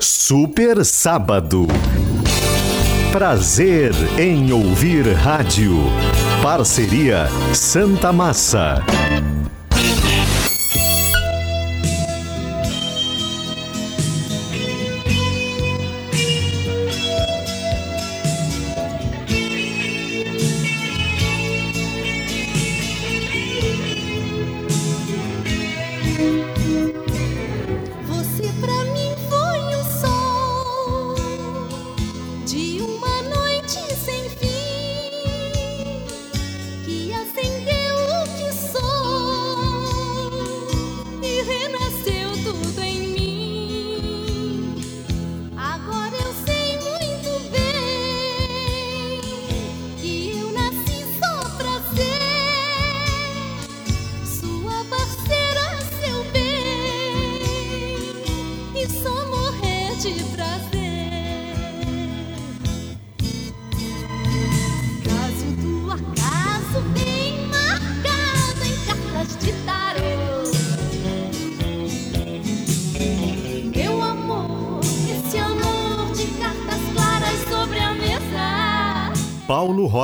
Super Sábado. Prazer em ouvir rádio. Parceria Santa Massa.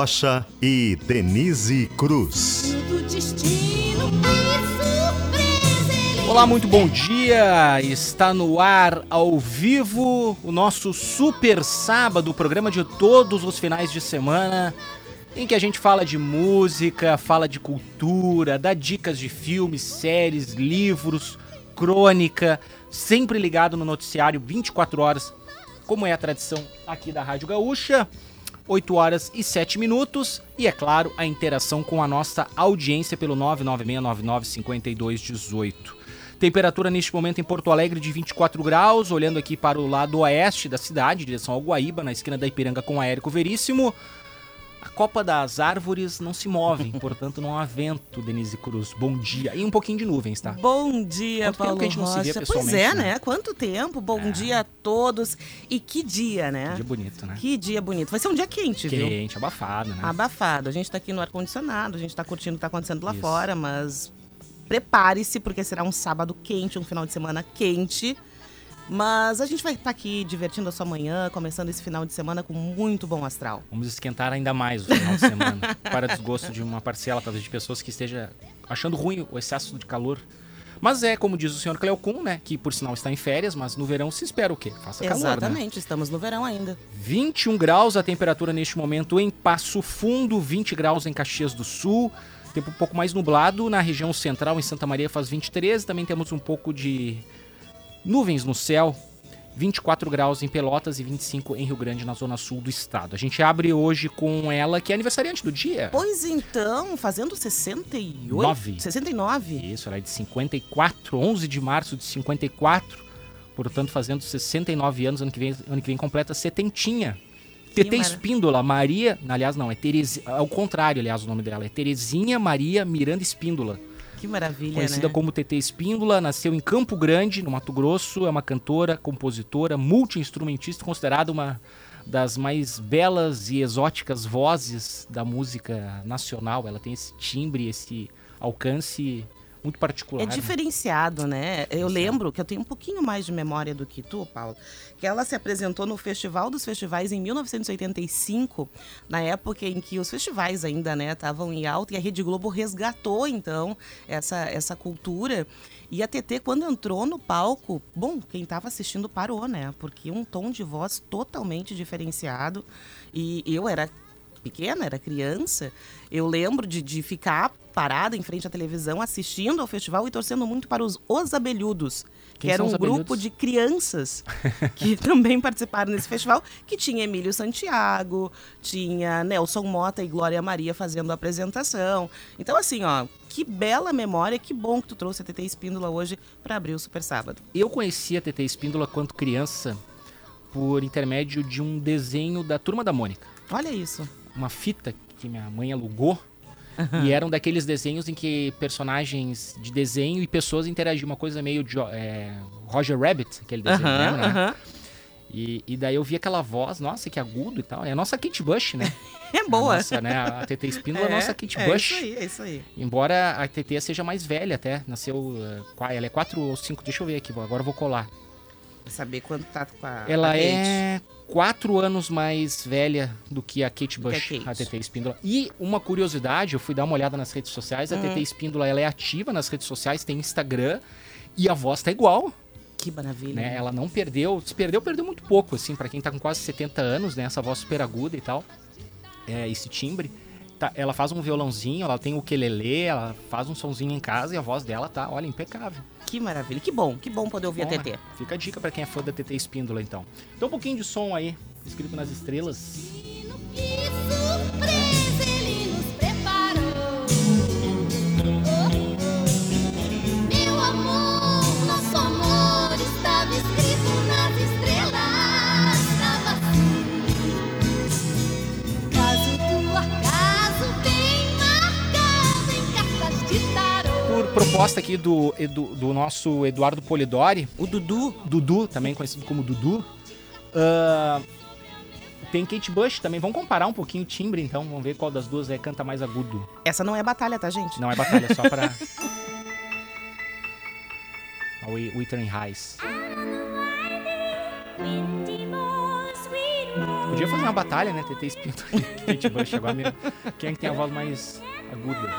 Rocha e Denise Cruz. Olá, muito bom dia. Está no ar ao vivo o nosso Super Sábado, o programa de todos os finais de semana, em que a gente fala de música, fala de cultura, dá dicas de filmes, séries, livros, crônica, sempre ligado no noticiário 24 horas, como é a tradição aqui da Rádio Gaúcha. 8 horas e 7 minutos. E é claro, a interação com a nossa audiência pelo 996995218. Temperatura neste momento em Porto Alegre de 24 graus, olhando aqui para o lado oeste da cidade, direção ao Guaíba, na esquina da Ipiranga com a Érico Veríssimo. A copa das árvores não se move, portanto não há vento, Denise Cruz. Bom dia. E um pouquinho de nuvens, tá? Bom dia, Quanto Paulo tempo que a gente não se vê Rocha. Pois pessoalmente, é, né? né? Quanto tempo. Bom É. dia a todos. E que dia, né? Dia bonito, né? Que dia bonito. Vai ser um dia quente, viu? Quente, abafado, né? Abafado. A gente tá aqui no ar-condicionado, a gente tá curtindo o que tá acontecendo lá Isso. fora, mas prepare-se, porque será um sábado quente, um final de semana quente. Mas a gente vai estar aqui divertindo a sua manhã, começando esse final de semana com muito bom astral. Vamos esquentar ainda mais o final de semana. para desgosto de uma parcela, talvez, de pessoas que esteja achando ruim o excesso de calor. Mas é, como diz o senhor Cleocum, né? Que por sinal está em férias, mas no verão se espera o quê? Faça calor, né? Exatamente, estamos no verão ainda. 21 graus a temperatura neste momento em Passo Fundo, 20 graus em Caxias do Sul. Tempo um pouco mais nublado na região central, em Santa Maria faz 23. Também temos um pouco de nuvens no céu. 24 graus em Pelotas e 25 em Rio Grande, na zona sul do estado. A gente abre hoje com ela, que é aniversariante do dia. Pois então, fazendo 68? Nove. 69? Isso, ela é de 54, 11 de março de 54. Portanto, fazendo 69 anos, ano que vem, ano que vem completa setentinha. TT mara- Espíndola, Maria, aliás não, é Terezinha, ao contrário, aliás, o nome dela é Terezinha Maria Miranda Espíndola. Que maravilha, Conhecida né? como TT Espíndola, nasceu em Campo Grande, no Mato Grosso, é uma cantora, compositora, multi-instrumentista, considerada uma das mais belas e exóticas vozes da música nacional. Ela tem esse timbre, esse alcance muito particular. É diferenciado, né? Eu lembro que eu tenho um pouquinho mais de memória do que tu, Paulo, que ela se apresentou no Festival dos Festivais em 1985, na época em que os festivais ainda, né, estavam em alta e a Rede Globo resgatou então essa essa cultura. E a TT quando entrou no palco, bom, quem estava assistindo parou, né? Porque um tom de voz totalmente diferenciado. E eu era pequena, era criança, eu lembro de, de ficar parada em frente à televisão assistindo ao festival e torcendo muito para os Os Abelhudos, que Quem era são um grupo de crianças que também participaram desse festival, que tinha Emílio Santiago, tinha Nelson Mota e Glória Maria fazendo a apresentação. Então, assim, ó, que bela memória, que bom que tu trouxe a TT Espíndola hoje para abrir o Super Sábado. Eu conheci a TT Espíndola quando criança por intermédio de um desenho da Turma da Mônica. Olha isso. Uma fita que minha mãe alugou. E eram daqueles desenhos em que personagens de desenho e pessoas interagiam. Uma coisa meio de, é, Roger Rabbit, aquele desenho, Aham, lembra, né? E, e daí eu vi aquela voz, nossa, que agudo e tal. É a nossa Kate Bush, né? É boa. A nossa, né? A TT Espíndola é a nossa Kate é Bush. isso aí, é isso aí. Embora a TT seja mais velha até. Nasceu. qua- Ela é 4 ou 5. Deixa eu ver aqui, agora eu vou colar. Saber quanto tá com a. Ela a é quatro anos mais velha do que a Kate a Bush, a, Kate. TT Espíndola. E uma curiosidade, eu fui dar uma olhada nas redes sociais, a Hum. TT Espíndola ela é ativa nas redes sociais, tem Instagram e a voz tá igual, Que maravilha. né? Ela não perdeu, se perdeu, perdeu muito pouco, assim, pra quem tá com quase 70 anos, né? Essa voz super aguda e tal, é, esse timbre. Tá, ela faz um violãozinho, ela tem o quelele, ela faz um sonzinho em casa e a voz dela tá, olha, impecável. Que maravilha. Que bom, que bom poder ouvir Bom, a TT. né? Fica a dica pra quem é fã da TT Espíndola, então. Então um pouquinho de som aí, escrito nas estrelas. Que proposta aqui do, Edu- do nosso Eduardo Polidori, O Dudu. Dudu, também conhecido como Dudu, ah, tem Kate Bush também. Vamos comparar um pouquinho o timbre, então. Vamos ver qual das duas é, canta mais agudo. Essa não é batalha, tá, gente? Não é batalha, é só pra... Wi- Wuthering Heights. Podia fazer uma batalha, né? TT Espíndola e Kate Bush. Agora mesmo. Quem é que tem a voz mais aguda?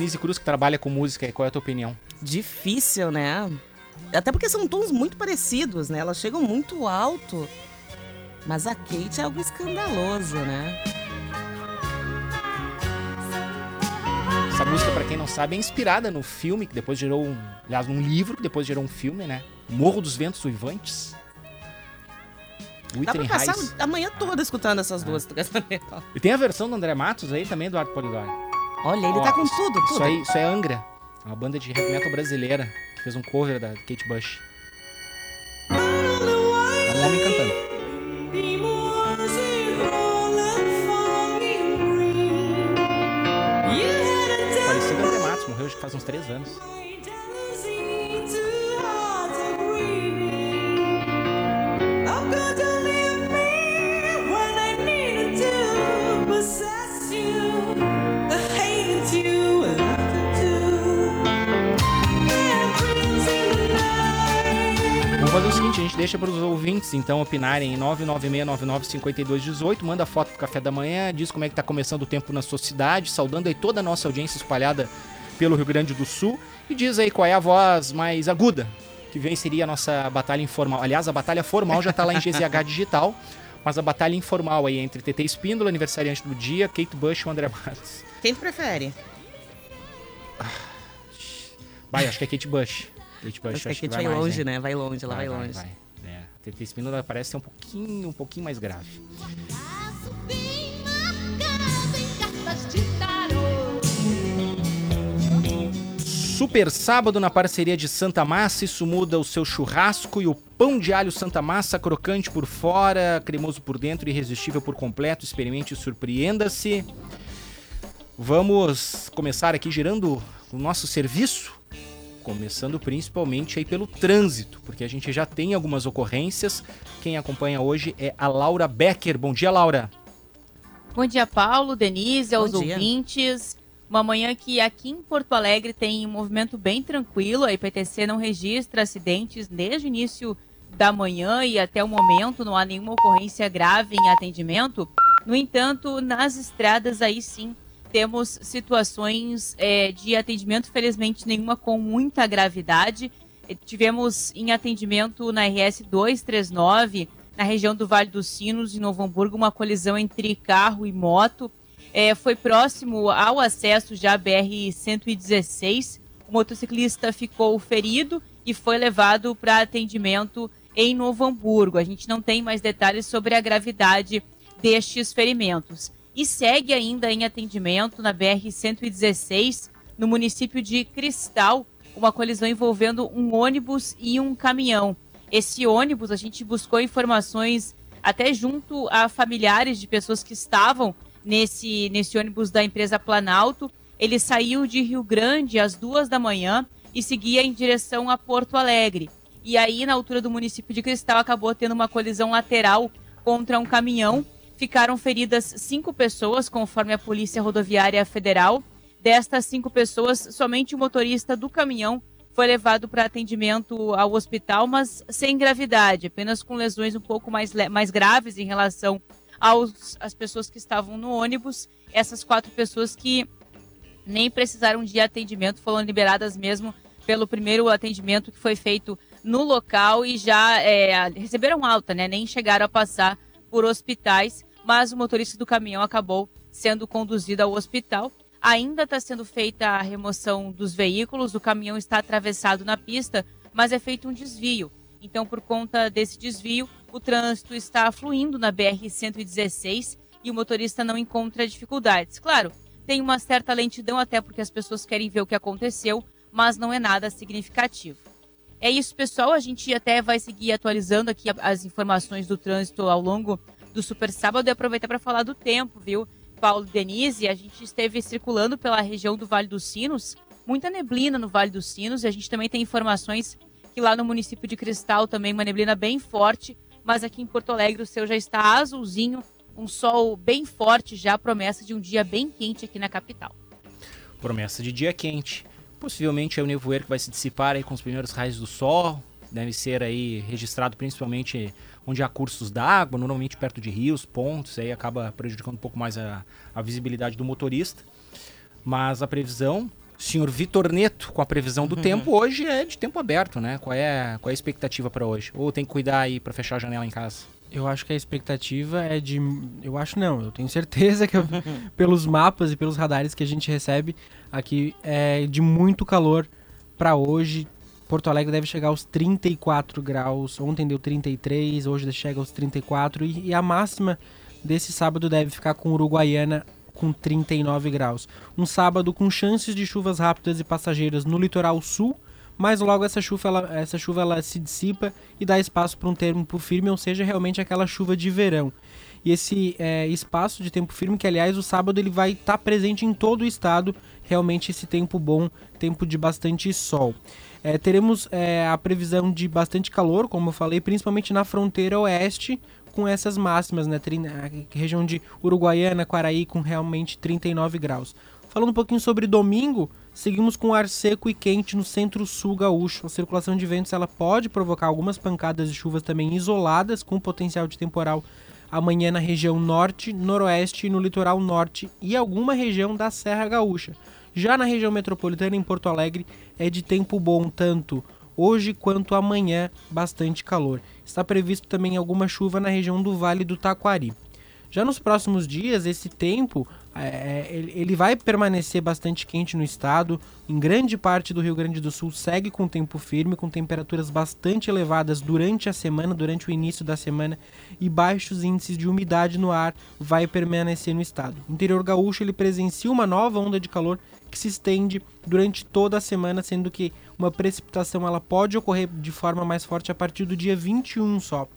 Denise Cruz, que trabalha com música, qual é a tua opinião? Difícil, né? Até porque são tons muito parecidos, né? Elas chegam muito alto. Mas a Kate é algo escandaloso, né? Essa música, pra quem não sabe, é inspirada no filme, que depois gerou um. Aliás, num livro, que depois gerou um filme, né? Morro dos Ventos Uivantes. Dá pra passar Heights. a manhã toda escutando essas duas. quer saber? E tem a versão do André Matos aí também, Eduardo Polidori. Olha, ele Ó, tá com tudo, tudo. Isso aí, isso é Angra, uma banda de heavy metal brasileira que fez um cover da Kate Bush. É um homem cantando. Faz uns três anos. Vamos fazer o seguinte, a gente deixa para os ouvintes então opinarem em 996995218, manda foto do café da manhã, diz como é que tá começando o tempo na sua cidade, saudando aí toda a nossa audiência espalhada pelo Rio Grande do Sul e diz aí qual é a voz mais aguda que venceria a nossa batalha informal. Aliás, a batalha formal já tá lá em GZH Digital, mas a batalha informal aí entre TT Espíndola, aniversariante do dia, Kate Bush e o André Matos. Quem tu prefere? Vai, acho que é Kate Bush. Kate Bush, Acho que a acho Kate vai vai mais, longe, né? Vai longe, ela vai, vai, longe. vai. É, a TT Espíndola parece ser um pouquinho, um pouquinho mais grave. Marcado em cartas de Super sábado na parceria de Santa Massa, isso muda o seu churrasco e o pão de alho Santa Massa, crocante por fora, cremoso por dentro e irresistível por completo. Experimente e surpreenda-se. Vamos começar aqui girando o nosso serviço, começando principalmente aí pelo trânsito, porque a gente já tem algumas ocorrências. Quem acompanha hoje é a Laura Becker. Bom dia, Laura. Bom dia, Paulo, Denise, aos Bom dia. ouvintes. Uma manhã que aqui em Porto Alegre tem um movimento bem tranquilo. A IPTC não registra acidentes desde o início da manhã e até o momento não há nenhuma ocorrência grave em atendimento. No entanto, nas estradas aí sim temos situações eh, de atendimento, felizmente nenhuma com muita gravidade. Eh, Tivemos em atendimento na RS 239, na região do Vale dos Sinos, em Novo Hamburgo, uma colisão entre carro e moto. É, foi próximo ao acesso já BR-116. O motociclista ficou ferido e foi levado para atendimento em Novo Hamburgo. A gente não tem mais detalhes sobre a gravidade destes ferimentos. E segue ainda em atendimento na BR-116, no município de Cristal, uma colisão envolvendo um ônibus e um caminhão. Esse ônibus, a gente buscou informações até junto a familiares de pessoas que estavam nesse, nesse ônibus da empresa Planalto. Ele saiu de Rio Grande às duas da manhã e seguia em direção a Porto Alegre. E aí, na altura do município de Cristal, acabou tendo uma colisão lateral contra um caminhão. Ficaram feridas cinco pessoas, conforme a Polícia Rodoviária Federal. Destas cinco pessoas, somente o motorista do caminhão foi levado para atendimento ao hospital, mas sem gravidade, apenas com lesões um pouco mais, mais graves em relação aos, às pessoas que estavam no ônibus. Essas quatro pessoas que nem precisaram de atendimento, foram liberadas mesmo pelo primeiro atendimento que foi feito no local e já é, receberam alta, né? Nem chegaram a passar por hospitais, mas o motorista do caminhão acabou sendo conduzido ao hospital. Ainda está sendo feita a remoção dos veículos, o caminhão está atravessado na pista, mas é feito um desvio. Então, por conta desse desvio, o trânsito está fluindo na BR-116 e o motorista não encontra dificuldades. Claro, tem uma certa lentidão, até porque as pessoas querem ver o que aconteceu, mas não é nada significativo. É isso, pessoal. A gente até vai seguir atualizando aqui as informações do trânsito ao longo do Super Sábado e aproveitar para falar do tempo, viu? Paulo e Denise, a gente esteve circulando pela região do Vale dos Sinos, muita neblina no Vale dos Sinos, e a gente também tem informações que lá no município de Cristal também uma neblina bem forte, mas aqui em Porto Alegre o céu já está azulzinho, um sol bem forte já, promessa de um dia bem quente aqui na capital. Promessa de dia quente. Possivelmente é o nevoeiro que vai se dissipar aí com os primeiros raios do sol. Deve ser aí registrado principalmente onde há cursos d'água, normalmente perto de rios, pontos, aí acaba prejudicando um pouco mais a, a visibilidade do motorista. Mas a previsão, senhor Vitor Neto, com a previsão do tempo hoje é de tempo aberto, né? Qual é, qual é a expectativa para hoje? Ou tem que cuidar aí para fechar a janela em casa? Eu acho que a expectativa é de. Eu acho não, eu tenho certeza que eu- pelos mapas e pelos radares que a gente recebe aqui é de muito calor para hoje. Porto Alegre deve chegar aos 34 graus. Ontem deu 33, hoje chega aos 34. E, e a máxima desse sábado deve ficar com Uruguaiana com 39 graus. Um sábado com chances de chuvas rápidas e passageiras no litoral sul mas logo essa chuva ela, essa chuva ela se dissipa e dá espaço para um tempo firme, ou seja, realmente aquela chuva de verão. E esse é, espaço de tempo firme, que aliás o sábado ele vai estar presente em todo o estado, realmente esse tempo bom, tempo de bastante sol. É, teremos é, a previsão de bastante calor, como eu falei, principalmente na fronteira oeste, com essas máximas, né? Região de Uruguaiana, Quaraí, com realmente 39 graus. Falando um pouquinho sobre domingo, seguimos com ar seco e quente no centro-sul gaúcho. A circulação de ventos ela pode provocar algumas pancadas de chuvas também isoladas, com potencial de temporal amanhã na região norte, noroeste e no litoral norte e alguma região da Serra Gaúcha. Já na região metropolitana, em Porto Alegre, é de tempo bom tanto hoje quanto amanhã, bastante calor. Está previsto também alguma chuva na região do Vale do Taquari. Já nos próximos dias, esse tempo é, ele, ele vai permanecer bastante quente no estado. Em grande parte do Rio Grande do Sul segue com tempo firme, com temperaturas bastante elevadas durante a semana, durante o início da semana, e baixos índices de umidade no ar vai permanecer no estado. O interior gaúcho ele presencia uma nova onda de calor que se estende durante toda a semana, sendo que uma precipitação ela pode ocorrer de forma mais forte a partir do dia 21 só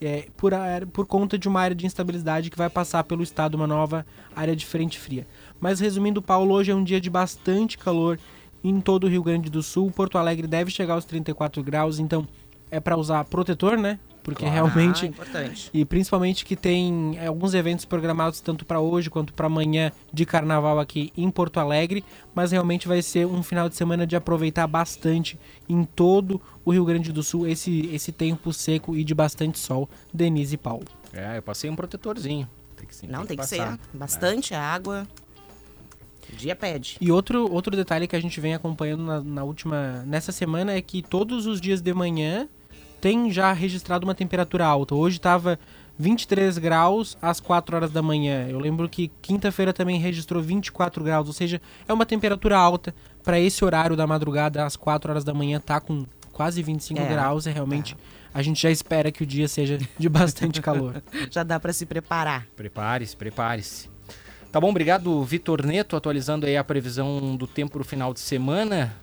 é, por, a- por conta de uma área de instabilidade que vai passar pelo estado, uma nova área de frente fria. Mas resumindo, Paulo, hoje é um dia de bastante calor em todo o Rio Grande do Sul. Porto Alegre deve chegar aos 34 graus, então é para usar protetor, né? Porque realmente Ah, importante. e principalmente que tem é, alguns eventos programados tanto para hoje quanto para amanhã de carnaval aqui em Porto Alegre, mas realmente vai ser um final de semana de aproveitar bastante em todo o Rio Grande do Sul esse, esse tempo seco e de bastante sol. Denise e Paulo. É, eu passei um protetorzinho. Tem que, sim, Não, tem que passar. ser. Bastante água. O dia pede. E outro, outro detalhe que a gente vem acompanhando na, na última nessa semana é que todos os dias de manhã tem já registrado uma temperatura alta. Hoje estava 23 graus às 4 horas da manhã. Eu lembro que quinta-feira também registrou 24 graus, ou seja, é uma temperatura alta para esse horário da madrugada às 4 horas da manhã tá com quase 25 É, graus, é realmente a gente já espera que o dia seja de bastante calor. Já dá pra se preparar. Prepare-se, prepare-se. Tá bom, obrigado, Vitor Neto, atualizando aí a previsão do tempo pro final de semana.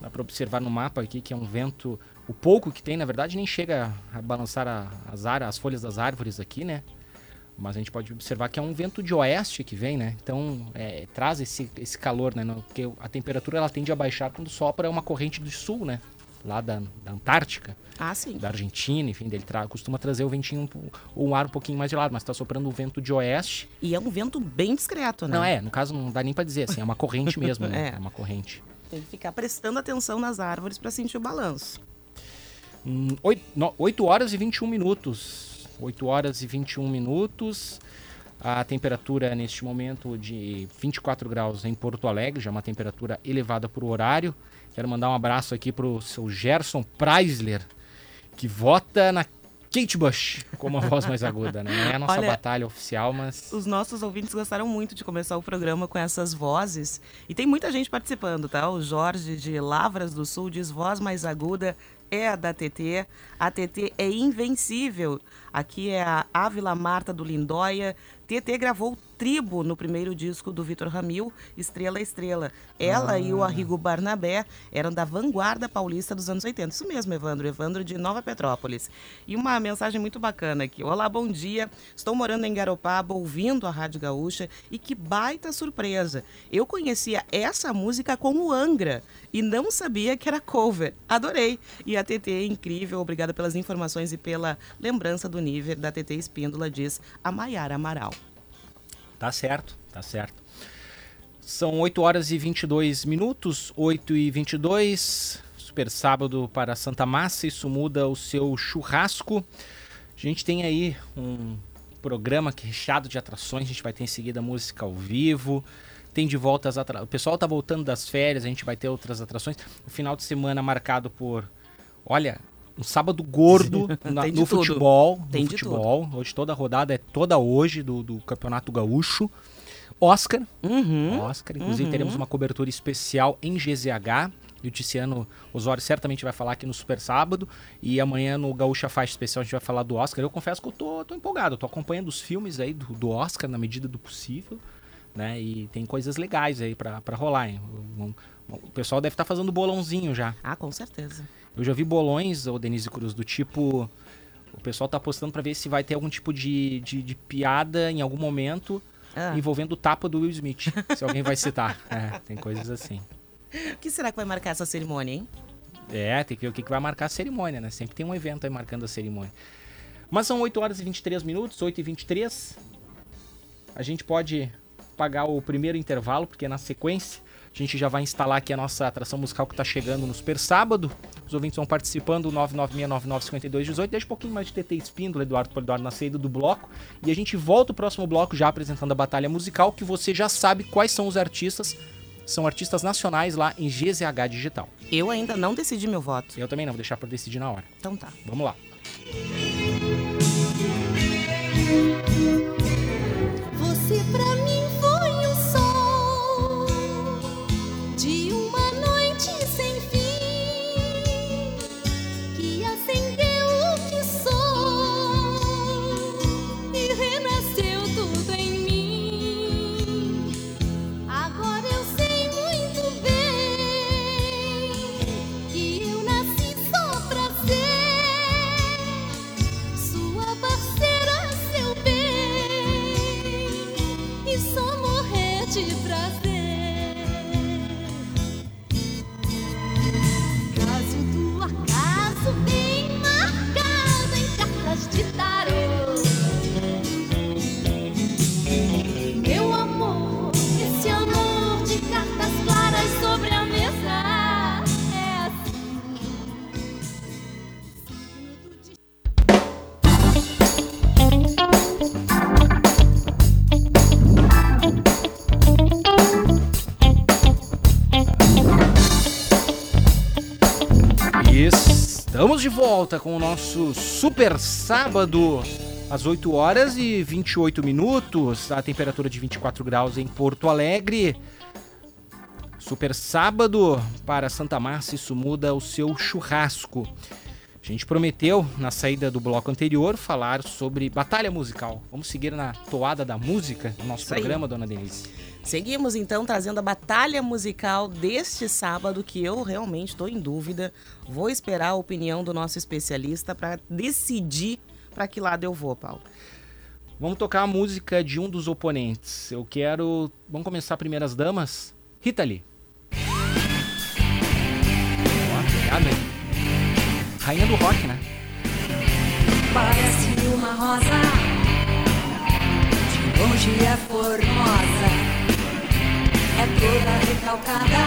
Dá para observar no mapa aqui que é um vento, o pouco que tem, na verdade, nem chega a balançar a- as, as folhas das árvores aqui, né? Mas a gente pode observar que é um vento de oeste que vem, né? Então é, traz esse, esse calor, né? Porque a temperatura ela tende a baixar quando sopra uma corrente do sul, né? Lá da, da Antártica, Ah, sim. da Argentina, enfim, ele tra costuma trazer o ventinho, um po- um ar um pouquinho mais gelado, mas tá soprando um vento de oeste. E é um vento bem discreto, né? Não é, no caso não dá nem pra dizer assim, é uma corrente mesmo, né? É. É uma corrente. Tem que ficar prestando atenção nas árvores para sentir o balanço. Hum, oito, no- 8 horas e 21 minutos. 8 horas e 21 minutos. A temperatura neste momento de 24 graus em Porto Alegre, já é uma temperatura elevada por horário. Quero mandar um abraço aqui pro seu Gerson Preisler, que vota na Kate Bush como a voz mais aguda, né? Não é a nossa Olha, batalha oficial, mas Os nossos ouvintes gostaram muito de começar o programa com essas vozes. E tem muita gente participando, tá? O Jorge de Lavras do Sul diz voz mais aguda é a da TT. A TT é invencível. Aqui é a Ávila Marta do Lindóia. TT gravou Tribo no primeiro disco do Vitor Ramil, Estrela Estrela. Ela e o Arrigo Barnabé eram da vanguarda paulista dos anos 80. Isso mesmo, Evandro. Evandro de Nova Petrópolis. E uma mensagem muito bacana aqui. Olá, bom dia. Estou morando em Garopaba, ouvindo a Rádio Gaúcha e que baita surpresa. Eu conhecia essa música como Angra e não sabia que era cover. Adorei. E a TT é incrível. Obrigada pelas informações e pela lembrança do nível da TT Espíndola, diz a Maiara Amaral. Tá certo, tá certo. São 8 horas e 22 minutos, 8 e 22. Super sábado para Santa Massa, isso muda o seu churrasco. A gente tem aí um programa que é recheado de atrações, a gente vai ter em seguida música ao vivo. Tem de volta as atrações. O pessoal tá voltando das férias, a gente vai ter outras atrações. O final de semana marcado por, olha, um sábado gordo na- no tudo. futebol. Tem no futebol. Hoje toda a rodada é toda hoje do, do Campeonato Gaúcho. Oscar. Uhum. Oscar. Inclusive teremos uma cobertura especial em GZH. E o Ticiano Osório certamente vai falar aqui no Super Sábado. E amanhã no Gaúcha Faixa Especial a gente vai falar do Oscar. Eu confesso que eu tô, tô empolgado. Eu tô acompanhando os filmes aí do, do Oscar na medida do possível. Né? E tem coisas legais aí pra rolar. Hein? O, pessoal deve estar fazendo bolãozinho já. Ah, com certeza. Eu já vi bolões, ô Denise Cruz, do tipo. O pessoal tá apostando pra ver se vai ter algum tipo de, de, de piada em algum momento Ah. envolvendo o tapa do Will Smith. se alguém vai citar. É, tem coisas assim. O que será que vai marcar essa cerimônia, hein? É, tem que ver o que que vai marcar a cerimônia, né? Sempre tem um evento aí marcando a cerimônia. Mas são 8 horas e 23 minutos, 8 e 23. A gente pode pagar o primeiro intervalo, porque na sequência a gente já vai instalar aqui a nossa atração musical que tá chegando no Super Sábado. Os ouvintes vão participando, 996995218. Deixa um pouquinho mais de TT Espíndola, Eduardo Polidoro na saída do bloco. E a gente volta o próximo bloco já apresentando a batalha musical, que você já sabe quais são os artistas. São artistas nacionais lá em GZH Digital. Eu ainda não decidi meu voto. Eu também não, vou deixar pra decidir na hora. Então tá. Vamos lá. Você pra mim estamos de volta com o nosso super sábado às 8 horas e 28 minutos, a temperatura de 24 graus em Porto Alegre. Super sábado para Santa Massa, isso muda o seu churrasco. A gente prometeu na saída do bloco anterior falar sobre batalha musical. Vamos seguir na toada da música no nosso Isso aí. programa, dona Denise. Seguimos então trazendo a batalha musical deste sábado, que eu realmente estou em dúvida. Vou esperar a opinião do nosso especialista para decidir para que lado eu vou, Paulo. Vamos tocar a música de um dos oponentes. Eu quero. Vamos começar primeiras damas? Rita Lee. Rainha do rock, né? Parece uma rosa, de longe é formosa, é toda recalcada,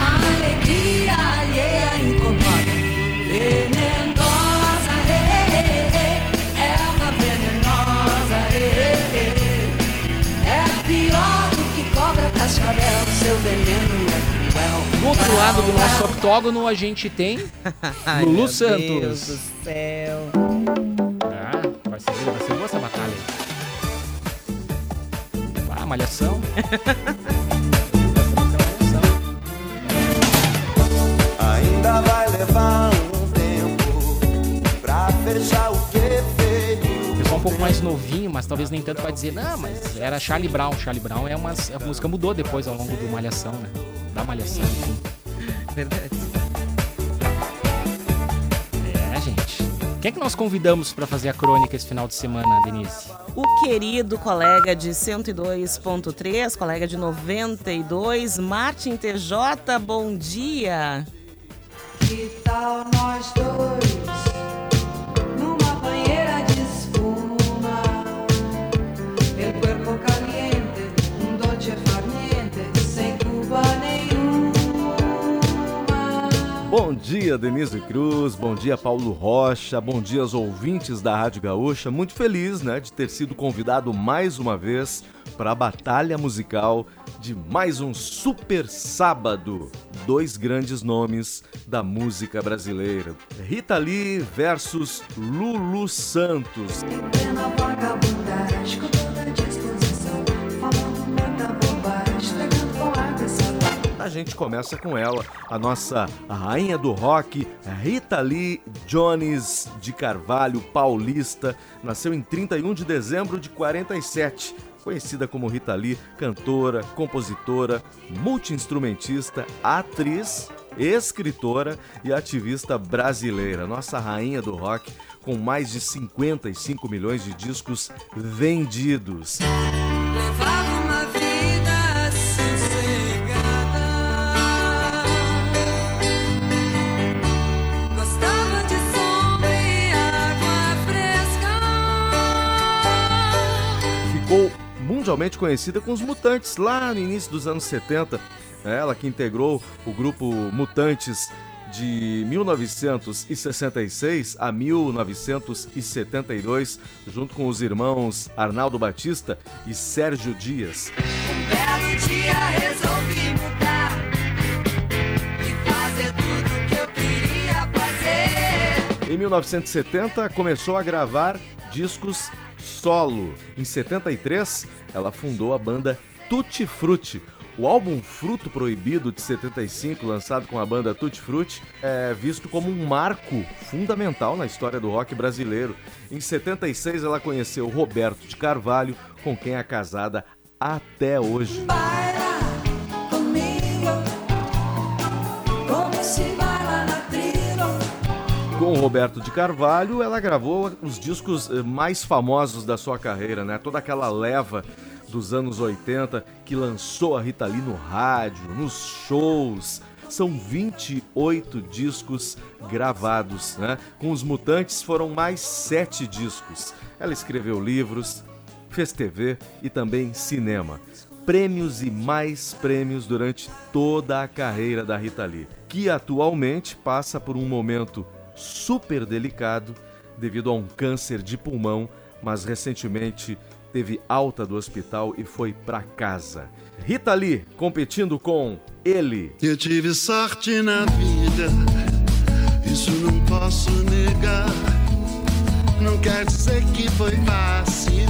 a alegria alheia incomoda, venenosa, é, é, é, é uma venenosa, é, é, é pior do que cobra cascavel, seu veneno é cruel. Do outro lado do nosso octógono, a gente tem Ai, Lulu meu Santos. Deus do céu. Ah, vai ser, vai ser boa essa batalha. Malhação. Ainda vai levar um tempo pra fechar o que feito. Pessoal um pouco mais novinho, mas talvez nem tanto vai dizer, não, mas era Charlie Brown. Charlie Brown é uma. A música mudou depois ao longo do Malhação, né? Da Malhação, enfim. Verdade. Quem é que nós convidamos pra fazer a crônica esse final de semana, Denise? O querido colega de 102.3, colega de 92, Martin TJ, bom dia. Que tal nós dois Bom dia, Denise Cruz. Bom dia, Paulo Rocha. Bom dia aos ouvintes da Rádio Gaúcha. Muito feliz, né, de ter sido convidado mais uma vez para a batalha musical de mais um super sábado. Dois grandes nomes da música brasileira. Rita Lee versus Lulu Santos. Plena A gente começa com ela, a nossa rainha do rock, Rita Lee Jones de Carvalho, paulista. Nasceu em 31 de dezembro de 47. Conhecida como Rita Lee, cantora, compositora, multiinstrumentista, atriz, escritora e ativista brasileira. Nossa rainha do rock, com mais de 55 milhões de discos vendidos. Ficou mundialmente conhecida com os Mutantes lá no início dos anos 70. Ela que integrou o grupo Mutantes de 1966 a 1972, junto com os irmãos Arnaldo Batista e Sérgio Dias. Um belo dia resolvi mudar e fazer tudo que eu queria fazer. Em 1970, começou a gravar discos solo. Em 73, ela fundou a banda Tutti Frutti. O álbum Fruto Proibido de 75, lançado com a banda Tutti Frutti, é visto como um marco fundamental na história do rock brasileiro. Em 76, ela conheceu Roberto de Carvalho, com quem é casada até hoje. Baila comigo, como se. Com o Roberto de Carvalho, ela gravou os discos eh, mais famosos da sua carreira, né? Toda aquela leva dos anos 80 que lançou a Rita Lee no rádio, nos shows. São 28 discos gravados, né? Com os Mutantes foram mais sete discos. Ela escreveu livros, fez TV e também cinema. Prêmios e mais prêmios durante toda a carreira da Rita Lee, que atualmente passa por um momento super delicado devido a um câncer de pulmão, mas recentemente teve alta do hospital e foi para casa. Rita Lee competindo com ele, Eu tive sorte na vida, isso não posso negar. Não quer dizer que foi fácil,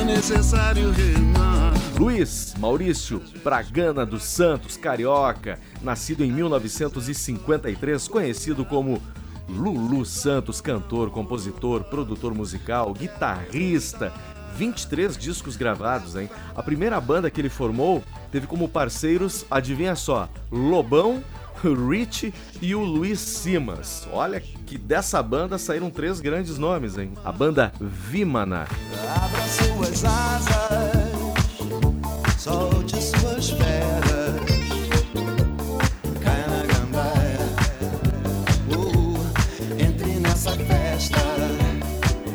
é necessário remar. Luiz Maurício Bragana dos Santos, carioca, nascido em 1953, conhecido como Lulu Santos, cantor, compositor, produtor musical, guitarrista. 23 discos gravados, hein? A primeira banda que ele formou teve como parceiros, adivinha só, Lobão, Rich e o Luiz Simas. Olha que dessa banda saíram três grandes nomes, hein? A banda Vimana. Abra suas asas,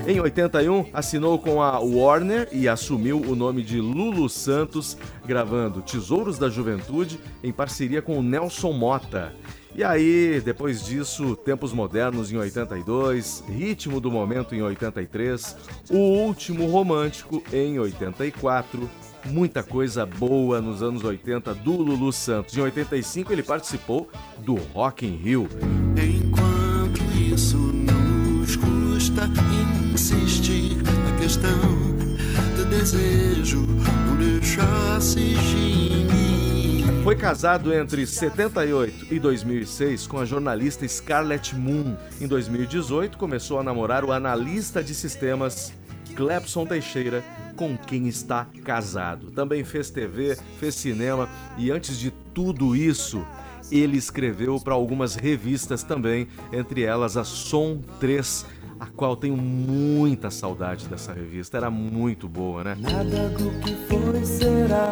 Em 81, assinou com a Warner e assumiu o nome de Lulu Santos, gravando Tesouros da Juventude em parceria com Nelson Mota. E aí, depois disso, Tempos Modernos em 82, Ritmo do Momento em 83, O Último Romântico em 84. Muita coisa boa nos anos 80 do Lulu Santos. Em 85 ele participou do Rock in Rio. Enquanto isso questão do desejo, não de mim. Foi casado entre 78 e 2006 com a jornalista Scarlett Moon. Em 2018, começou a namorar o analista de sistemas Clepson Teixeira, com quem está casado. Também fez TV, fez cinema e antes de tudo isso, ele escreveu para algumas revistas também, entre elas a Som 3, a qual tenho muita saudade dessa revista. Era muito boa, né? Nada do que foi será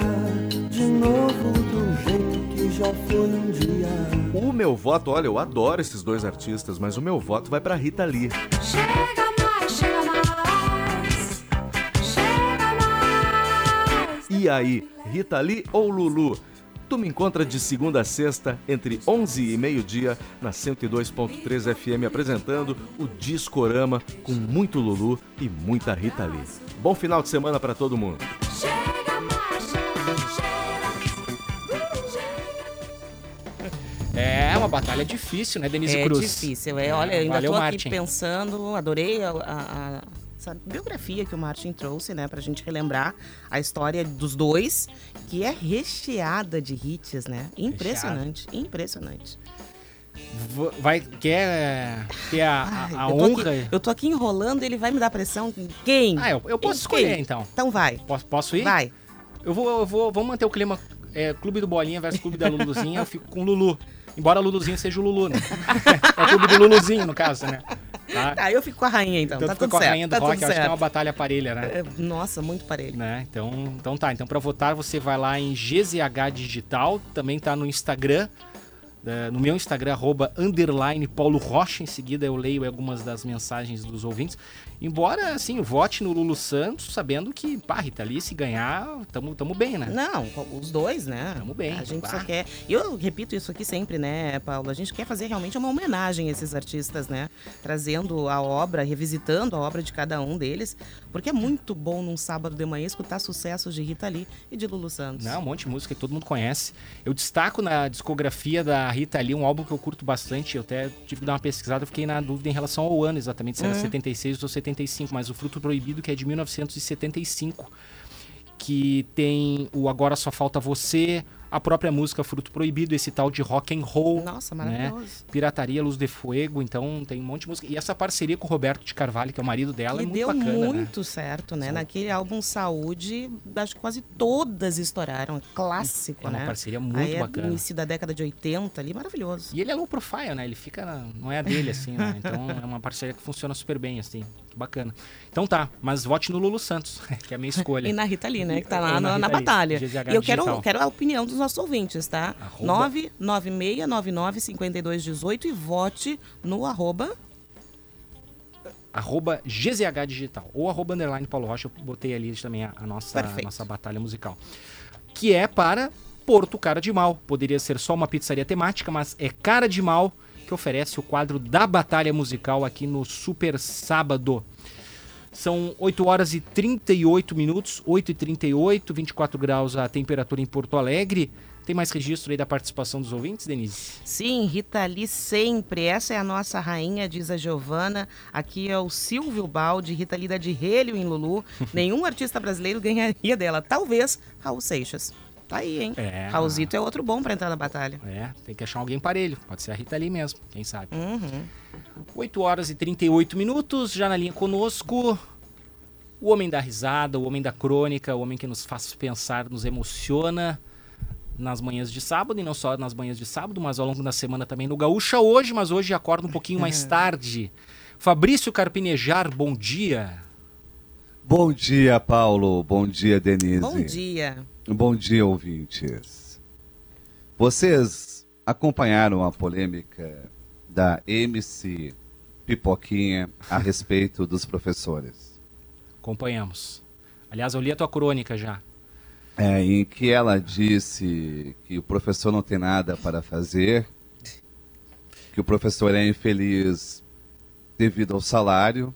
de novo do jeito que já foi um dia. O meu voto, olha, eu adoro esses dois artistas, mas o meu voto vai para Rita Lee. Chega mais, chega mais. Chega mais. E aí, Rita Lee ou Lulu? Tu me encontra de segunda a sexta, entre 11 e meio-dia, na 102.3 FM, apresentando o Discorama com muito Lulu e muita Rita Lee. Bom final de semana para todo mundo. É uma batalha difícil, né, Denise É Cruz? difícil, é. Olha, eu ainda Valeu, tô Martin. aqui pensando, adorei a, a- a- essa biografia que o Martin trouxe, né, pra gente relembrar a história dos dois, que é recheada de hits, né? Impressionante, impressionante. V- Vai, quer ter a, a- a eu, honra? aqui, eu tô aqui enrolando, ele vai me dar pressão. Quem? Ah, eu, eu posso Quem? escolher então. Então vai, Posso, posso ir? vai. Eu vou, eu vou, vamos manter o clima é, Clube do Bolinha versus Clube da Luluzinha, eu fico com o Lulu. Embora a Luluzinha seja o Lulu, né? é o Clube do Luluzinho, no caso, né? Tá? Tá, eu fico com a rainha então, Então tá tudo com a certo. rainha do tá rock, acho que é certo. uma batalha parelha, né? É, Nossa, muito parelho. né? Então, então tá. Então para votar você vai lá em GZH Digital, também tá no Instagram, no meu Instagram arroba underline Paulo Rocha. Em seguida eu leio algumas das mensagens dos ouvintes. Embora assim, vote no Lulu Santos, sabendo que, pá, Rita Lee, se ganhar, tamo, tamo bem, né? Não, os dois, né? Tamo bem, A gente bah. só quer. E eu repito isso aqui sempre, né, Paulo? A gente quer fazer realmente uma homenagem a esses artistas, né? Trazendo a obra, revisitando a obra de cada um deles. Porque é muito bom num sábado de manhã escutar sucessos de Rita Lee e de Lulu Santos. Não, um monte de música que todo mundo conhece. Eu destaco na discografia da Rita Lee um álbum que eu curto bastante. Eu até tive que dar uma pesquisada, eu fiquei na dúvida em relação ao ano exatamente, se era 76 ou 75, mas o Fruto Proibido, que é de 1975, que tem o Agora Só Falta Você, a própria música Fruto Proibido, esse tal de rock and roll. Nossa, né? maravilhoso. Pirataria, Luz de Fuego, então tem um monte de música. E essa parceria com o Roberto de Carvalho, que é o marido dela, E é muito deu bacana, né? muito certo, né? Naquele álbum Saúde, acho que quase todas estouraram. É clássico, É uma né? parceria muito Aí é bacana. início da década de 80 ali, maravilhoso. E ele é low profile, né? Ele fica. na- Não é a dele, assim, né? Então é uma parceria que funciona super bem, assim. Que bacana. Então tá, mas vote no Lulu Santos, que é a minha escolha. E na Rita Lee, né? Que tá lá na na, na batalha. GZH E eu quero, Digital. quero a opinião dos nossos ouvintes, tá? Arroba- 996995218 e vote no arroba. Arroba GZH Digital. Ou arroba underline Paulo Rocha. Eu botei ali também a, a nossa, a nossa batalha musical. Que é para Porto Cara de Mal. Poderia ser só uma pizzaria temática, mas é Cara de Mal que oferece o quadro da batalha musical aqui no Super Sábado. São 8 horas e 38 minutos, 8 e 38, 24 graus a temperatura em Porto Alegre. Tem mais registro aí da participação dos ouvintes, Denise? Sim, Rita Lee sempre. Essa é a nossa rainha, diz a Giovana. Aqui é o Silvio Baldi, Rita Lee dá de relho em Lulu. Nenhum artista brasileiro ganharia dela. Talvez Raul Seixas. Tá aí, hein? É. Raulzito é outro bom pra entrar na batalha. É, tem que achar alguém parelho. Pode ser a Rita Lee mesmo, quem sabe. Uhum. 8 horas e 38 minutos, já na linha conosco. O homem da risada, o homem da crônica, o homem que nos faz pensar, nos emociona. nas manhãs de sábado, e não só nas manhãs de sábado, mas ao longo da semana também no Gaúcha hoje, mas hoje acorda um pouquinho mais tarde. Fabrício Carpinejar, bom dia. Bom dia, Paulo. Bom dia, Denise. Bom dia. Bom dia, ouvintes. Vocês acompanharam a polêmica da MC Pipoquinha a respeito dos professores, Acompanhamos. Aliás, eu li a tua crônica já. é, em que ela disse que o professor não tem nada para fazer, que o professor é infeliz devido ao salário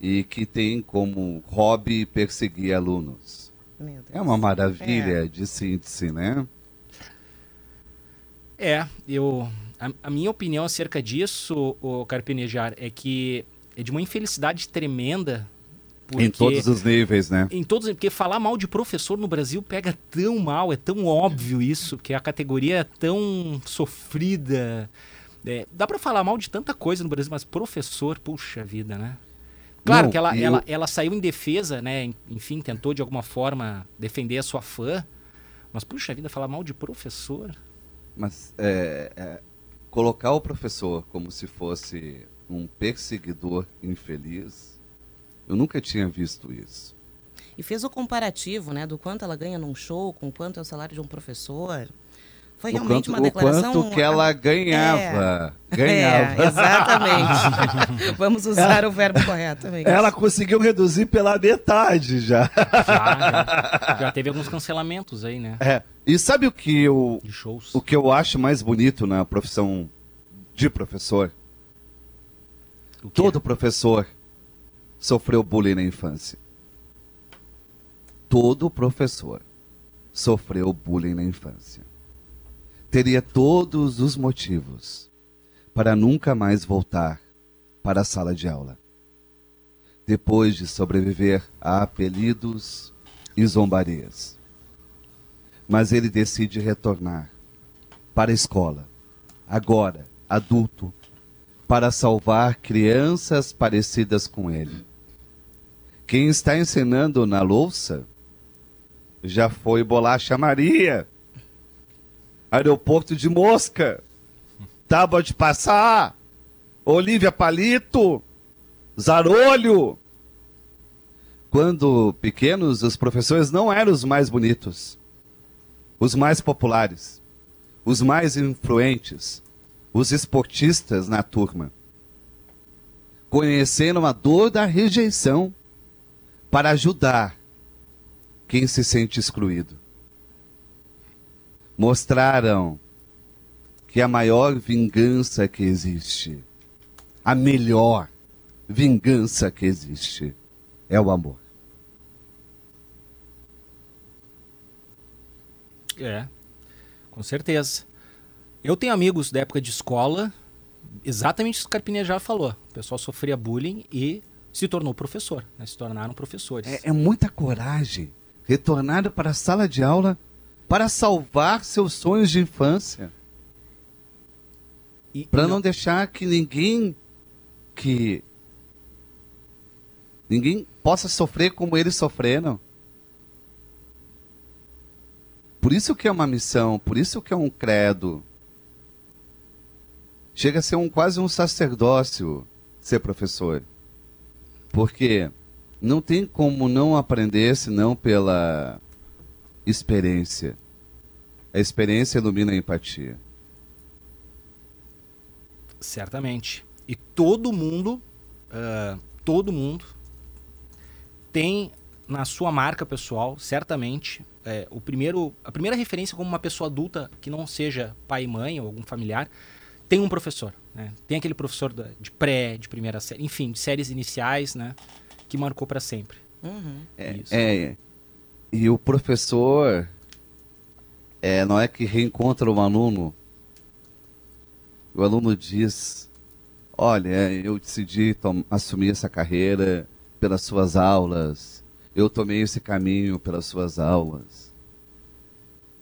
e que tem como hobby perseguir alunos. É uma maravilha de síntese, né? É, eu. A, a minha opinião acerca disso, o Carpinejar, é que é de uma infelicidade tremenda. Porque, Em todos os níveis, né? Em todos, porque falar mal de professor no Brasil pega tão mal, é tão óbvio isso, que a categoria é tão sofrida. É, dá pra falar mal de tanta coisa no Brasil, mas professor, puxa vida, né? Claro Não, que ela, e ela, eu- ela saiu em defesa, né? en- Enfim, tentou de alguma forma defender a sua fã. Mas, puxa vida, falar mal de professor. Mas é, é, colocar o professor como se fosse um perseguidor infeliz, eu nunca tinha visto isso. E fez o comparativo, né, do quanto ela ganha num show, com quanto é o salário de um professor. Foi realmente quanto, uma declaração. o quanto que ela ganhava. É, Ganhava. exatamente. Vamos usar o verbo correto também. Ela conseguiu reduzir pela metade já. Já, já, já teve alguns cancelamentos aí, né? É. E sabe o que eu, o que eu acho mais bonito na profissão de professor? Todo professor sofreu bullying na infância. Todo professor sofreu bullying na infância. Teria todos os motivos para nunca mais voltar para a sala de aula. Depois de sobreviver a apelidos e zombarias. Mas ele decide retornar para a escola, agora adulto, para salvar crianças parecidas com ele. Quem está ensinando na louça já foi Bolacha Maria, Aeroporto de Mosca, Tábua de Passar, Olívia Palito, Zarolho. Quando pequenos, os professores não eram os mais bonitos, os mais populares, os mais influentes, os esportistas na turma. Conheceram a dor da rejeição para ajudar quem se sente excluído. Mostraram que a maior vingança que existe, a melhor vingança que existe, é o amor. É, com certeza. Eu tenho amigos da época de escola, exatamente isso que o Carpinejar falou. O pessoal sofria bullying e se tornou professor, né? se tornaram professores. É, é muita coragem retornar para a sala de aula para salvar seus sonhos de infância. E- Para não deixar que ninguém que ninguém possa sofrer como eles sofreram. Por isso que é uma missão, por isso que é um credo. Chega a ser um quase um sacerdócio ser professor. Porque não tem como não aprender senão pela experiência. A experiência ilumina a empatia. Certamente. E todo mundo, ah, todo mundo tem na sua marca pessoal, certamente, é, o primeiro, a primeira referência como uma pessoa adulta que não seja pai e mãe ou algum familiar, tem um professor. Né? Tem aquele professor da- de pré, de primeira série, enfim, de séries iniciais, né? Que marcou para sempre. Uhum. É, Isso. é, e o professor é, não é que reencontra um aluno. O aluno diz: Olha, eu decidi assumir essa carreira pelas suas aulas. Eu tomei esse caminho pelas suas aulas.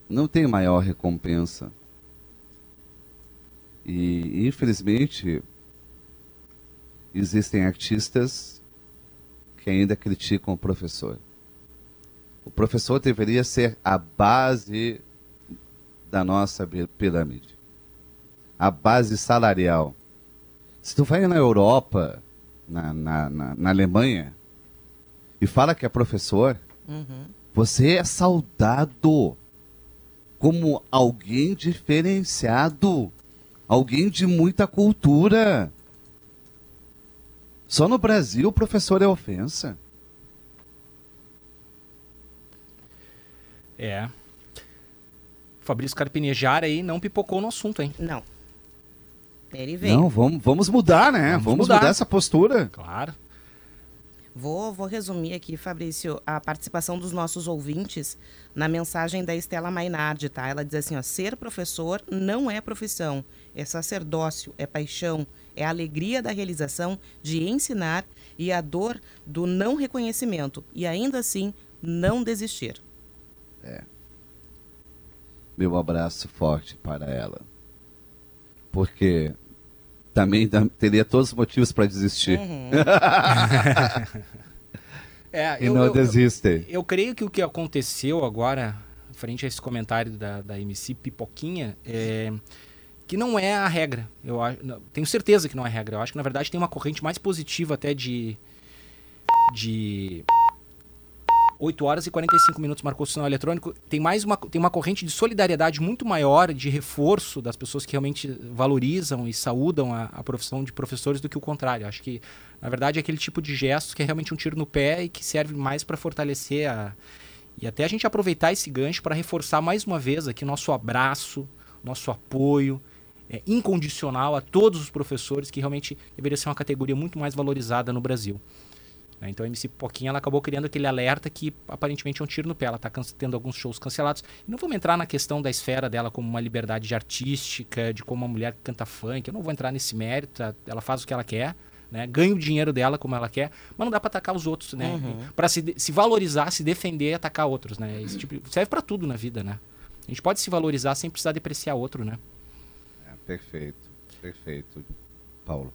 Não tem maior recompensa. E, infelizmente, existem artistas que ainda criticam o professor. O professor deveria ser a base da nossa pirâmide. A base salarial. Se tu vai na Europa, na, na, na, na Alemanha, e fala que é professor, você é saudado como alguém diferenciado, alguém de muita cultura. Só no Brasil o professor é ofensa. É. Fabrício Carpinejar aí não pipocou no assunto, hein? Não. Ele veio. Não, vamos, vamos mudar, né? Vamos Vamos, mudar. mudar. essa postura. Claro. Vou, vou resumir aqui, Fabrício, a participação dos nossos ouvintes na mensagem da Estela Mainardi, tá? Ela diz assim, ó, ser professor não é profissão, é sacerdócio, é paixão, é a alegria da realização de ensinar e a dor do não reconhecimento e ainda assim não desistir. Meu abraço forte para ela. Porque também teria todos os motivos para desistir. Uhum. É, e eu, não eu, desistem. eu creio que o que aconteceu agora, frente a esse comentário da, da MC Pipoquinha, é que não é a regra. Eu acho, não, tenho certeza que não é a regra. Eu acho que na verdade tem uma corrente mais positiva até de de 8 horas e 45 minutos marcou o sinal eletrônico. Tem mais uma tem uma corrente de solidariedade muito maior, de reforço das pessoas que realmente valorizam e saúdam a, a profissão de professores do que o contrário. Acho que na verdade é aquele tipo de gesto que é realmente um tiro no pé e que serve mais para fortalecer a e até a gente aproveitar esse gancho para reforçar mais uma vez aqui nosso abraço, nosso apoio é, incondicional a todos os professores que realmente deveria ser uma categoria muito mais valorizada no Brasil. Né? Então a MC Poquinha ela acabou criando aquele alerta que aparentemente é um tiro no pé. Ela está tendo alguns shows cancelados. E não vamos entrar na questão da esfera dela como uma liberdade artística, de como uma mulher que canta funk. Eu não vou entrar nesse mérito. tá? Ela faz o que ela quer. Né? Ganha o dinheiro dela como ela quer, mas não dá para atacar os outros, né? Uhum. Para se, de- se valorizar, se defender e atacar outros, né? Esse tipo, serve para tudo na vida, né? A gente pode se valorizar sem precisar depreciar outro, né? É, perfeito, perfeito, Paulo.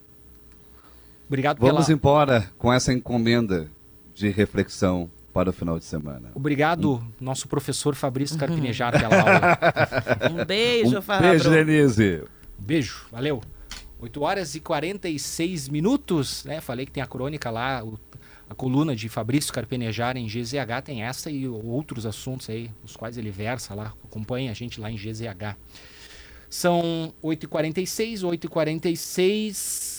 Obrigado Vamos pela... embora com essa encomenda de reflexão para o final de semana. Obrigado, nosso professor Fabrício Carpinejar, pela aula. Um beijo, um Fabro. beijo, Denise. Beijo, valeu. 8 horas e 46 minutos, né? Falei que tem a crônica lá, o- a coluna de Fabrício Carpenejar em GZH tem essa e outros assuntos aí, os quais ele versa lá. Acompanha a gente lá em GZH. São 8h46, 8h46.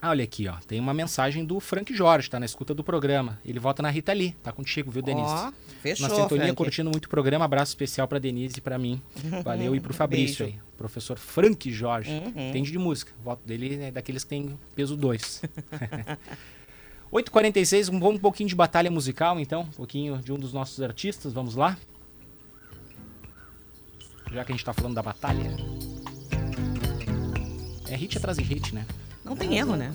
Ah, olha aqui, ó. Tem uma mensagem do Frank Jorge, tá na escuta do programa. Ele vota na Rita Lee, tá contigo, viu, Denise? Ó, fechou, na sintonia, Frank. curtindo muito o programa. Abraço especial pra Denise e pra mim. Valeu e pro Fabrício Beijo. aí. Professor Frank Jorge. Uhum. Entende de música. O voto dele é daqueles que tem peso 2. 8h46, um, um pouquinho de batalha musical, então. Um pouquinho de um dos nossos artistas. Vamos lá? Já que a gente tá falando da batalha. É hit atrás de hit, né? Não tem erro, né?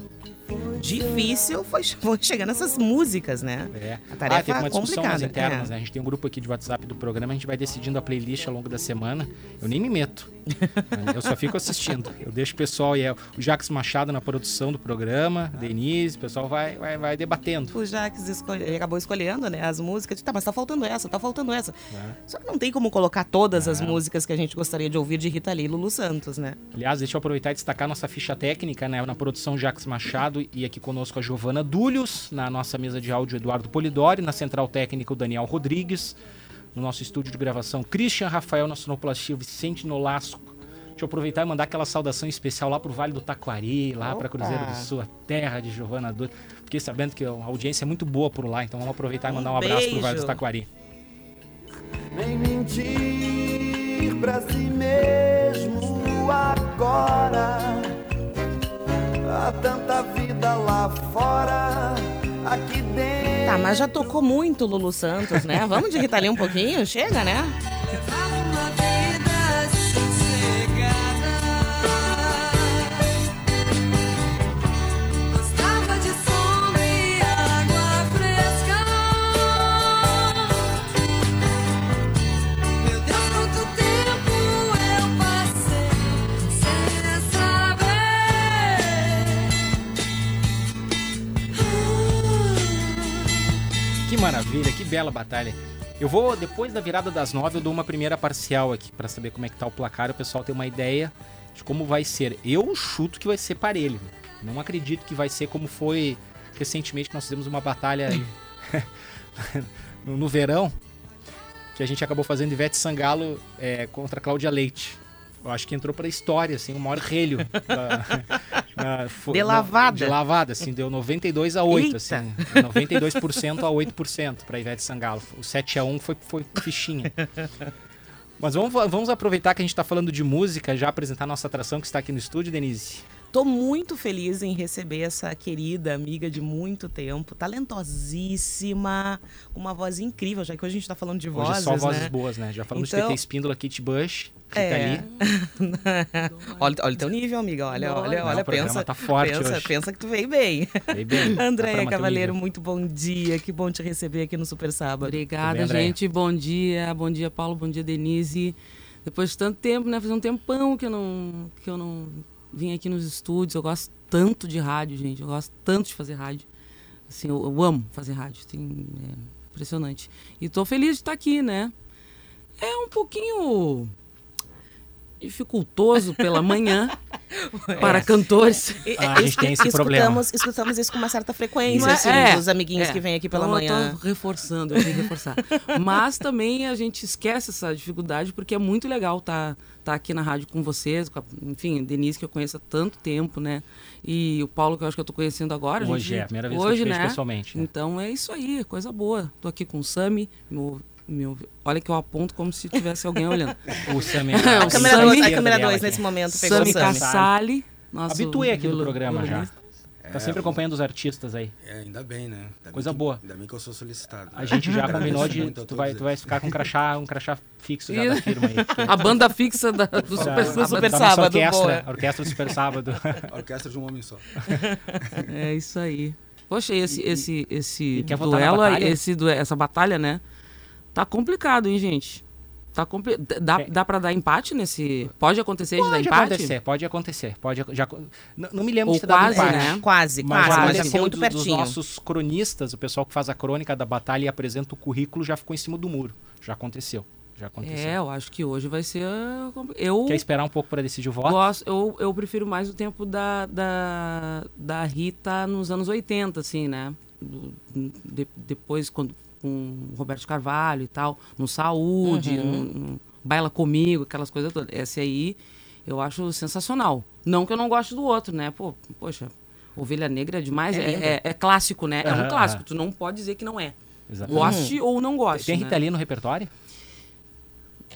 Difícil foi, foi chegar nessas músicas, né? É. A tarefa ah, teve uma discussão nas complicada, internas, é. né? A gente tem um grupo aqui de WhatsApp do programa, a gente vai decidindo a playlist ao longo da semana. Eu nem me meto. Eu só fico assistindo. Eu deixo o pessoal e é o Jax Machado na produção do programa, Denise, o pessoal vai, vai, vai debatendo. O Jax escolhe- acabou escolhendo, né, as músicas. Tá, mas tá faltando essa, tá faltando essa. né? Só que não tem como colocar todas as Não. músicas que a gente gostaria de ouvir de Rita Lee e Lulu Santos, né? Aliás, deixa eu aproveitar e destacar nossa ficha técnica, né? Na produção Jax Machado e aqui conosco a Giovana Dúlios, na nossa mesa de áudio Eduardo Polidori, na central técnica o Daniel Rodrigues, no nosso estúdio de gravação Christian Rafael, na sonoplastia Vicente Nolasco. Deixa eu aproveitar e mandar aquela saudação especial lá pro Vale do Taquari, lá para! Cruzeiro do Sul, a terra de Giovana Dúlios. Fiquei sabendo que a audiência é muito boa por lá, então vamos aproveitar e mandar um, Um abraço pro Vale do. Taquari. Nem mentir pra si mesmo agora. Há tanta vida lá fora, aqui dentro. Tá, mas já tocou muito Lulu Santos, né? Vamos de Rita Lee um pouquinho? Chega, né? Maravilha, que bela batalha. Eu vou, depois da virada das nove, eu dou uma primeira parcial aqui pra saber como é que tá o placar o pessoal ter uma ideia de como vai ser. Eu chuto que vai ser parelho. Não acredito que vai ser como foi recentemente que nós fizemos uma batalha no, no verão, que a gente acabou fazendo Ivete Sangalo é, contra Cláudia Leite. Eu acho que entrou pra história, assim, o maior relho. da- fo- De lavada. De lavada, assim, deu 92 a 8, Eita. assim. 92% a 8% pra Ivete Sangalo. O 7 a 1 foi, foi fichinha. Mas vamos, vamos aproveitar que a gente tá falando de música, já apresentar nossa atração que está aqui no estúdio, Denise. Tô muito feliz em receber essa querida amiga de muito tempo, talentosíssima, com uma voz incrível, já que hoje a gente tá falando de Hoje vozes, é só vozes né? boas, né? Já falamos de Então- TT Espíndola, Kit Bush, Rita É. Lee. olha, olha o teu nível, amiga. Olha, olha, Não, olha, pensa. tá forte pensa, hoje. pensa que tu veio bem. Veio bem. Pra Andréia Cavaleiro, muito bom dia. Que bom te receber aqui no Super Sábado. Obrigada, bem, gente. Bom dia. Bom dia, Paulo. Bom dia, Denise. Depois de tanto tempo, né? Faz um tempão que eu não, que eu não vim aqui nos estúdios. Eu gosto tanto de rádio, gente. Eu gosto tanto de fazer rádio. Assim, eu, eu amo fazer rádio. Tem, é impressionante. E tô feliz de estar aqui, né? É um pouquinho dificultoso pela manhã para cantores. E- Ah, a gente tem esse problema. escutamos, escutamos isso com uma certa frequência, é- assim, é, dos amiguinhos é. que vêm aqui pela Então, manhã. Eu tô reforçando, eu tenho que reforçar. Mas também a gente esquece essa dificuldade porque é muito legal estar tá, aqui na rádio com vocês, com a, enfim, Denise que eu conheço há tanto tempo, né? E o Paulo que eu acho que eu tô conhecendo agora. Hoje gente- é a primeira vez que eu hoje, te vejo né? pessoalmente, né? Então é isso aí, coisa boa. Tô aqui com o Sami, meu, meu, olha que eu aponto como se tivesse alguém olhando. O. A câmera Sami- 2 a câmera dela dois aqui. nesse momento pegou Sami o Sami. Cassali. nosso Habituei aqui no programa já. Tá sempre acompanhando os artistas aí. É, ainda bem, né? Ainda Coisa bem que- boa. Ainda bem que eu sou solicitado. A gente já combinou de. Tu vai, tu vai ficar com um crachá, um crachá fixo já da firma aí. A banda fixa da- do Da- Super da-. Super da Sábado, orquestra, orquestra do Super Sábado. A orquestra de um homem só. É isso aí. Poxa, esse, esse, esse e votar na duelo esse essa batalha, né? Tá complicado, hein, gente? Tá compli... dá, É. dá pra dar empate nesse. Pode acontecer de dar Pode empate? acontecer, pode acontecer. Pode, já, não, não me lembro Ou de dado quase, empate. né? Quase, Mas quase, mas já ficou muito dos, dos pertinho. nossos cronistas, o pessoal que faz a crônica da batalha e apresenta o currículo já ficou em cima do muro. Já aconteceu. Já aconteceu. É, eu acho que hoje vai ser. Eu Quer esperar um pouco para decidir o voto? gosto, eu, eu prefiro mais o tempo da, da, da Rita nos anos 80, assim, né? Do- de- depois, quando com o Roberto Carvalho e tal, no Saúde, Uhum. no, no Baila Comigo, aquelas coisas todas. Esse aí eu acho sensacional. Não que eu não goste do outro, né? Pô, poxa, Ovelha Negra é demais. É É, é- é clássico, né? é Aham, um clássico. Tu não pode dizer que não é. Exatamente. Goste ou não goste. Tem né? Rita Lee no repertório?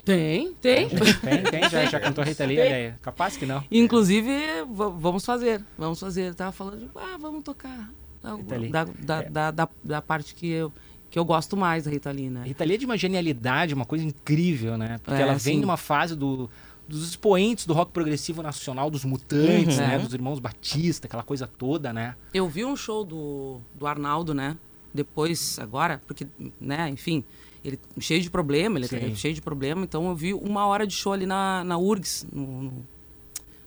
Tem, tem. Tem, tem, já, já cantou Rita Lee, aí. Capaz que não. Inclusive, va- vamos fazer. Vamos fazer. Eu tava falando de, ah, vamos tocar. Da, da, É. da, da, da parte que eu, que eu gosto mais da Rita Lee, né? Rita Lee é de uma genialidade, uma coisa incrível, né? Porque É, ela vem sim. numa fase do, dos expoentes do rock progressivo nacional, dos mutantes, Uhum. né? É. Dos irmãos Batista, aquela coisa toda, né? Eu vi um show do, do Arnaldo, né? Depois, agora, porque, né, enfim, ele cheio de problema, ele é cheio de problema, então eu vi uma hora de show ali na, na URGS, no- no-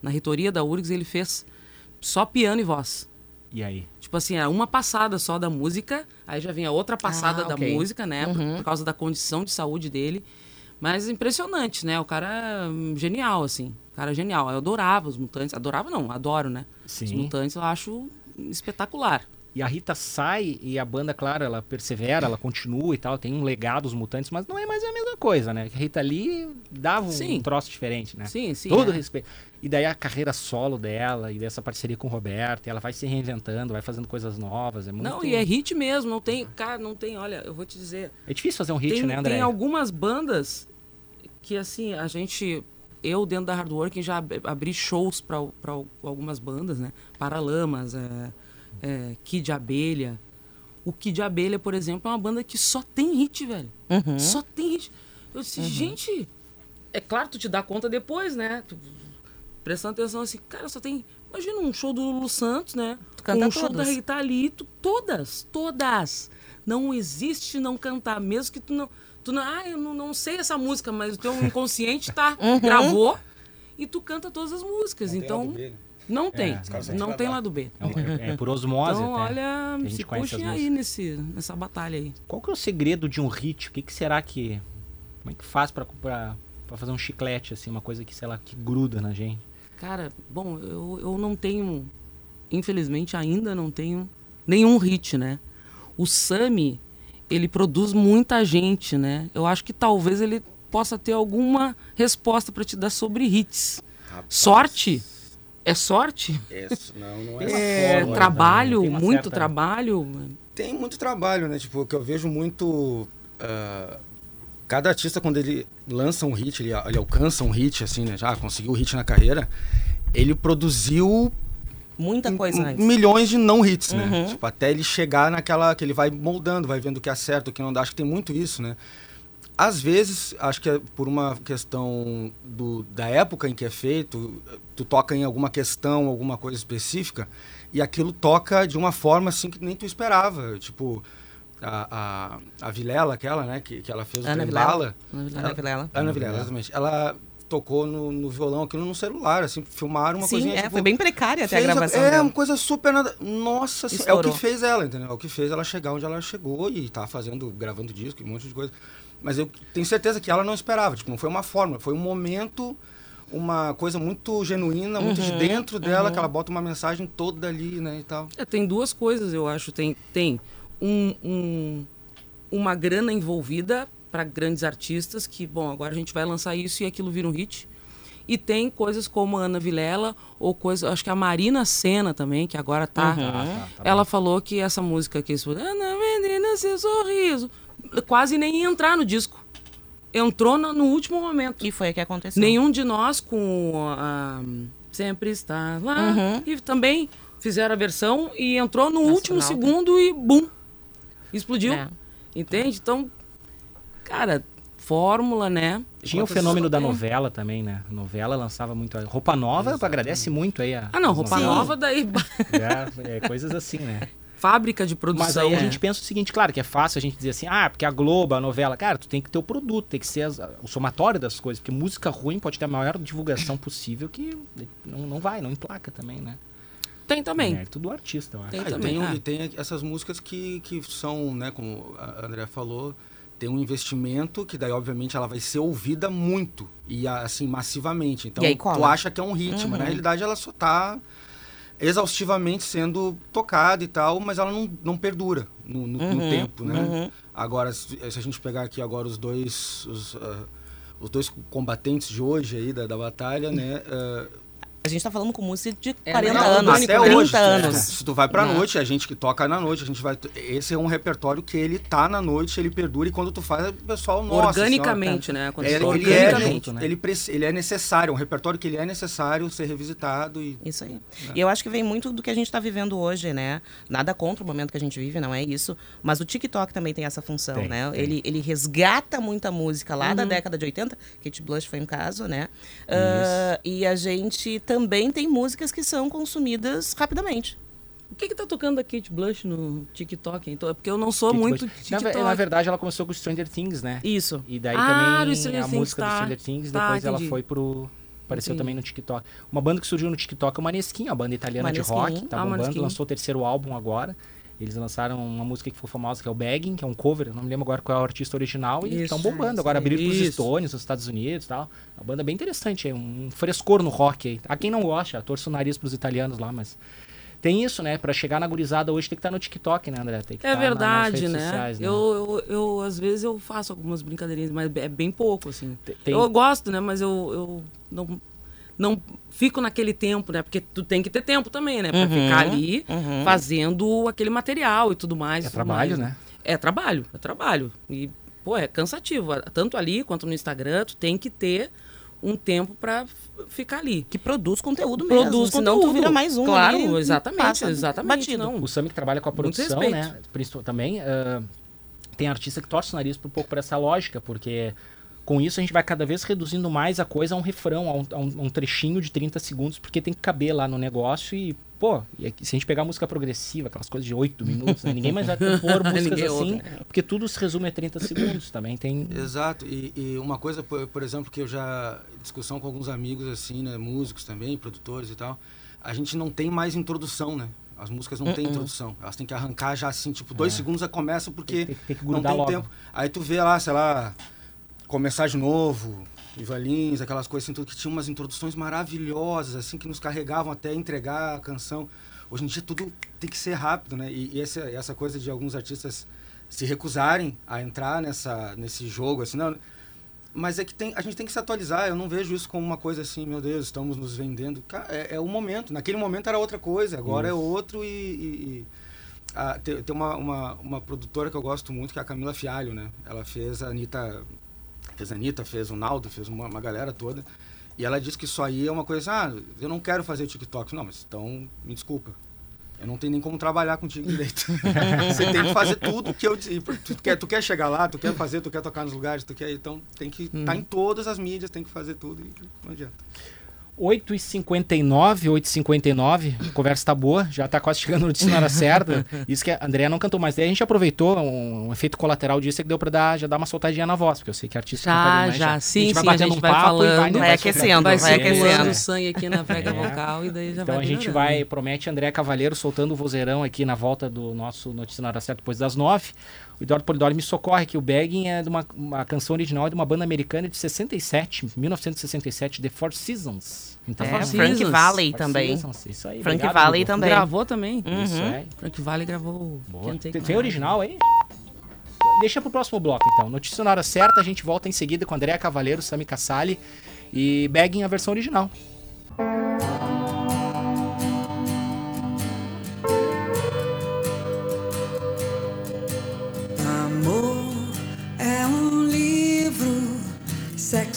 na reitoria da URGS, ele fez só piano e voz. E aí? Tipo assim, era uma passada só da música, aí já vinha outra passada Ah, da ok. música, né? por- Uhum. Por, causa da condição de saúde dele. Mas impressionante, né? O cara hum, genial, assim. O cara genial. Eu adorava os mutantes. Adorava não, adoro, né? Os Sim. mutantes eu acho espetacular. E a Rita sai e a banda, claro, ela persevera, ela continua e tal, tem um legado os mutantes, mas não é mais a mesma coisa, né? A Rita Lee dava um Sim. troço diferente, né? Sim, sim. Todo é. respeito. E daí a carreira solo dela, e dessa parceria com o Roberto, e ela vai se reinventando, vai fazendo coisas novas. É muito... Não, e é hit mesmo, não tem, cara, não tem, olha, eu vou te dizer. É difícil fazer um hit, tem, né, André? Tem algumas bandas que, assim, a gente. Eu, dentro da Hardworking, já ab- abri shows para algumas bandas, né? Paralamas, é, é, Kid Abelha. O Kid Abelha, por exemplo, é uma banda que só tem hit, velho. Uhum. Só tem hit. Eu disse, gente, é claro, tu te dá conta depois, né? Tu, prestando atenção assim, cara, só tem. Imagina um show do Lulu Santos, né? Tu canta um show da todas. Rita Lee, tu- todas, todas. Não existe não cantar, mesmo que tu não. Tu não ah, eu não, não sei essa música, mas o teu inconsciente tá, Uhum. gravou e tu canta todas as músicas. Do Então. Né? Não tem. É, não tem lado B. É, um- é por osmose Então, até, olha, se puxem aí nesse, nessa batalha aí. Qual que é o segredo de um hit? O que, que será que. Como é que faz pra, pra, pra fazer um chiclete, assim, uma coisa que, sei lá, que gruda na gente? Cara, bom, eu, eu não tenho, infelizmente ainda não tenho nenhum hit, né? O Sami, ele produz muita gente, né? Eu acho que talvez ele possa ter alguma resposta pra te dar sobre hits. Sorte? É sorte? Isso, não, não é. É trabalho, também, tem uma muito certa- trabalho. Tem muito trabalho, né? Tipo, o que eu vejo muito. ah, cada artista, quando ele lança um hit, ele, ele alcança um hit, assim, né? Já conseguiu o hit na carreira, ele produziu. Muita coisa antes. Milhões de não hits, né? Uhum. Tipo, até ele chegar naquela. que ele vai moldando, vai vendo o que acerta, o que não dá. Acho que tem muito isso, né? Às vezes, acho que é por uma questão do, da época em que é feito, tu toca em alguma questão, alguma coisa específica, e aquilo toca de uma forma assim que nem tu esperava. Tipo, a, a, a Vilela, aquela, né, que, que ela fez o Ana Trembala. Vilela. Ana Vilela. Ana Vilela, exatamente. Ela tocou no, no violão aquilo no celular, assim, filmaram uma Sim, coisinha. é, tipo, foi bem precária até a gravação É, dela. uma coisa super nada. Nossa, assim, é o que fez ela, entendeu? É o que fez ela chegar onde ela chegou e tá fazendo, gravando disco, e um monte de coisa. Mas eu tenho certeza que ela não esperava, tipo, não foi uma fórmula, foi um momento, uma coisa muito genuína, muito de Uhum, dentro dela, uhum. que ela bota uma mensagem toda ali, né, e tal. É, tem duas coisas, eu acho. Tem, tem um, um- uma grana envolvida para grandes artistas, que, bom, agora a gente vai lançar isso e aquilo vira um hit. E tem coisas como a Ana Vilela, ou coisa, acho que a Marina Senna também, que agora tá. Uhum. Tá, tá, tá ela falou que essa música aqui, Ana Menina, seu sorriso, quase nem ia entrar no disco. Entrou no, no último momento. E foi o que aconteceu. Nenhum de nós com a Sempre Está Lá. Uhum. E também fizeram a versão e entrou no último Nacional. segundo e bum! Explodiu. É. Entende? Então, cara, fórmula, né? Tinha o fenômeno da tem- novela também, né? Novela lançava muito. a- Roupa nova agradece muito aí a. Ah, não, roupa nova daí. É, é, coisas assim, né? Fábrica de produção. Mas aí a é. gente pensa o seguinte, claro que é fácil a gente dizer assim, ah, porque a Globo, a novela, cara, tu tem que ter o produto, tem que ser as- o somatório das coisas, porque música ruim pode ter a maior divulgação possível que não, não vai, não emplaca também, né? Tem também. É mérito do artista, eu acho. Tem Ah, e também. tem, ah. e tem essas músicas que, que são, né, como a André falou, tem um investimento que daí, obviamente, ela vai ser ouvida muito e assim, massivamente. Então, E aí tu acha que é um ritmo, Uhum. mas na realidade ela só tá exaustivamente sendo tocada e tal, mas ela não, não perdura no, no- no Uhum, tempo, né? uhum. Agora, se, se a gente pegar aqui agora os dois... Os, ah, os dois combatentes de hoje aí da, da batalha, né? ah, A gente tá falando com música de É, 40 não, anos, até 30 hoje, anos. Se, tu vai pra Né? noite, a gente que toca na noite, a gente vai. Esse é um repertório que ele tá na noite, ele perdura e quando tu faz, o pessoal, nossa Organicamente, senhora, né? Quando É, ele, é, junto, né? ele, ele é necessário, é um repertório que ele é necessário ser revisitado e. Isso aí. E eu acho que vem muito do que a gente está vivendo hoje, né? Nada contra o momento que a gente vive, não é isso. Mas o TikTok também tem essa função, Tem, né? tem. Ele, ele resgata muita música lá da Uhum. década de 80, Kate Blush foi um caso, né? Ah, e a gente também tem músicas que são consumidas rapidamente. O que que tá tocando da Kate Blush no TikTok? Então, é porque eu não sou Kate muito. Na, TikTok. ve- na verdade, ela começou com Stranger Things, né? Isso. E daí Ah, do também a Things, música do tá. Stranger Things, Tá, depois ela entendi. foi pro. Apareceu Entendi. também no TikTok. Uma banda que surgiu no TikTok é o Maneskin, a banda italiana Maneskin. de rock. Tá Ah, bombando, Maneskin. lançou o terceiro álbum agora. Eles lançaram uma música que ficou famosa, que é o Begging, que é um cover, não me lembro agora qual é o artista original, e estão bombando. Agora abriram pros Isso. Stones, nos Estados Unidos e tal. Uma banda bem interessante, é um frescor no rock aí. A quem não gosta, torço o nariz pros italianos lá, mas. Tem isso, né? Pra chegar na gurizada hoje tem que estar no TikTok, né, André? Tem que É tá na- nas verdade, redes né? sociais, né? Eu, eu, eu, às vezes, eu faço algumas brincadeirinhas, mas é bem pouco, assim. tem- Eu gosto, né? Mas eu, eu não, não fico naquele tempo, né? Porque tu tem que ter tempo também, né? Pra Uhum, ficar ali uhum. fazendo aquele material e tudo mais. É tudo trabalho, mais, né? É trabalho, é trabalho. E, pô, é cansativo. Tanto ali quanto no Instagram, tu tem que ter um tempo pra f- ficar ali. Que produz conteúdo mesmo. Produz senão conteúdo. tu vira mais um Claro, ali exatamente, passa exatamente. batido. Não. O Sami que trabalha com a produção, né? Também ah, tem artista que torce o nariz por um pouco por essa lógica, porque com isso a gente vai cada vez reduzindo mais a coisa a um refrão, a um, a um- a um trechinho de 30 segundos, porque tem que caber lá no negócio e, pô, e aqui- se a gente pegar música progressiva, aquelas coisas de 8 minutos, né? ninguém mais vai compor músicas assim, ouve. porque tudo se resume a 30 segundos. Também tem. Exato, e, e uma coisa, por, por exemplo, que eu já. discussão com alguns amigos, assim, né, músicos também, produtores e tal. a gente não tem mais introdução, né? As músicas não têm Uh-uh. introdução. Elas têm que arrancar já assim, tipo, dois É. segundos já começa porque Tem- tem que não tem logo. tempo. Aí tu vê lá, sei lá, começar de novo, Ivan Lins, aquelas coisas assim, tudo que tinha umas introduções maravilhosas, assim, que nos carregavam até entregar a canção. Hoje em dia tudo tem que ser rápido, né? E, e essa, essa coisa de alguns artistas se recusarem a entrar nessa, nesse jogo, assim, não. Mas é que tem, a gente tem que se atualizar. Eu não vejo isso como uma coisa assim, meu Deus, estamos nos vendendo. É, é o momento. Naquele momento era outra coisa, agora é Isso. outro e. e- e- ah, tem tem uma, uma, uma produtora que eu gosto muito, que é a Camila Fialho, né? Ela fez a Anitta, fez a Anitta, fez o Naldo, fez uma, uma galera toda. E ela disse que isso aí é uma coisa, ah, eu não quero fazer TikTok. Não, mas então, me desculpa. Eu não tenho nem como trabalhar contigo direito. Você tem que fazer tudo que eu disse. Tu quer, tu quer chegar lá, tu quer fazer, tu quer tocar nos lugares, tu quer. Então tem que estar em todas as mídias, tem que fazer tudo e não adianta. 8h59, 8h59, a conversa tá boa, já tá quase chegando no notícia na hora certa. Isso que a Andrea não cantou mais. Daí a gente aproveitou, um, um efeito colateral disso é que deu pra dar, já dar uma soltadinha na voz, porque eu sei que artista Já, demais, já, a sim, gente vai sim, a batendo gente um vai papo falando, vai, né, vai aquecendo, vai vai aquecendo. o sangue aqui na vega É. vocal e daí já Então vai a gente melhorando. vai, promete André Cavaleiro soltando o vozeirão aqui na volta do nosso Notícia na Hora Certa depois das nove. O Eduardo Polidori me socorre que o Begging é de uma, uma canção original de uma banda americana de 67, 1967, The Four Seasons. Então, É, Four Frank. Valley Four também. Seasons, isso aí. Frank obrigado, Valley também. Gravou também. Isso Uhum. aí. Frank Valley gravou Tem, tem original aí? Deixa pro próximo bloco, então. Notícia na hora certa, a gente volta em seguida com André Cavaleiro, Sami Cassali e Begging a versão original. Amor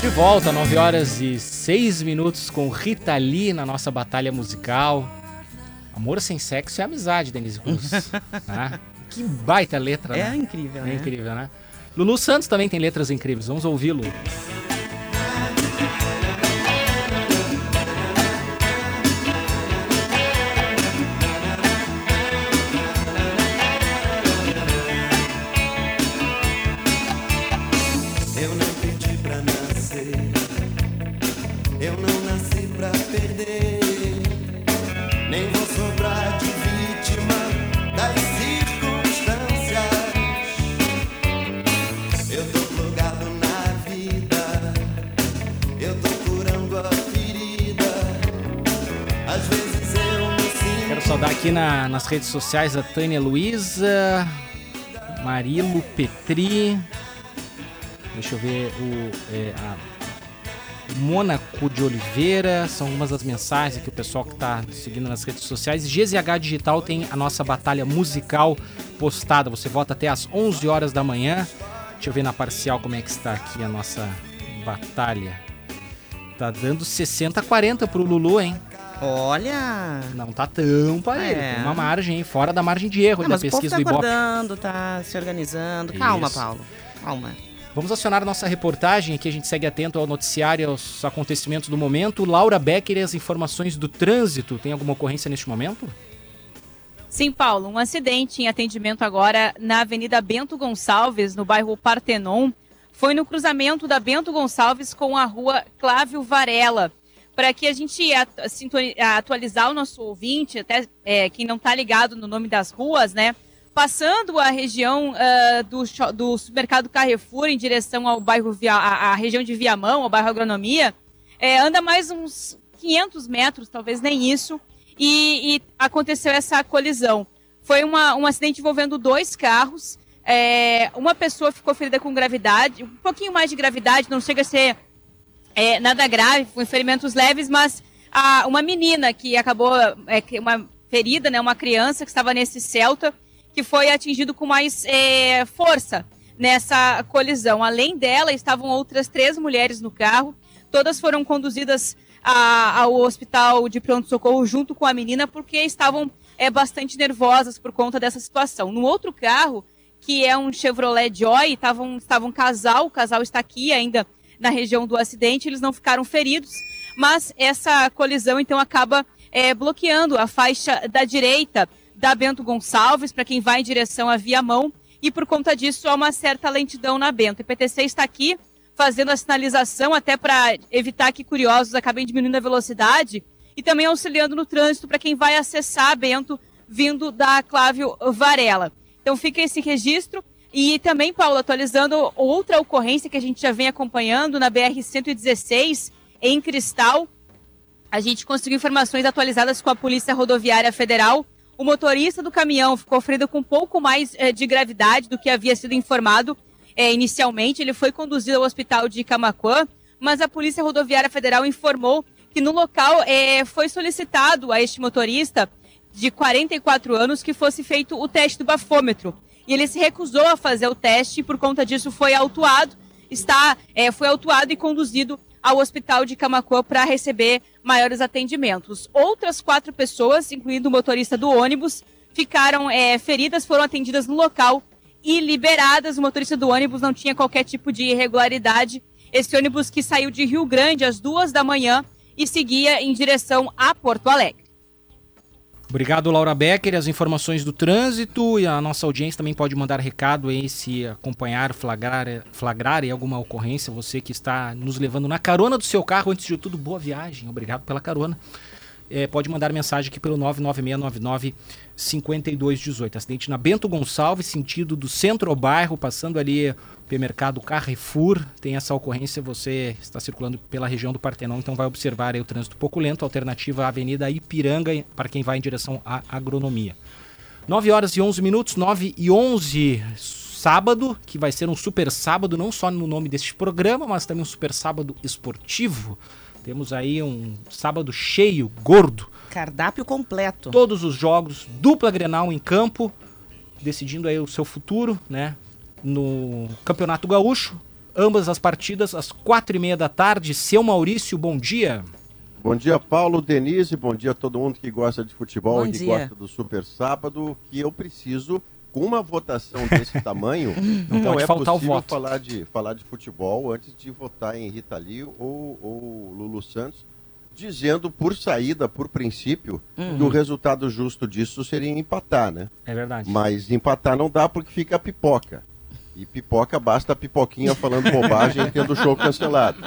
de volta, 9 horas e 6 minutos com Rita Lee na nossa batalha musical. Amor sem sexo é amizade, Denise Cruz. Tá? Que baita letra, É né? incrível, É né? incrível, né? Lulu Santos também tem letras incríveis, vamos ouvi-lo. Saudar aqui na- nas redes sociais a Tânia Luiza, Marilo Petri. Deixa eu ver o. é, Mônaco de Oliveira. São algumas das mensagens que o pessoal que está seguindo nas redes sociais. GZH Digital tem a nossa batalha musical postada. Você vota até às 11 horas da manhã. Deixa eu ver na parcial como é que está aqui a nossa batalha. Tá dando 60 a 40 pro Lulu, hein? Olha. Não tá tão parelho. É. Tem uma margem, fora da margem de erro Não, da mas o povo pesquisa tá do Ibope. acordando, tá se organizando. Calma, Isso. Paulo. Calma. Vamos acionar a nossa reportagem, aqui a gente segue atento ao noticiário, aos acontecimentos do momento. Laura Becker e as informações do trânsito. Tem alguma ocorrência neste momento? Sim, Paulo, um acidente em atendimento agora na Avenida Bento Gonçalves, no bairro Partenon, foi no cruzamento da Bento Gonçalves com a rua Clávio Varela. Para que a gente atualizar o nosso ouvinte, até é, quem não está ligado no nome das ruas, né? Passando a região ah, do, do supermercado Carrefour em direção ao bairro, Via, a, a região de Viamão, ao bairro Agronomia, é, anda mais uns 500 metros, talvez nem isso, e, e aconteceu essa colisão. Foi uma, um acidente envolvendo dois carros. é, uma pessoa ficou ferida com gravidade, um pouquinho mais de gravidade, não chega a ser é, nada grave, com ferimentos leves, mas a, uma menina que acabou, é, uma ferida, né, uma criança que estava nesse Celta, que foi atingido com mais é, força nessa colisão. Além dela, estavam outras três mulheres no carro. Todas foram conduzidas a- ao hospital de pronto-socorro junto com a menina porque estavam é, bastante nervosas por conta dessa situação. No outro carro, que é um Chevrolet Joy, estavam estavam um casal, o casal está aqui ainda na região do acidente, eles não ficaram feridos, mas essa colisão então acaba é, bloqueando a faixa da direita da Bento Gonçalves para quem vai em direção à Viamão e por conta disso há uma certa lentidão na Bento. O está aqui fazendo a sinalização até para evitar que curiosos acabem diminuindo a velocidade e também auxiliando no trânsito para quem vai acessar a Bento vindo da Clávio Varela. Então fica esse registro e também, Paulo, atualizando outra ocorrência que a gente já vem acompanhando na BR-116 em Cristal. A gente conseguiu informações atualizadas com a Polícia Rodoviária Federal. O motorista do caminhão ficou ferido com um pouco mais eh, de gravidade do que havia sido informado eh, inicialmente. Ele foi conduzido ao hospital de Camaquã, mas a Polícia Rodoviária Federal informou que no local eh, foi solicitado a este motorista de 44 anos que fosse feito o teste do bafômetro. E ele se recusou a fazer o teste e por conta disso foi autuado, está, eh, foi autuado e conduzido ao hospital de Camacuã para receber maiores atendimentos. Outras quatro pessoas, incluindo o motorista do ônibus, ficaram eh, feridas, foram atendidas no local e liberadas. O motorista do ônibus não tinha qualquer tipo de irregularidade. Esse ônibus que saiu de Rio Grande às duas da manhã e seguia em direção a Porto Alegre. Obrigado, Laura Becker. As informações do trânsito e a nossa audiência também pode mandar recado aí se acompanhar, flagrar, flagrar em alguma ocorrência. Você que está nos levando na carona do seu carro, antes de tudo, boa viagem. Obrigado pela carona. É, pode mandar mensagem aqui pelo 99699 5218. Acidente na Bento Gonçalves, sentido do centro ao bairro, passando ali supermercado Carrefour. Tem essa ocorrência, você está circulando pela região do Partenon, então vai observar aí o trânsito pouco lento. Alternativa Avenida Ipiranga, para quem vai em direção à agronomia. 9 horas e 11 minutos, 9 e 11, sábado, que vai ser um super sábado, não só no nome deste programa, mas também um super sábado esportivo. Temos aí um sábado cheio, gordo. Cardápio completo. Todos os jogos, dupla Grenal em campo, decidindo aí o seu futuro, né? No Campeonato Gaúcho, ambas as partidas às quatro e meia da tarde. Seu Maurício, bom dia. Bom dia, Paulo, Denise, bom dia a todo mundo que gosta de futebol Bom e que gosta do Super Sábado, que eu preciso, com uma votação desse tamanho, Não não pode é faltar o possível voto. falar de, falar de futebol antes de votar em Rita Lee ou, ou Lulu Santos, dizendo por saída, por princípio, Uhum. que o resultado justo disso seria empatar, né? É verdade. Mas empatar não dá porque fica a pipoca. E pipoca basta a pipoquinha falando bobagem e tendo o show cancelado.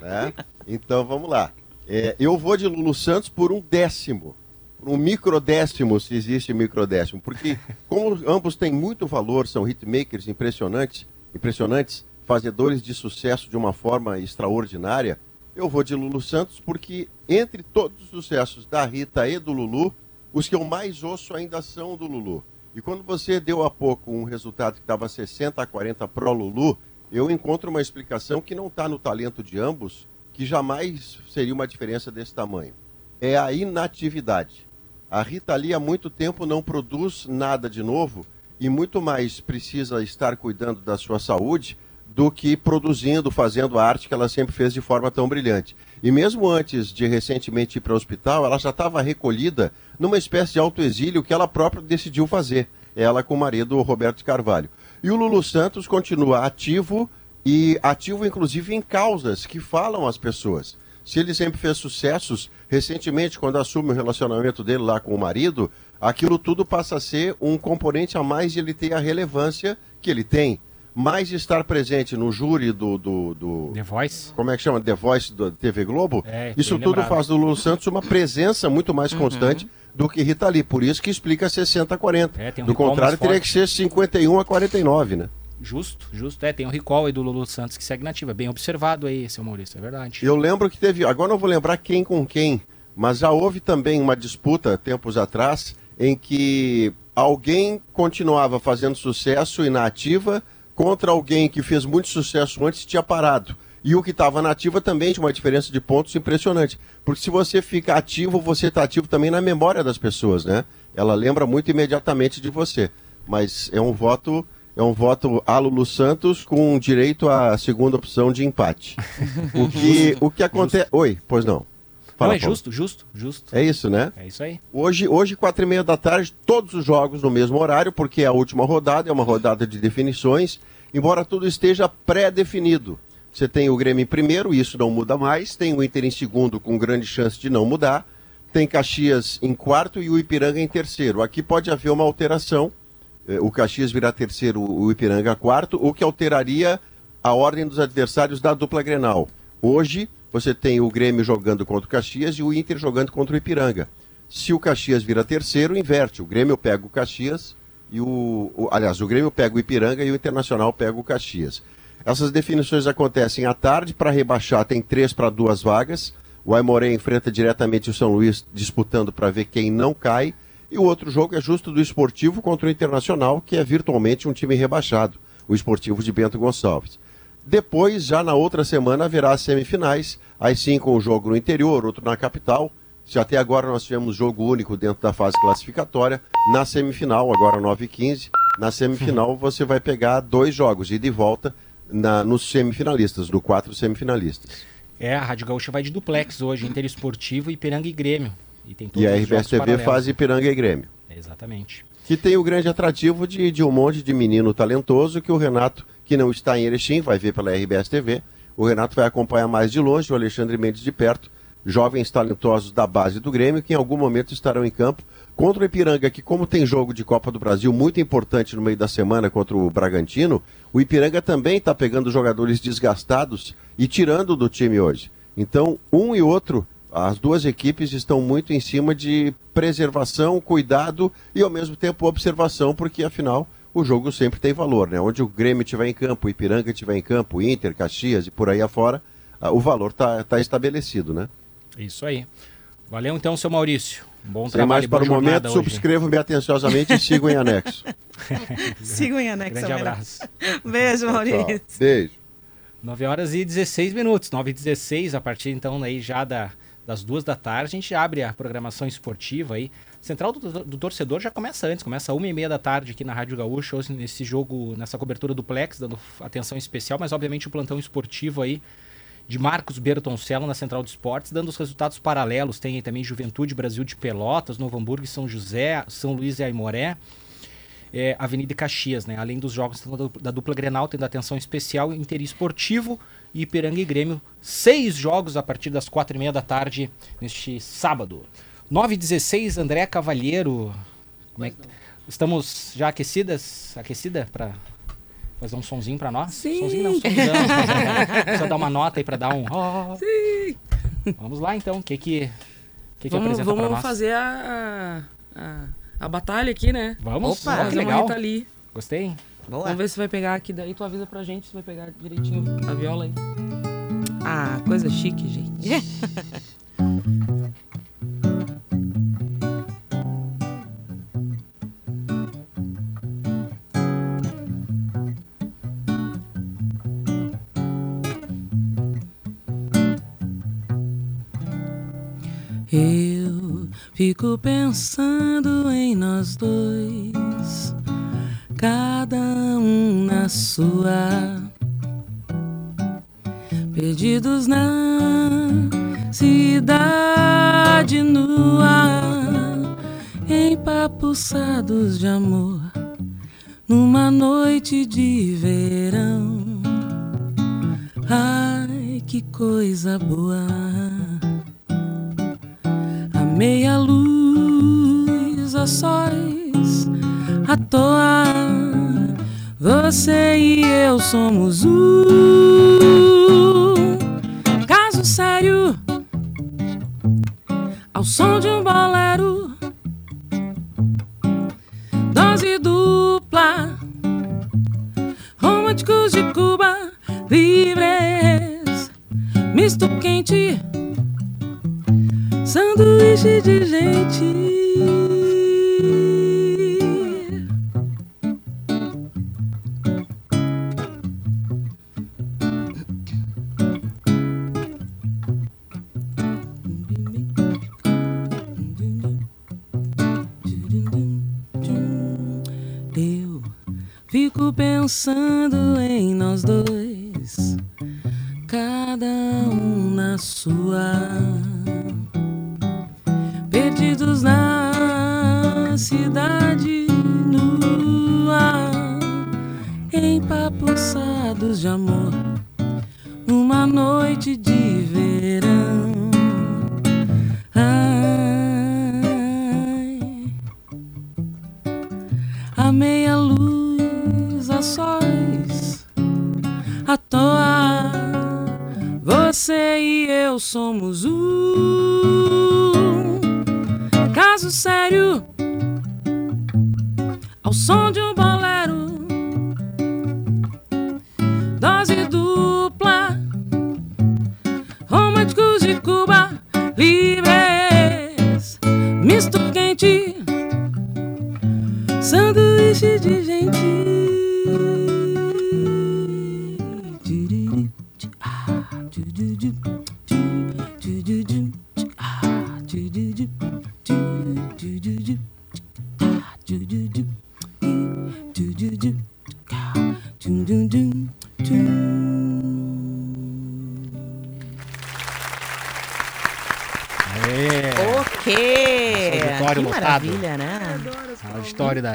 né? Então vamos lá. É, eu vou de Lulu Santos por um décimo. Por um microdécimo, se existe microdécimo. Porque, como ambos têm muito valor, são hitmakers impressionantes, impressionantes, fazedores de sucesso de uma forma extraordinária, eu vou de Lulu Santos porque, entre todos os sucessos da Rita e do Lulu, os que eu mais ouço ainda são do Lulu. E quando você deu há pouco um resultado que estava 60 a 40 pro Lulu, eu encontro uma explicação que não está no talento de ambos, que jamais seria uma diferença desse tamanho. É a inatividade. A Rita Lee há muito tempo não produz nada de novo e muito mais precisa estar cuidando da sua saúde do que produzindo, fazendo a arte que ela sempre fez de forma tão brilhante. E mesmo antes de recentemente ir para o hospital, ela já estava recolhida numa espécie de autoexílio que ela própria decidiu fazer, ela com o marido Roberto Carvalho. E o Lulu Santos continua ativo e ativo inclusive em causas que falam às pessoas. Se ele sempre fez sucessos, recentemente, quando assume o relacionamento dele lá com o marido, aquilo tudo passa a ser um componente a mais de ele ter a relevância que ele tem. Mais estar presente no júri do, do, do- The Voice. Como é que chama? The Voice da TV Globo. É, Isso tudo lembrado. faz do Lulu Santos uma presença muito mais constante do que Rita Lee. Por isso que explica 60 a 40. É, um do contrário, teria que ser 51 a 49, né? Justo, justo. É, tem um recall aí do Lulu Santos que segue nativa. Bem observado aí, seu Maurício, é verdade. Eu lembro que teve, agora não vou lembrar quem com quem, mas já houve também uma disputa tempos atrás em que alguém continuava fazendo sucesso e na ativa contra alguém que fez muito sucesso antes tinha parado. E o que estava na ativa também tinha uma diferença de pontos impressionante. Porque se você fica ativo, você está ativo também na memória das pessoas, né? Ela lembra muito imediatamente de você. mas é um voto é um voto a Lulu Santos com direito à segunda opção de empate. O que o que acontece? Oi, pois não. Não, é Paulo. justo, justo, justo. É isso, né? É isso aí. Hoje, hoje, quatro e meia da tarde, todos os jogos no mesmo horário, porque é a última rodada, é uma rodada de definições, embora tudo esteja pré-definido. Você tem o Grêmio em primeiro, isso não muda mais, tem o Inter em segundo, com grande chance de não mudar, tem Caxias em quarto e o Ipiranga em terceiro. Aqui pode haver uma alteração, eh, o Caxias virar terceiro, o Ipiranga quarto, o que alteraria a ordem dos adversários da dupla Grenal. Hoje, você tem o Grêmio jogando contra o Caxias e o Inter jogando contra o Ipiranga. Se o Caxias vira terceiro, inverte. O Grêmio pega o Caxias e o, o- Aliás, o Grêmio pega o Ipiranga e o Internacional pega o Caxias. Essas definições acontecem à tarde. Para rebaixar, tem três para duas vagas. O Aimoré enfrenta diretamente o São Luís, disputando para ver quem não cai. E o outro jogo é justo do Esportivo contra o Internacional, que é virtualmente um time rebaixado, o Esportivo de Bento Gonçalves. Depois, já na outra semana, haverá as semifinais, aí sim com o jogo no interior, outro na capital. Se até agora nós tivemos jogo único dentro da fase classificatória, na semifinal, agora 9 e 15 na semifinal você vai pegar dois jogos, ida e volta, na, nos semifinalistas, no quatro semifinalistas. É, a Rádio Gaúcha vai de duplex hoje, Inter Esportivo, Ipiranga e Grêmio. E tem todos E a RBS TV faz Ipiranga e Grêmio. É, Exatamente. Que tem o grande atrativo de, de um monte de menino talentoso que o Renato, que não está em Erechim, vai ver pela RBS TV. O Renato vai acompanhar mais de longe, o Alexandre Mendes de perto, jovens talentosos da base do Grêmio, que em algum momento estarão em campo contra o Ipiranga, que como tem jogo de Copa do Brasil muito importante no meio da semana contra o Bragantino, o Ipiranga também está pegando jogadores desgastados e tirando do time hoje. Então, um e outro as duas equipes estão muito em cima de preservação, cuidado e ao mesmo tempo observação, porque afinal o jogo sempre tem valor, né? Onde o Grêmio estiver em campo, o Ipiranga estiver em campo, o Inter, Caxias e por aí afora, ah, o valor está tá estabelecido, né? Isso aí. Valeu então, seu Maurício. Bom Sem trabalho mais para o momento, subscrevam-me atenciosamente e sigam em anexo. Sigam em anexo. Grande é abraço. Beijo, Maurício. Tchau. Beijo. 9 horas e 16 minutos. 9 e 16, a partir então aí já da, das duas da tarde, a gente abre a programação esportiva aí. Central do, do Torcedor já começa antes, começa 1 e meia da tarde aqui na Rádio Gaúcha, hoje nesse jogo, nessa cobertura do Plex, dando atenção especial, mas obviamente o plantão esportivo aí de Marcos Bertoncello na Central de Esportes, dando os resultados paralelos. Tem aí também Juventude Brasil de Pelotas, Novo Hamburgo e São José, São Luís e Aimoré é, Avenida e Caxias, né? Além dos jogos da dupla- da dupla Grenal, tendo atenção especial, Inter Esportivo e Ipiranga e Grêmio. Seis jogos a partir das quatro e meia da tarde neste sábado. 9 e 16 André Cavalheiro. É que... Estamos já aquecidas? Aquecida para fazer um sonzinho para nós? Sim. Sonzinho não, sonzão. Só dar uma nota aí para dar um... ó. Sim. Vamos lá então, o que que, que, que vamos apresenta vamos nós? fazer a, a, a batalha aqui, né? Vamos? Opa, Ó, que fazer uma legal. Rita Gostei. Vamos ver se vai pegar aqui. Daí tu avisa pra gente se vai pegar direitinho a viola aí. Ah, coisa chique, gente. Eu fico pensando em nós dois, cada um na sua, perdidos na cidade nua, empapuçados de amor, numa noite de verão. Ai, que coisa boa a meia luz, a sóis, à toa. Você e eu somos um caso sério. Ao som de um bolero, dose dupla, românticos de Cuba, livres, misto quente sanduíche de gente. Fico pensando em nós dois, cada um na sua,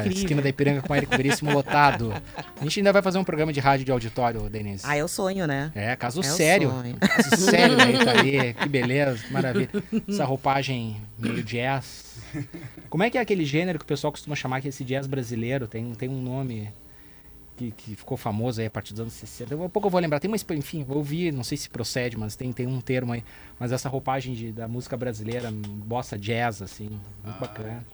Incrível. esquina da Ipiranga com Érico Veríssimo lotado. A gente ainda vai fazer um programa de rádio de auditório, Denise. Ah, é o sonho, né? É, caso É o sério. sonho. Caso sério da Itali. Que beleza, que maravilha. Essa roupagem meio jazz. Como é que é aquele gênero que o pessoal costuma chamar que esse jazz brasileiro? Tem, tem um nome que, que ficou famoso aí a partir dos anos 60. Daqui a pouco eu vou lembrar. Tem uma, enfim, vou ouvir, não sei se procede, mas tem, tem um termo aí. Mas essa roupagem de- da música brasileira, bossa jazz, assim, muito bacana.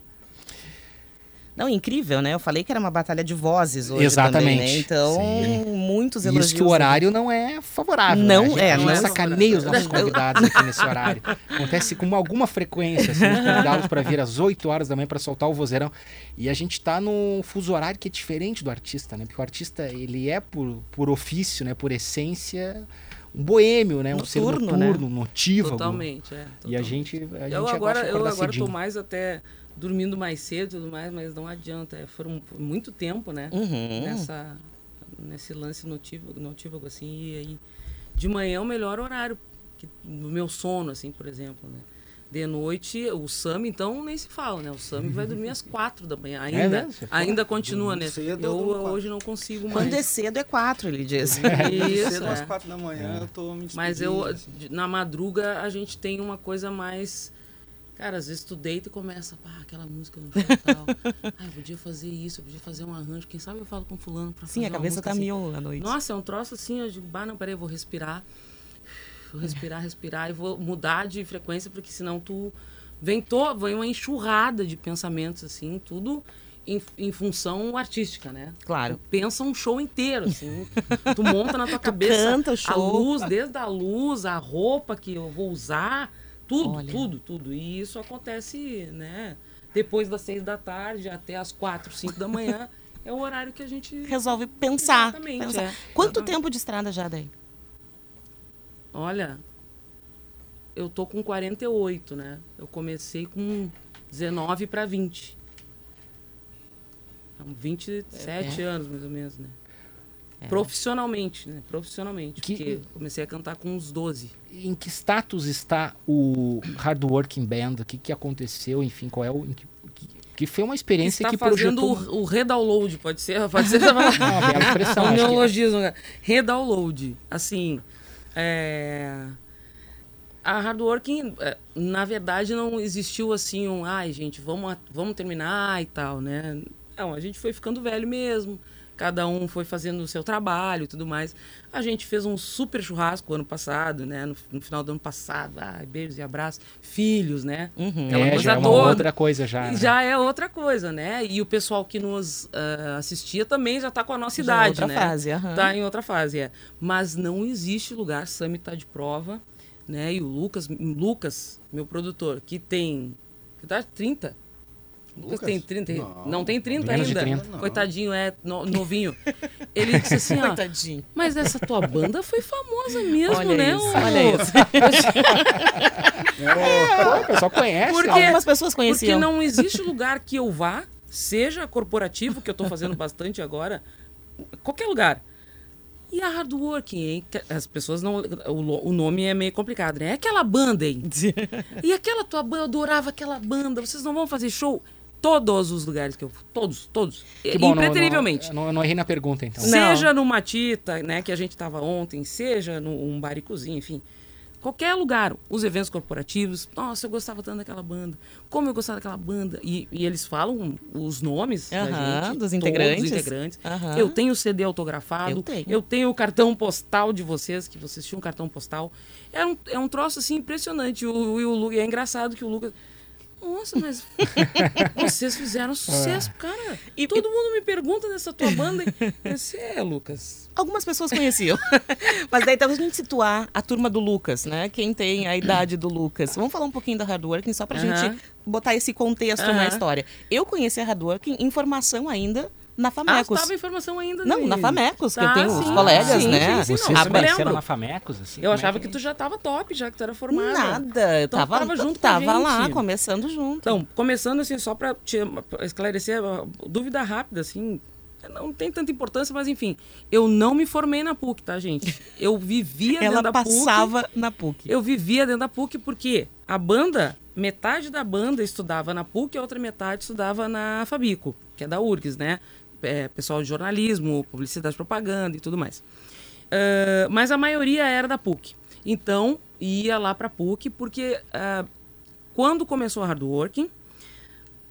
Não, incrível, né? Eu falei que era uma batalha de vozes hoje Exatamente, também, né? Então, sim. muitos E elogios. Isso que o horário não é favorável. Não né? A gente, é, a gente não é sacaneia os nossos convidados aqui nesse horário. Acontece com alguma frequência, assim, convidá-los para vir às 8 horas da manhã para soltar o vozeirão. E a gente tá num fuso horário que é diferente do artista, né? Porque o artista, ele é por, por ofício, né? Por essência, um boêmio, né? Um ser Noturno, né? notívago. Totalmente, é. E a gente, a gente eu agora, eu agora tô mais até dormindo mais cedo e tudo mais, mas não adianta. É, foram foi muito tempo, né? Uhum. Nessa, nesse lance notívago, notívago, assim. E aí, de manhã é o melhor horário que, do meu sono, assim, por exemplo, né? De noite, o Sam, então, nem se fala, né? O Sam vai dormir às quatro da manhã. Ainda, fala? ainda continua, né? cedo, eu hoje não consigo mais. Quando é cedo é quatro, ele diz. Isso, Cedo é. às quatro da manhã eu tô me Mas eu, assim. na madruga, a gente tem uma coisa mais. Cara, às vezes tu deita e começa, pá, aquela música no tal. ah, eu podia fazer isso, eu podia fazer um arranjo. Quem sabe eu falo com fulano pra Sim, fazer a cabeça tá assim. mil à noite. Nossa, é um troço assim, eu digo, bah, não, peraí, eu vou respirar. Vou respirar, respirar e vou mudar de frequência, porque senão tu vem, to, vem uma enxurrada de pensamentos, assim, tudo em, em função artística, né? Claro. Tu pensa um show inteiro, assim. tu monta na tua Tu cabeça canta o a show. luz, desde a luz, a roupa que eu vou usar, tudo, Olha. tudo, tudo. E isso acontece, né? Depois das seis da tarde até as quatro, cinco da manhã. É o horário que a gente Resolve pensar. Exatamente, pensar. é. Quanto tempo de estrada já daí? Olha, eu tô com 48, né? Eu comecei com 19 para 20. São 27 É. anos, mais ou menos, né? É. Profissionalmente, né? Profissionalmente. Porque comecei a cantar com uns 12. Em que status está o Hard Working Band? O que, que aconteceu? Enfim, qual é o. que, foi uma experiência Está que fazendo projetou. o, o redownload, pode ser? Pode ser? Uma bela expressão, Um acho que é. neologismo. né? Redownload. Assim, é... A hardworking, é, na verdade, não existiu assim um, ai, gente, vamos, vamos terminar e tal, né? Não, a gente foi ficando velho mesmo. Cada um foi fazendo o seu trabalho e tudo mais. A gente fez um super churrasco ano passado, né? No, no final do ano passado. Ai, beijos e abraços. Filhos, né? Aquela É, coisa já é uma toda. outra coisa já. né? Já é outra coisa, né? E o pessoal que nos ah, assistia também já está com a nossa Já é idade, outra né? fase, aham. Tá em outra fase, é. Mas não existe lugar, Sami tá de prova, né? E o Lucas, Lucas, meu produtor, que tem que idade 30. Lucas, tem 30, Não. não, tem 30 Menos de ainda. 30. Não. Coitadinho, é no- novinho. Ele disse assim, ó, Coitadinho. mas essa tua banda foi famosa mesmo, Olha né? isso, ô?" olha isso. Pô, o pessoal conhece. Porque, né? Algumas pessoas Porque conheciam. não existe lugar que eu vá seja corporativo, que eu tô fazendo bastante agora, qualquer lugar. E a hardworking, hein? Que As pessoas não. O, o nome é meio complicado, né? É aquela banda, hein? e aquela tua banda, eu adorava aquela banda. Vocês não vão fazer show? Todos os lugares que eu. Todos, todos. Que bom, não- Impreterivelmente. Não, não, eu não errei na pergunta, então. Seja no Matita, né, que a gente estava ontem, seja num bar e cozinha, enfim. Qualquer lugar, os eventos corporativos, nossa, eu gostava tanto daquela banda, como eu gostava daquela banda. E, e eles falam os nomes da gente, dos todos integrantes. os integrantes. Eu tenho o CD autografado, Eu tenho. o cartão postal de vocês, que vocês tinham um cartão postal. É um, é um troço assim impressionante. O, o, o e é engraçado que o Lucas. Nossa, mas vocês fizeram sucesso, cara. E todo mundo me pergunta dessa tua banda. Você é, Lucas. Algumas pessoas conheciam. Mas daí então a gente situar a turma do Lucas, né? Quem tem a idade do Lucas. Vamos falar um pouquinho da Hardworking só pra Aham. gente botar esse contexto na Aham. história. Eu conheci a Hardworking em formação ainda na Ah, Famecos. estava informação ainda, Não, na Famecos, que eu Tá, tenho os sim, colegas, sim, né? Sim, sim, lembro. na Famecos, assim? Eu é achava que- que tu já tava top, já que tu era formada. Nada, eu Então, tava, tava junto tava com a lá, começando junto. Então, começando assim, só pra esclarecer, dúvida rápida, assim, não tem tanta importância, mas enfim, eu não me formei na PUC, tá, gente? Eu vivia Ela dentro da PUC. passava na PUC. Eu vivia dentro da PUC porque a banda, metade da banda estudava na PUC e a outra metade estudava na Fabico, que é da URGS, né? É, pessoal de jornalismo, publicidade, propaganda e tudo mais. Ah, mas a maioria era da PUC. Então, ia lá pra PUC porque ah, quando começou a Hardworking,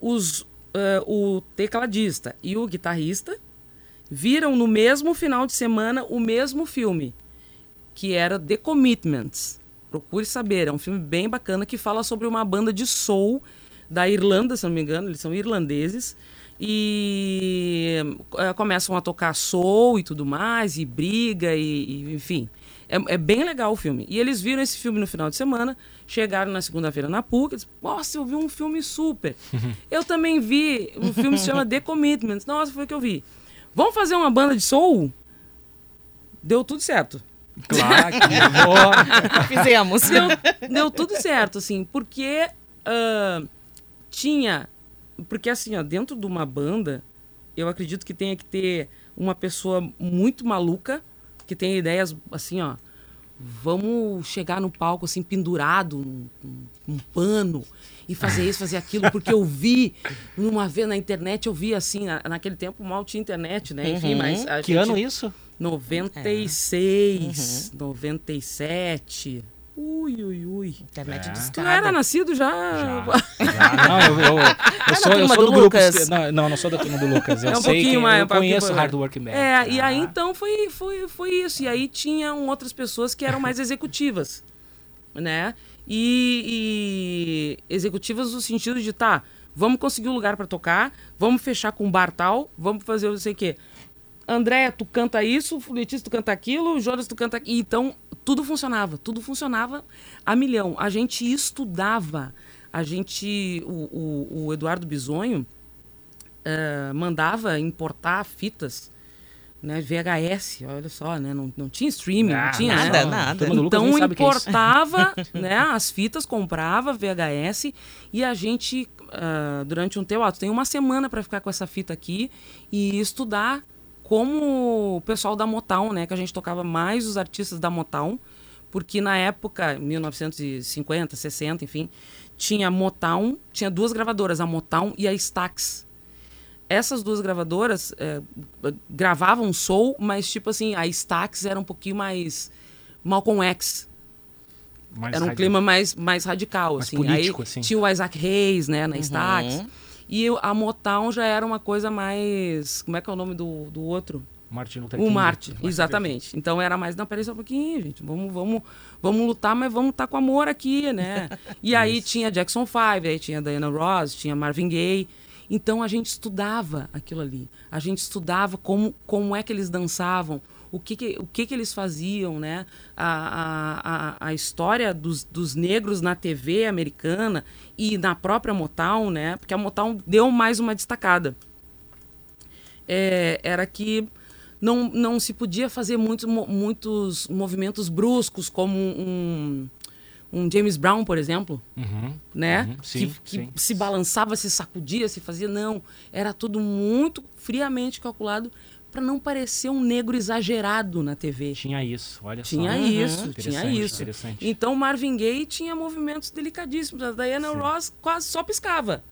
os, ah, o tecladista e o guitarrista viram no mesmo final de semana o mesmo filme, que era The Commitments. Procure saber, é um filme bem bacana que fala sobre uma banda de soul da Irlanda, se não me engano, eles são irlandeses. E eh, começam a tocar soul e tudo mais, e briga, e, e, enfim. É, é bem legal o filme. E eles viram esse filme no final de semana, chegaram na segunda-feira na PUC, e disseram, nossa, eu vi um filme super. eu também vi, um filme que se chama The Commitments. Nossa, foi o que eu vi. Vamos fazer uma banda de soul? Deu tudo certo. Claro que. Fizemos. Deu, deu tudo certo, assim, porque ah, tinha. Porque, assim, ó, dentro de uma banda, eu acredito que tenha que ter uma pessoa muito maluca, que tenha ideias, assim, ó. Vamos chegar no palco, assim, pendurado num, num- num pano e fazer isso, fazer aquilo, porque eu vi numa vez na internet, eu vi assim, na- naquele tempo mal tinha internet, né? Enfim, Uhum. mas. Que gente- ano isso? 96, 97. Ui, ui, ui. Internet É. de Tu escada. era nascido já? Já, não, eu, eu, eu sou, eu sou do, do grupo. Lucas. Não, não, não sou da turma do Lucas. Eu É um sei pouquinho que mais, eu conheço. Hard Work Band. É, e aí Ah. então foi, foi, foi isso. E aí tinham outras pessoas que eram mais executivas, né? E, e executivas no sentido de, tá, vamos conseguir um lugar para tocar, vamos fechar com um bar tal, vamos fazer não sei o quê. André, tu canta isso, o Fuletista, tu canta aquilo, o Jonas, tu canta aquilo. Então, tudo funcionava, tudo funcionava a milhão. A gente estudava, a gente, o, o, o Eduardo Bisonho, eh, mandava importar fitas, né, VHS, olha só, né, não, não tinha streaming, Ah, não tinha nada, né? nada. Então é importava, né, as fitas, comprava VHS e a gente ah, durante um tempo, ó, tu tem uma semana para ficar com essa fita aqui e estudar como o pessoal da Motown, né, que a gente tocava mais os artistas da Motown, porque na época, 1950, 60, enfim, tinha Motown, tinha duas gravadoras, a Motown e a Stax. Essas duas gravadoras eh, gravavam soul, mas tipo assim, a Stax era um pouquinho mais Malcolm X. Mais era um radi- clima mais, mais radical, Mais assim. político, Aí assim. tinha o Isaac Hayes, né, na Uhum. Stax. E a Motown já era uma coisa mais... Como é que é o nome do, do outro? Martin Luther O King. Marte, exatamente. Então era mais, não, peraí só um pouquinho, gente. Vamos, vamos, vamos lutar, mas vamos estar com amor aqui, né? E aí tinha Jackson 5, aí tinha Diana Ross, tinha Marvin Gaye. Então a gente estudava aquilo ali. A gente estudava como, como é que eles dançavam, o que, que, o que, que eles faziam, né? A, a, a, história dos, dos negros na TV americana e na própria Motown, né? Porque a Motown deu mais uma destacada é, era que não, não se podia fazer muitos, muitos movimentos bruscos, como um, um James Brown, por exemplo, Uhum, né? uhum, sim, que que sim. se balançava, se sacudia, se fazia. Não, era tudo muito friamente calculado para não parecer um negro exagerado na TV. Tinha isso, olha só. Tinha Uhum. isso, tinha isso. interessante. Então Marvin Gaye tinha movimentos delicadíssimos. A Diana Ross quase só piscava.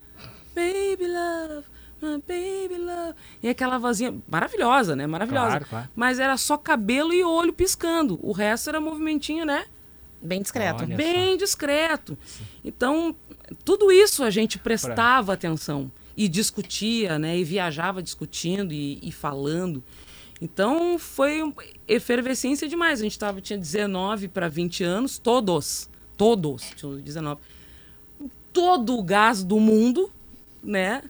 Baby love, my baby love. E aquela vozinha maravilhosa, né? Maravilhosa. Claro, claro. Mas era só cabelo e olho piscando. O resto era movimentinho, né? Bem discreto. Olha Bem discreto. Então, tudo isso a gente prestava atenção e discutia, né? E viajava discutindo e, e falando. Então, foi efervescência demais. A gente tava, tinha 19 para 20 anos, todos, todos, tinham 19. Todo o gás do mundo, né?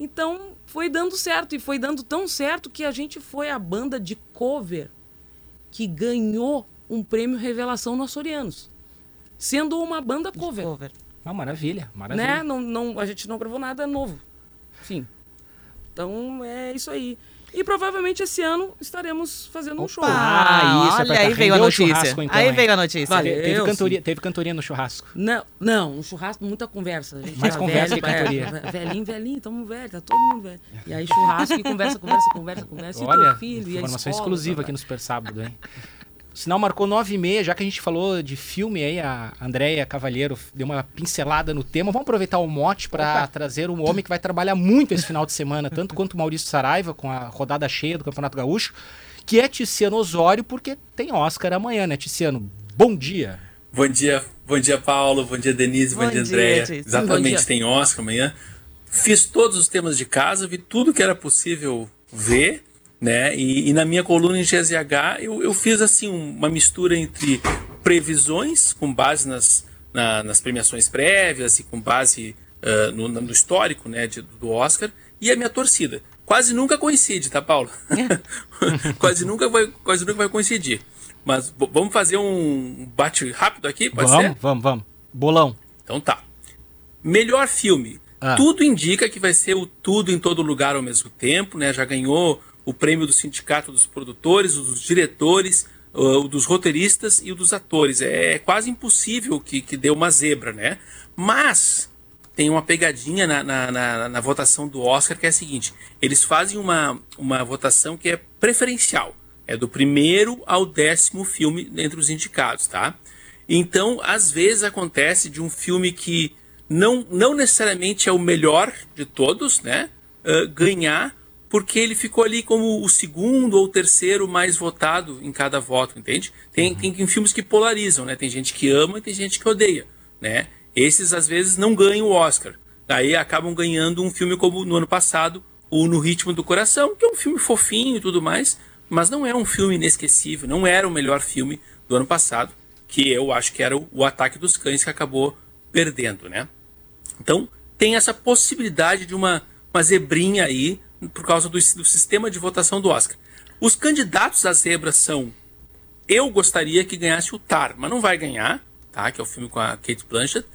Então, foi dando certo. E foi dando tão certo que a gente foi a banda de cover que ganhou um prêmio Revelação no Açorianos. Sendo uma banda cover. Cover. Ah, maravilha, maravilha. Né? Não, não, a gente não gravou nada novo. Sim. Então é isso aí. E provavelmente esse ano estaremos fazendo um show. Ah, isso, é olha, pra aí tá- veio a notícia. então, aí hein? veio a notícia. Vale. Te- teve, Eu, cantoria, sim. teve cantoria no churrasco. Não, não, um churrasco, muita conversa. A gente Mais conversa velho, que cantoria. é, velhinho, velhinho, tamo velho, tá todo mundo velho. E aí churrasco e conversa, conversa, conversa, conversa. E Olha, teu filho, e a informação escola, exclusiva tá, aqui no Super Sábado, hein? O sinal marcou 9 e meia, já que a gente falou de filme aí, a Andréia Cavalheiro deu uma pincelada no tema. Vamos aproveitar o mote para trazer um homem que vai trabalhar muito esse final de semana, tanto quanto o Maurício Saraiva, com a rodada cheia do Campeonato Gaúcho, que é Tiziano Osório, porque tem Oscar amanhã, né, Tiziano? Bom dia. Bom dia, bom dia, Paulo. Bom dia, Denise. Bom, Bom dia, Andréia. Exatamente, dia. tem Oscar amanhã. Fiz todos os temas de casa, vi tudo que era possível ver, né? E, e na minha coluna em GZH eu, eu fiz assim uma mistura entre previsões com base nas, na- nas premiações prévias e com base ah, no, no histórico, né, de- do Oscar e a minha torcida. Quase nunca coincide, tá, Paulo? quase nunca vai, quase nunca vai coincidir. Mas vamos fazer um bate rápido aqui, pode vamos, ser? vamos, vamos. Bolão. Então tá. Melhor filme. Ah. Tudo indica que vai ser o Tudo em Todo Lugar ao mesmo tempo, né? Já ganhou o prêmio do Sindicato dos Produtores, dos diretores, o dos roteiristas e o dos atores. É quase impossível que, que dê uma zebra, né? Mas tem uma pegadinha na, na, na- na votação do Oscar que é a seguinte: eles fazem uma, uma votação que é preferencial. É do primeiro ao décimo filme entre os indicados, tá? Então, às vezes acontece de um filme que não, não necessariamente é o melhor de todos, né? ah, ganhar porque ele ficou ali como o segundo ou terceiro mais votado em cada voto, entende? Tem, tem, tem filmes que polarizam, né? Tem gente que ama e tem gente que odeia, né? Esses às vezes não ganham o Oscar. Daí acabam ganhando um filme como no ano passado, o No Ritmo do Coração, que é um filme fofinho e tudo mais, mas não é um filme inesquecível, não era o melhor filme do ano passado, que eu acho que era o, o Ataque dos Cães que acabou perdendo, né? Então, tem essa possibilidade de uma, uma zebrinha aí por causa do, do sistema de votação do Oscar. Os candidatos à zebra são eu gostaria que ganhasse o Tar, mas não vai ganhar, tá? Que é o filme com a Kate Blanchett.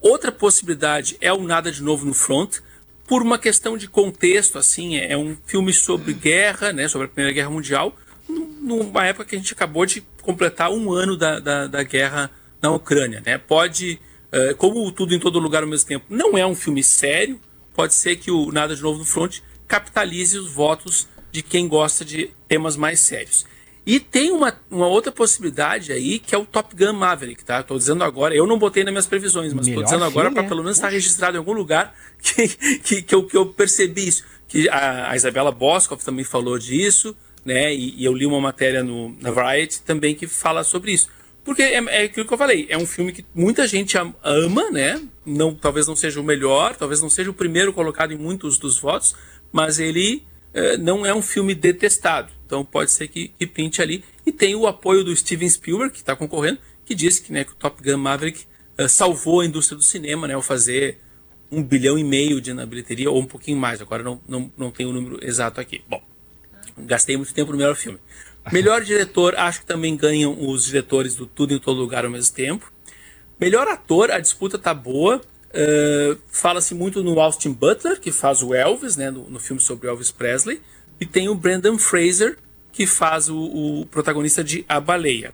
Outra possibilidade é o Nada de Novo no Front, por uma questão de contexto, assim, é um filme sobre guerra, né? Sobre a Primeira Guerra Mundial, num- numa época que a gente acabou de completar um ano da, da, da guerra na Ucrânia, né? Pode, eh, como tudo em todo lugar ao mesmo tempo, não é um filme sério, pode ser que o Nada de Novo no Front capitalize os votos de quem gosta de temas mais sérios. E tem uma, uma outra possibilidade aí, que é o Top Gun Maverick, tá? Tô dizendo agora, eu não botei nas minhas previsões, mas Melhor tô dizendo agora para pelo menos estar registrado em algum lugar que, que, que, eu, que eu percebi isso. Que a, a Isabela Boscoff também falou disso, né? E, e eu li uma matéria no, na Variety também que fala sobre isso. Porque é, é aquilo que eu falei, é um filme que muita gente am- ama, né? Não, talvez não seja o melhor, talvez não seja o primeiro colocado em muitos dos votos, mas ele eh, não é um filme detestado. Então pode ser que, que pinte ali. E tem o apoio do Steven Spielberg, que está concorrendo, que disse que, né, que o Top Gun Maverick eh, salvou a indústria do cinema, né? Ao fazer um bilhão e meio de na bilheteria, ou um pouquinho mais. Agora não, não, não tenho o número exato aqui. Bom, gastei muito tempo no melhor filme. Melhor diretor, acho que também ganham os diretores do Tudo em Todo Lugar ao mesmo tempo. Melhor ator, a disputa tá boa. Fala-se muito no Austin Butler, que faz o Elvis, né, no, no filme sobre Elvis Presley. E tem o Brandon Fraser, que faz o, o protagonista de A Baleia.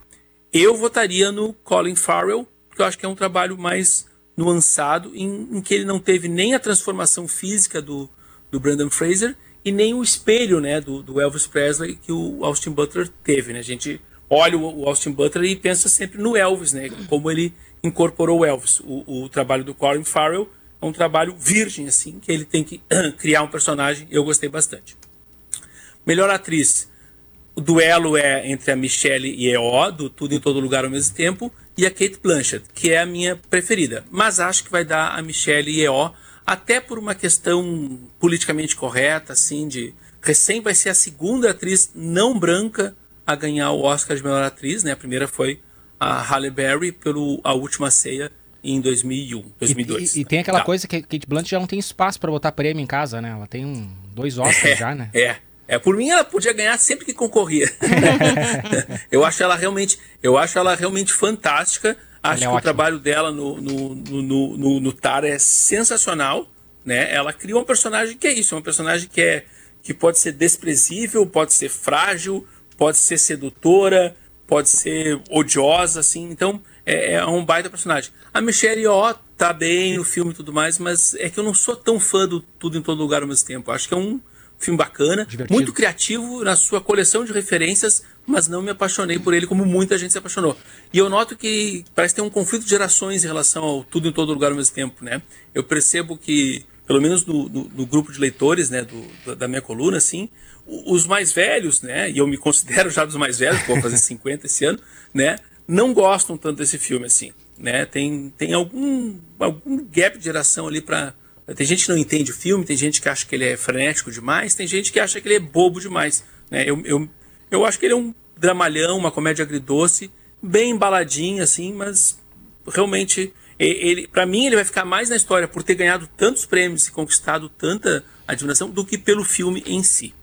Eu votaria no Colin Farrell, porque eu acho que é um trabalho mais nuançado, em, em que ele não teve nem a transformação física do, do Brandon Fraser e nem o espelho né, do, do Elvis Presley que o Austin Butler teve. Né? A gente olha o, o Austin Butler e pensa sempre no Elvis, né? como ele incorporou Elvis. O, o trabalho do Colin Farrell é um trabalho virgem, assim, que ele tem que criar um personagem. Eu gostei bastante. Melhor atriz. O duelo é entre a Michelle Yeoh, do Tudo em Todo Lugar ao mesmo tempo, e a Kate Blanchett, que é a minha preferida. Mas acho que vai dar a Michelle Yeoh, até por uma questão politicamente correta, assim, de recém vai ser a segunda atriz não branca a ganhar o Oscar de melhor atriz, né? A primeira foi a Halle Berry pelo A Última Ceia em 2001, 2002. E, e tem aquela Tá. coisa que a Kate Blunt já não tem espaço pra botar prêmio em casa, né? Ela tem um, dois Oscars já, né? É. É, por mim ela podia ganhar sempre que concorria. eu acho ela realmente, eu acho ela realmente fantástica. Acho é que o trabalho dela no, no, no, no, no, Tara é sensacional, né? Ela criou um personagem que é isso, é um personagem que é que pode ser desprezível, pode ser frágil, pode ser sedutora, pode ser odiosa, assim. Então é, é um baita personagem. A Michelle Yeoh tá bem no filme e tudo mais, mas é que eu não sou tão fã do Tudo em Todo Lugar ao mesmo tempo. Acho que é um filme bacana, muito criativo na sua coleção de referências, mas não me apaixonei por ele como muita gente se apaixonou. E eu noto que parece ter um conflito de gerações em relação ao Tudo em Todo Lugar ao mesmo tempo, né? Eu percebo que, pelo menos no, no- no grupo de leitores, né, do- da- minha coluna, assim, os mais velhos, né, e eu me considero já dos mais velhos, vou fazer 50 esse ano, né, não gostam tanto desse filme, assim, né? Tem, tem algum, algum gap de geração ali para tem gente que não entende o filme, tem gente que acha que ele é frenético demais, tem gente que acha que ele é bobo demais. Né? Eu, eu, eu acho que ele é um dramalhão, uma comédia agridoce, bem embaladinha, assim, mas realmente, ele, para mim, ele vai ficar mais na história por ter ganhado tantos prêmios e conquistado tanta admiração do que pelo filme em si.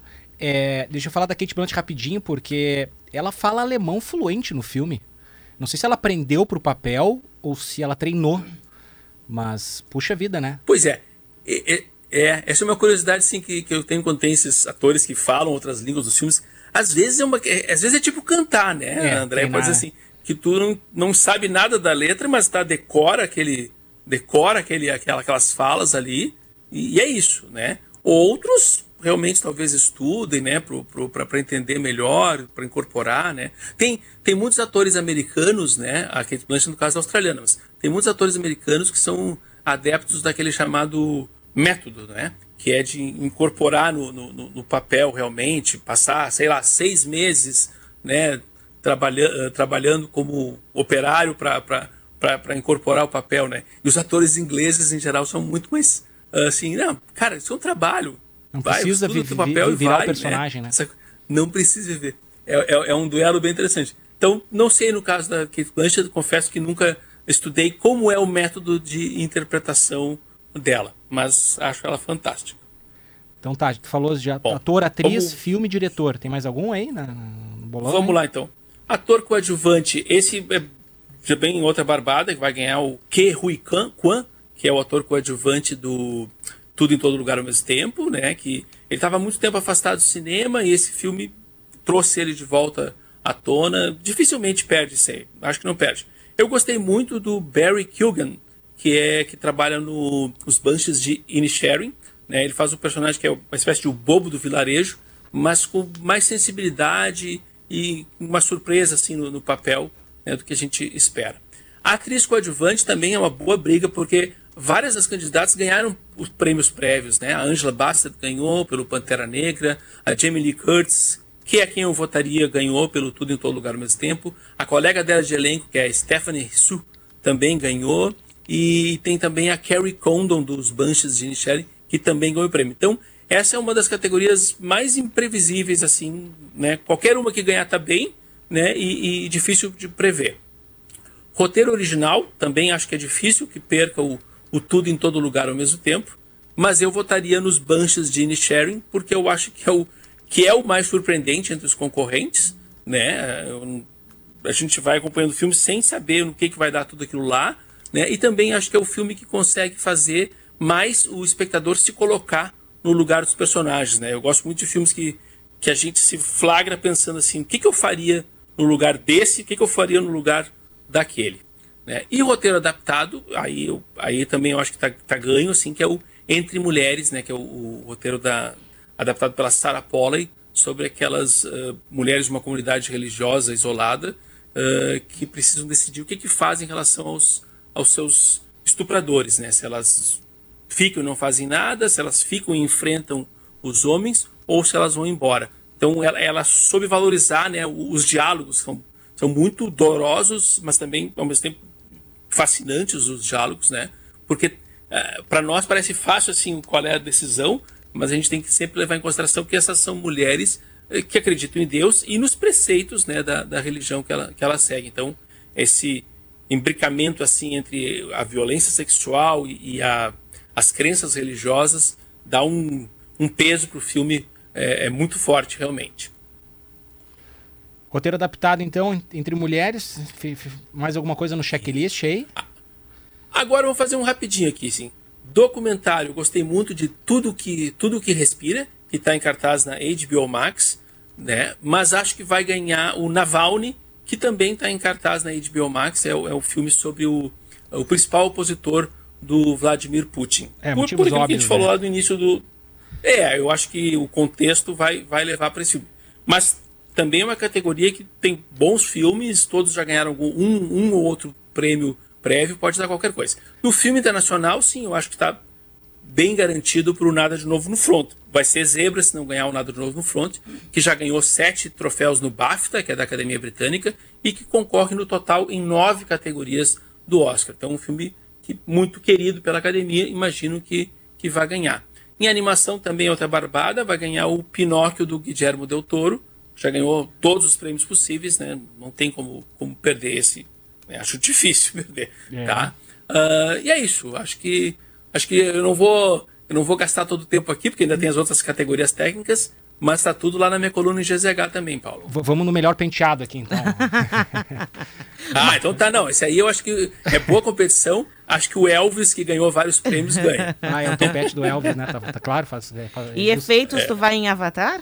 É, deixa eu falar da Kate Blunt rapidinho, porque ela fala alemão fluente no filme. Não sei se ela aprendeu pro papel ou se ela treinou. Mas, puxa vida, né? Pois é. É, é, essa é uma curiosidade assim, que, que eu tenho quando tem esses atores que falam outras línguas dos filmes. Às vezes é, uma, é- às vezes é tipo cantar, né, É, André? treinar, Pode dizer né? assim, que tu não, não sabe nada da letra, mas tá, decora aquele. Decora aquele, aquela, aquelas falas ali, e, e é isso, né? Outros realmente talvez estudem, né, para entender melhor, para incorporar, né? Tem, tem muitos atores americanos, né, a Kate Blanchett no caso é australiana, mas tem muitos atores americanos que são adeptos daquele chamado método, né? Que é de incorporar no, no, no- papel realmente, passar, sei lá, seis meses, né? Trabalha, eh, trabalhando como operário para incorporar o papel, né? E os atores ingleses, em geral, são muito mais assim, não, cara, isso é um trabalho. Não Vai, precisa vi- papel vi- e virar o vai, personagem, né? Essa- Não precisa viver. É, é, é um duelo bem interessante. Então, não sei no caso da Kate Blanchett, confesso que nunca estudei como é o método de interpretação dela, mas acho ela fantástica. Então tá, tu falou de ator, atriz, vamos- filme e diretor. Tem mais algum aí na, no bolão? Vamos hein? lá então. Ator coadjuvante, esse é já bem outra barbada, que vai ganhar o Ke Hui Kwan, que é o ator coadjuvante do Tudo em Todo Lugar ao mesmo tempo, né? Que ele estava muito tempo afastado do cinema e esse filme trouxe ele de volta à tona. Dificilmente perde isso acho que não perde. Eu gostei muito do Barry Keoghan, que é que trabalha no os Banshees de Inisherin, né? Ele faz um personagem que é uma espécie de o bobo do vilarejo, mas com mais sensibilidade e uma surpresa assim no, no papel né, do que a gente espera. A atriz coadjuvante também é uma boa briga porque várias das candidatas ganharam os prêmios prévios, né? A Angela Bassett ganhou pelo Pantera Negra, a Jamie Lee Curtis, que é quem eu votaria, ganhou pelo Tudo em Todo Lugar ao mesmo tempo. A colega dela de elenco, que é a Stephanie Su, também ganhou. E tem também a Carrie Condon dos Banshees de Inisherin, que também ganhou o prêmio. Então, essa é uma das categorias mais imprevisíveis, assim, né? Qualquer uma que ganhar tá bem, né? E, e difícil de prever. Roteiro original, também acho que é difícil que perca o, o tudo em todo lugar ao mesmo tempo, mas eu votaria nos Banshees de Inisherin, porque eu acho que é o, que é o mais surpreendente entre os concorrentes, né? A gente vai acompanhando o filme sem saber no que, que vai dar tudo aquilo lá, né? E também acho que é o filme que consegue fazer mais o espectador se colocar no lugar dos personagens, né? Eu gosto muito de filmes que, que a gente se flagra pensando assim, o que, que eu faria no lugar desse, o que, que eu faria no lugar daquele. Né? E o roteiro adaptado, aí, eu- aí também eu acho que tá, tá ganho, assim, que é o Entre Mulheres, né? Que é o, o roteiro da, adaptado pela Sarah Polley sobre aquelas ah, mulheres de uma comunidade religiosa isolada ah, que precisam decidir o que, que fazem em relação aos, aos seus estupradores, né? Se elas ficam e não fazem nada, se elas ficam e enfrentam os homens ou se elas vão embora. Então ela, ela soube valorizar né, os diálogos, são, são muito dolorosos, mas também ao mesmo tempo fascinantes os diálogos, né? Porque para nós parece fácil assim qual é a decisão, mas a gente tem que sempre levar em consideração que essas são mulheres eh, que acreditam em Deus e nos preceitos né, da, da religião que ela, que ela segue. Então esse imbricamento assim entre a violência sexual e, e a, as crenças religiosas dá um, um peso para o filme é, é muito forte realmente. Roteiro adaptado, então, entre mulheres. Mais alguma coisa no checklist aí? Agora vamos fazer um rapidinho aqui, sim. Documentário, eu gostei muito de tudo que tudo que respira, que está em cartaz na HBO Max, né? Mas acho que vai ganhar o Navalny, que também está em cartaz na HBO Max. É, o- é o filme sobre o, o principal opositor do Vladimir Putin. É, por, por aquilo que a óbvios, gente falou né? lá no início do. É, eu acho que o contexto vai, vai levar para esse filme. Mas também é uma categoria que tem bons filmes, todos já ganharam um, um ou outro prêmio prévio, pode dar qualquer coisa. No filme internacional, sim, eu acho que está bem garantido para o Nada de Novo no Front. Vai ser zebra se não ganhar o Nada de Novo no Front, que já ganhou sete troféus no BAFTA, que é da Academia Britânica, e que concorre no total em nove categorias do Oscar. Então, um filme que, muito querido pela Academia, imagino que, que vai ganhar. Em animação também outra barbada, vai ganhar o Pinóquio do Guillermo del Toro, já ganhou todos os prêmios possíveis, né? Não tem como, como perder esse. né? Acho difícil perder, É. tá? Ah, e é isso. Acho que acho que eu não vou eu não vou gastar todo o tempo aqui porque ainda tem as outras categorias técnicas, mas tá tudo lá na minha coluna em GZH também, Paulo. V- vamos no melhor penteado aqui, então. Ah, então tá não. Esse aí eu acho que é boa competição. Acho que o Elvis que ganhou vários prêmios ganha. ah, é o topete do Elvis, né? Tá, tá claro? Faz, é, faz- E é efeitos, É. tu vai em Avatar?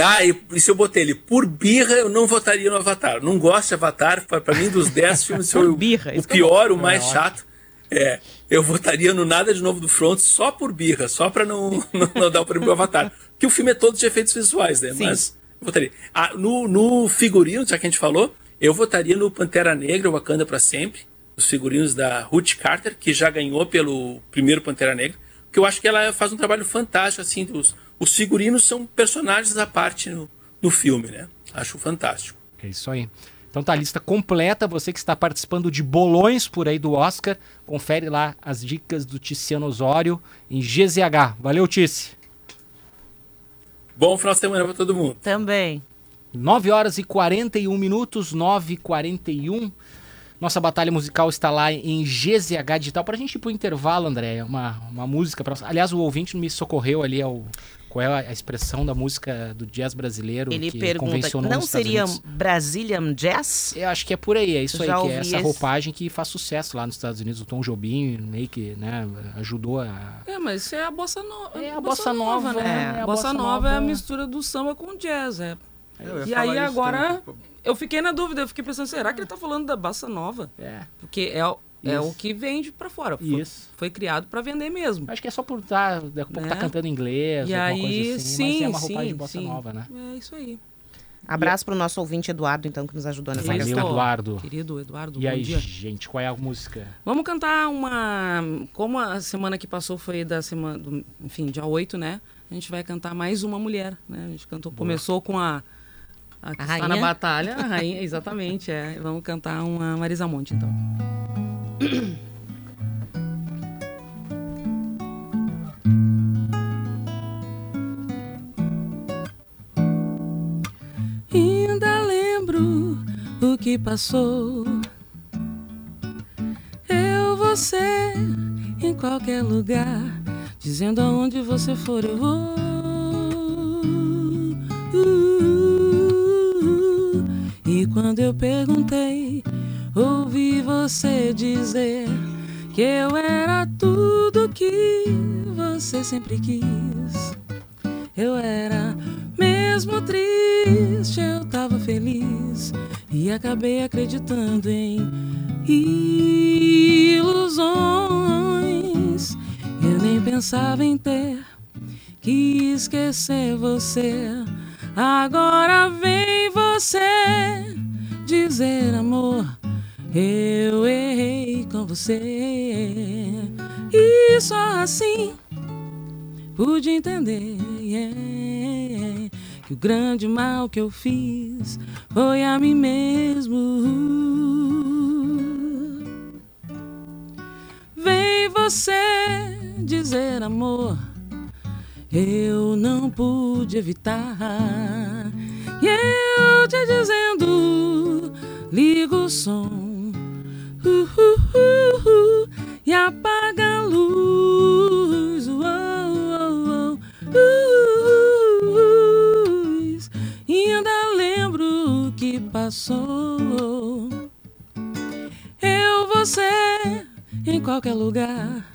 Ah, e, e se eu botei ele por birra, eu não votaria no Avatar. Não gosto de Avatar. Pra, pra mim, dos 10 filmes, foi o, birra, o pior, o mais chato. É, eu votaria no Nada de Novo do Front só por birra, só pra não, não, não dar o prêmio pro Avatar. Porque o filme é todo de efeitos visuais, né? Sim. Mas eu votaria. Ah, no, no figurino, já que a gente falou, eu votaria no Pantera Negra, Wakanda pra sempre. Os figurinos da Ruth Carter, que já ganhou pelo primeiro Pantera Negra. Que eu acho que ela faz um trabalho fantástico, assim. Dos, os figurinos são personagens à parte no, no filme, né? Acho fantástico. É isso aí. Então tá a lista completa. Você que está participando de bolões por aí do Oscar, confere lá as dicas do Ticiano Osório em GZH. Valeu, Tice. Bom final de semana pra todo mundo. Também. 9 horas e 41 minutos, 9 e 41. Nossa batalha musical está lá em GZH Digital. Pra gente ir pro intervalo, André, uma, uma música. Pra... Aliás, o ouvinte me socorreu ali ao. Qual é a expressão da música do jazz brasileiro Ele que pergunta, convencionou não seria Unidos? Brazilian Jazz? Eu acho que é por aí, é isso Já aí, que é essa esse. roupagem que faz sucesso lá nos Estados Unidos. O Tom Jobim meio que né, ajudou a. É, mas isso é a bossa nova. É a bossa nova, né? é, a a bossa, bossa nova é a nova- mistura do samba com jazz, é. Eu ia E aí agora também. eu fiquei na dúvida, eu fiquei pensando, será que ele tá falando da bossa nova? É. Porque é, o- é Isso. o que vende pra fora. Foi, Isso. foi criado pra vender mesmo. Acho que é só por estar. Daqui a pouco tá Né? cantando inglês, E alguma aí, coisa assim. sim, mas é uma roupagem sim, de bossa sim. nova, né? É isso aí. Abraço pro nosso ouvinte Eduardo, então, que nos ajudou nessa Valeu, questão. Eduardo. Querido Eduardo, E bom aí, dia. gente, qual é a música? Vamos cantar uma. Como a semana que passou foi da semana. Do, enfim, dia 8, né? A gente vai cantar mais uma mulher, né? A gente cantou, começou com a. A A está na rainha? batalha, a rainha, exatamente. É. Vamos cantar uma Marisa Monte, então. Ainda lembro o que passou. Eu, você, em qualquer lugar, dizendo aonde você for, eu vou. E quando eu perguntei, você dizer que eu era tudo que você sempre quis. Eu era Mesmo triste, eu tava feliz e acabei acreditando em ilusões. Eu nem pensava em ter que esquecer você. Agora vem você dizer amor. Eu errei com você. E só assim pude entender yeah, que o grande mal que eu fiz foi a mim mesmo. Vem você dizer amor, eu não pude evitar. E eu te dizendo, liga o som uh, uh, uh, e apaga a luz. Luz. E ainda lembro o que passou. Eu, você, em qualquer lugar,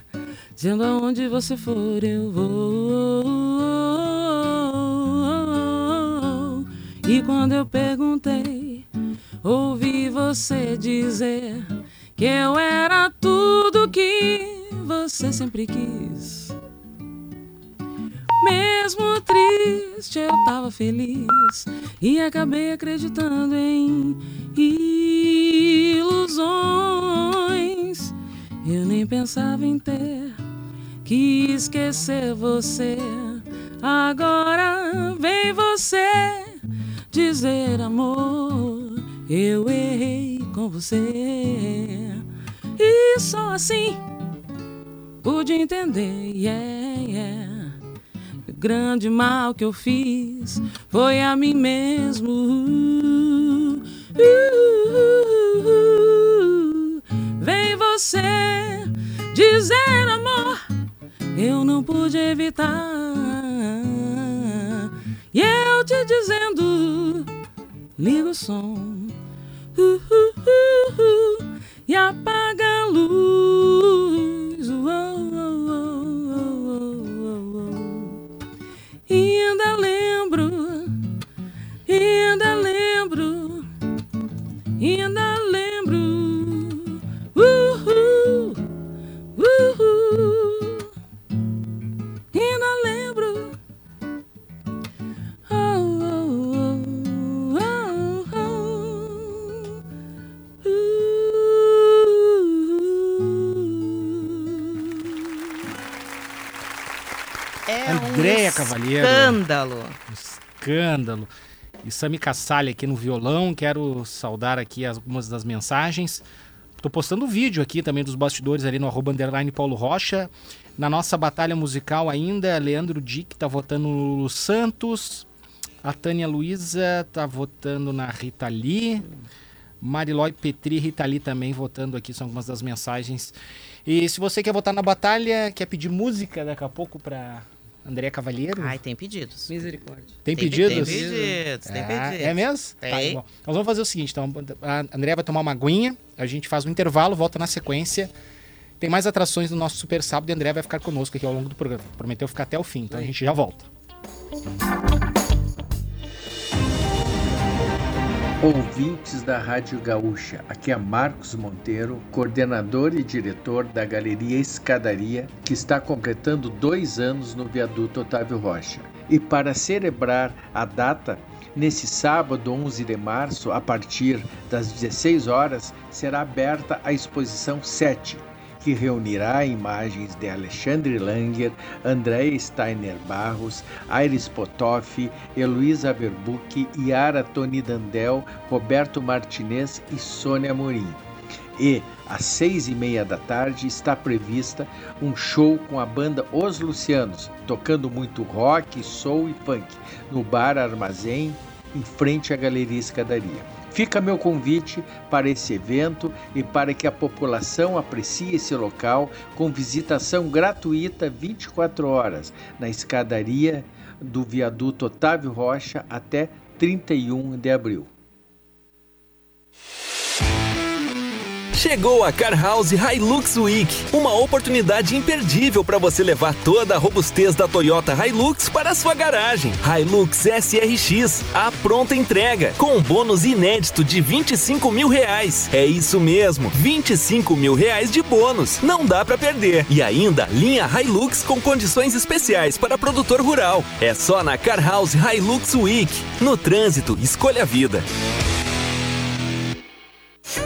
dizendo aonde você for, eu vou. E quando eu perguntei, ouvi você dizer que eu era tudo que você sempre quis. Mesmo triste, eu tava feliz e acabei acreditando em ilusões. Eu nem pensava em ter que esquecer você. Agora vem você dizer amor, eu errei com você. E só assim pude entender, yeah, yeah. O grande mal que eu fiz foi a mim mesmo. Uh, vem você dizer amor, eu não pude evitar. E eu te dizendo, liga o som. Uh, uh, uh, uh, e apaga a luz. Uh, uh, uh, uh, uh, uh, uh. E ainda lembro, ainda lembro, ainda lembro. Uh, uh, uh, uh. Andréia Cavalheiro. Escândalo. Escândalo. E Sami Cassalha aqui no violão. Quero saudar aqui algumas das mensagens. Tô postando vídeo aqui também dos bastidores ali no arroba underline Paulo Rocha. Na nossa batalha musical ainda, Leandro Dick tá votando no Lulu Santos. A Tânia Luiza tá votando na Rita Lee. Marilói Petri e Rita Lee também votando aqui, são algumas das mensagens. E se você quer votar na batalha, quer pedir música daqui a pouco pra André Cavalheiro? Ai, tem pedidos. Misericórdia. Tem Tem- pedidos? tem pedidos, tem Ah, pedidos. É mesmo? Tem. Tá, bom. Nós vamos fazer o seguinte, então, a André vai tomar uma aguinha, a gente faz um intervalo, volta na sequência. Tem mais atrações do nosso Super Sábado e a André vai ficar conosco aqui ao longo do programa. Prometeu ficar até o fim, então a gente já volta. Ouvintes da Rádio Gaúcha, aqui é Marcos Monteiro, coordenador e diretor da Galeria Escadaria, que está completando dois anos no viaduto Otávio Rocha. E para celebrar a data, nesse sábado, 11 de março, a partir das 16 horas, será aberta a exposição 7, que reunirá imagens de Alexandre Langer, André Steiner Barros, Aires Potoff, Heloísa Verbuck, Yara Toni Dandel, Roberto Martinez e Sônia Morim. E às seis e meia da tarde está prevista um show com a banda Os Lucianos, tocando muito rock, soul e funk, no Bar Armazém, em frente à Galeria Escadaria. Fica meu convite para esse evento e para que a população aprecie esse local com visitação gratuita 24 horas na escadaria do viaduto Otávio Rocha até 31 de abril. Chegou a Car House Hilux Week, uma oportunidade imperdível para você levar toda a robustez da Toyota Hilux para a sua garagem. Hilux SRX, a pronta entrega, com um bônus inédito de 25 mil reais. É isso mesmo, 25 mil reais de bônus. Não dá para perder. E ainda, linha Hilux com condições especiais para produtor rural. É só na Car House Hilux Week. No trânsito, escolha a vida.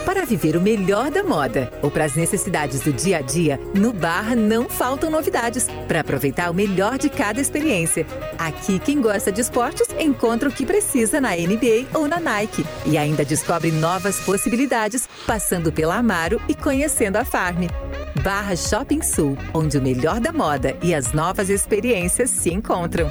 Para viver o melhor da moda ou para as necessidades do dia a dia, no Barra não faltam novidades para aproveitar o melhor de cada experiência. Aqui, quem gosta de esportes encontra o que precisa na NBA ou na Nike e ainda descobre novas possibilidades passando pela Amaro e conhecendo a Farm. Barra Shopping Sul, onde o melhor da moda e as novas experiências se encontram.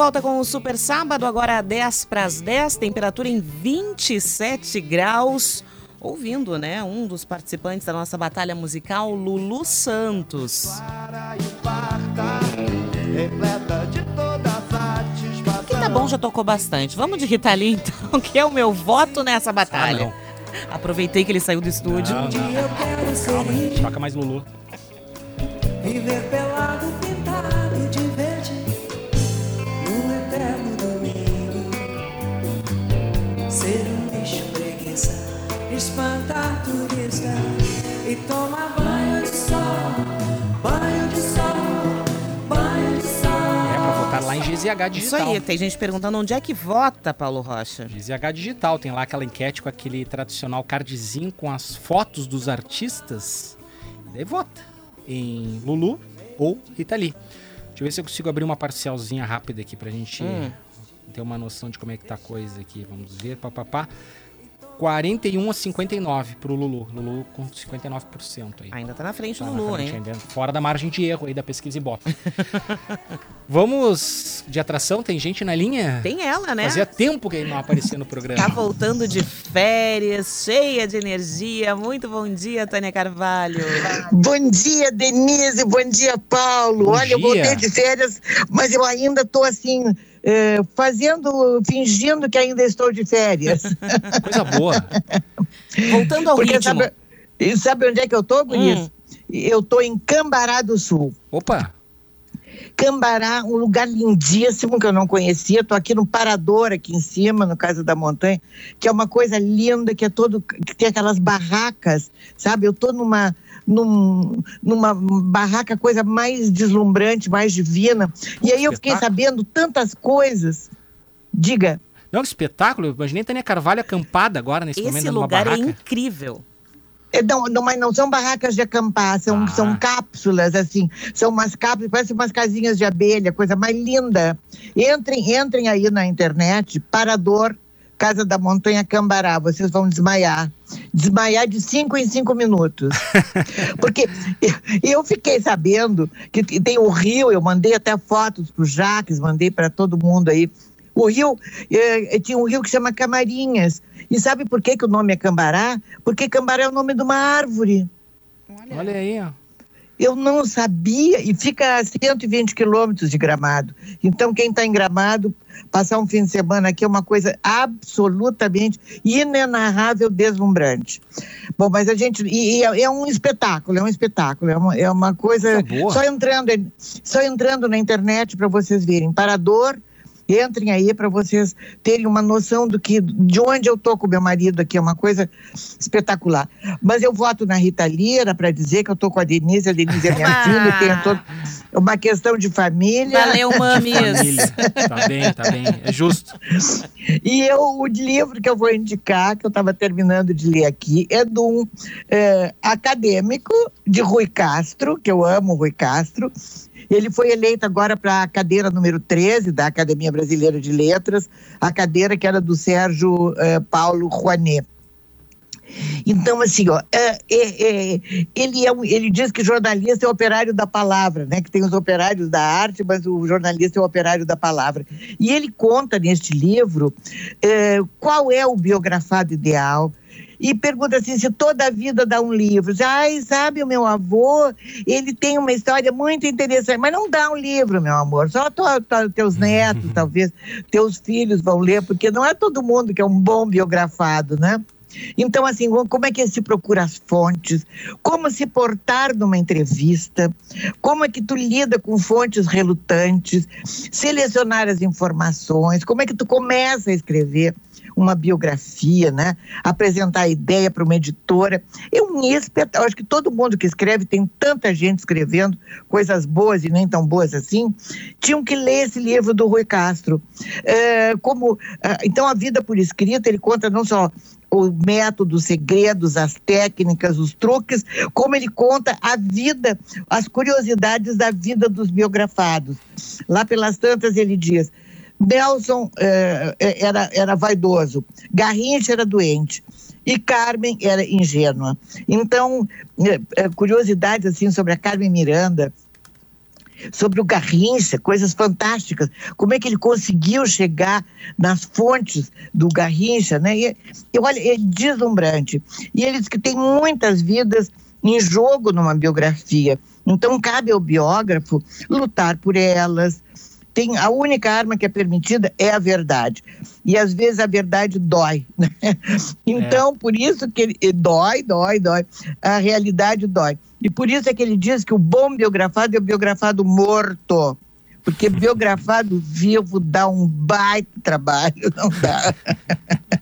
Volta com o Super Sábado, agora 10 para as 10, temperatura em 27 graus. Ouvindo, né, um dos participantes da nossa batalha musical, Lulu Santos. Que tá bom, já tocou bastante. Vamos de Rita Lee, então, que é o meu voto nessa batalha. Aproveitei que ele saiu do estúdio. Não, não. Calma, gente. Toca mais Lulu. Viver pelado, Espantar turista E tomar banho de sol Banho de sol Banho de sol É pra votar lá em GZH Isso Digital. aí, tem gente perguntando onde é que vota, Paulo Rocha. GZH Digital, tem lá aquela enquete com aquele tradicional cardzinho com as fotos dos artistas. E daí vota em Lulu ou Rita Lee. Deixa eu ver se eu consigo abrir uma parcialzinha rápida aqui pra gente Hum. ter uma noção de como é que tá a coisa aqui. Vamos ver, papapá. 41 a 59 pro Lulu. Lulu com 59% aí. Ainda tá na frente Tá do na Lulu, frente hein? ainda, Fora da margem de erro aí da pesquisa Ibope. Vamos de atração? Tem gente na linha? Tem ela, né? Fazia tempo que ele não aparecia no programa. Tá voltando de férias, cheia de energia. Muito bom dia, Tânia Carvalho. Bom dia, Denise. Bom dia, Paulo. Bom Olha, eu dia. voltei de férias, mas eu ainda estou assim, eh, fazendo, fingindo que ainda estou de férias. Coisa boa. Voltando ao Porque ritmo. Sabe, sabe onde é que eu tô, Guris? Eu tô em Cambará do Sul. Opa! Cambará, um lugar lindíssimo que eu não conhecia. Tô aqui no Parador, aqui em cima, no Casa da Montanha, que é uma coisa linda, que é todo, que tem aquelas barracas, sabe? Eu tô numa num- numa barraca, coisa mais deslumbrante, mais divina. E aí eu fiquei sabendo tantas coisas. Diga. Não, que espetáculo. Eu imaginei Tânia Carvalho acampada agora nesse momento Esse de uma lugar é incrível. É, Não, não, mas não são barracas de acampar, são, são cápsulas, assim. São umas cápsulas, parecem umas casinhas de abelha, coisa mais linda. Entrem, entrem aí na internet, Parador, Casa da Montanha Cambará, vocês vão desmaiar. Desmaiar de cinco em cinco minutos. Porque eu fiquei sabendo que tem o rio, eu mandei até fotos pro Jaques, mandei para todo mundo aí. O rio, eh, tinha um rio que chama Camarinhas. E sabe por que, que o nome é Cambará? Porque Cambará é o nome de uma árvore. Olha aí, ó. Eu não sabia, e fica a 120 quilômetros de Gramado. Então, quem está em Gramado, passar um fim de semana aqui é uma coisa absolutamente inenarrável, deslumbrante. Bom, mas a gente. E, e é, é um espetáculo, é um espetáculo, é uma, é uma coisa. Só entrando, só entrando na internet para vocês verem. Parador. Entrem aí para vocês terem uma noção do que, de onde eu tô com meu marido aqui, é uma coisa espetacular. Mas eu voto na Rita Lira para dizer que eu tô com a Denise, a Denise é minha Oba! filha, tem todo, uma questão de família. Valeu, mames. Família. Tá bem, tá bem. É justo. E eu, o livro que eu vou indicar, que eu estava terminando de ler aqui, é de um eh, acadêmico de Rui Castro, que eu amo Rui Castro. Ele foi eleito agora para a cadeira número 13 da Academia Brasileira de Letras, a cadeira que era do Sérgio eh, Paulo Rouanet. Então, assim, ó, é, é, é, ele, é ele diz que jornalista é operário da palavra, né? Que tem os operários da arte, mas o jornalista é o operário da palavra. E ele conta neste livro é, qual é o biografado ideal. E pergunta assim, se toda a vida dá um livro. Ai, sabe, o meu avô, ele tem uma história muito interessante, mas não dá um livro, meu amor. Só tua- teus netos, talvez, teus filhos vão ler, porque não é todo mundo que é um bom biografado, né? Então, assim, como é que se procura as fontes? Como se portar numa entrevista? Como é que tu lida com fontes relutantes? Selecionar as informações? Como é que tu começa a escrever uma biografia, né? Apresentar a ideia para uma editora. É um espetáculo. Acho que todo mundo que escreve, tem tanta gente escrevendo coisas boas e nem tão boas assim, tinham que ler esse livro do Rui Castro. É, como, ah, então, a vida por escrito, ele conta não só o método, os segredos, as técnicas, os truques, como ele conta a vida, as curiosidades da vida dos biografados. Lá pelas tantas ele diz, Nelson eh, era, era vaidoso, Garrincha era doente e Carmen era ingênua. Então, eh, eh, curiosidades assim sobre a Carmen Miranda, sobre o Garrincha, coisas fantásticas. Como é que ele conseguiu chegar nas fontes do Garrincha, né? E, e olha, é deslumbrante. E ele diz que tem muitas vidas em jogo numa biografia. Então cabe ao biógrafo lutar por elas. Tem a única arma que é permitida é a verdade. E às vezes a verdade dói. né? Então, por isso que ele e dói, dói, dói. A realidade dói. E por isso é que ele diz que o bom biografado é o biografado morto. Porque biografado vivo dá um baita trabalho, não dá.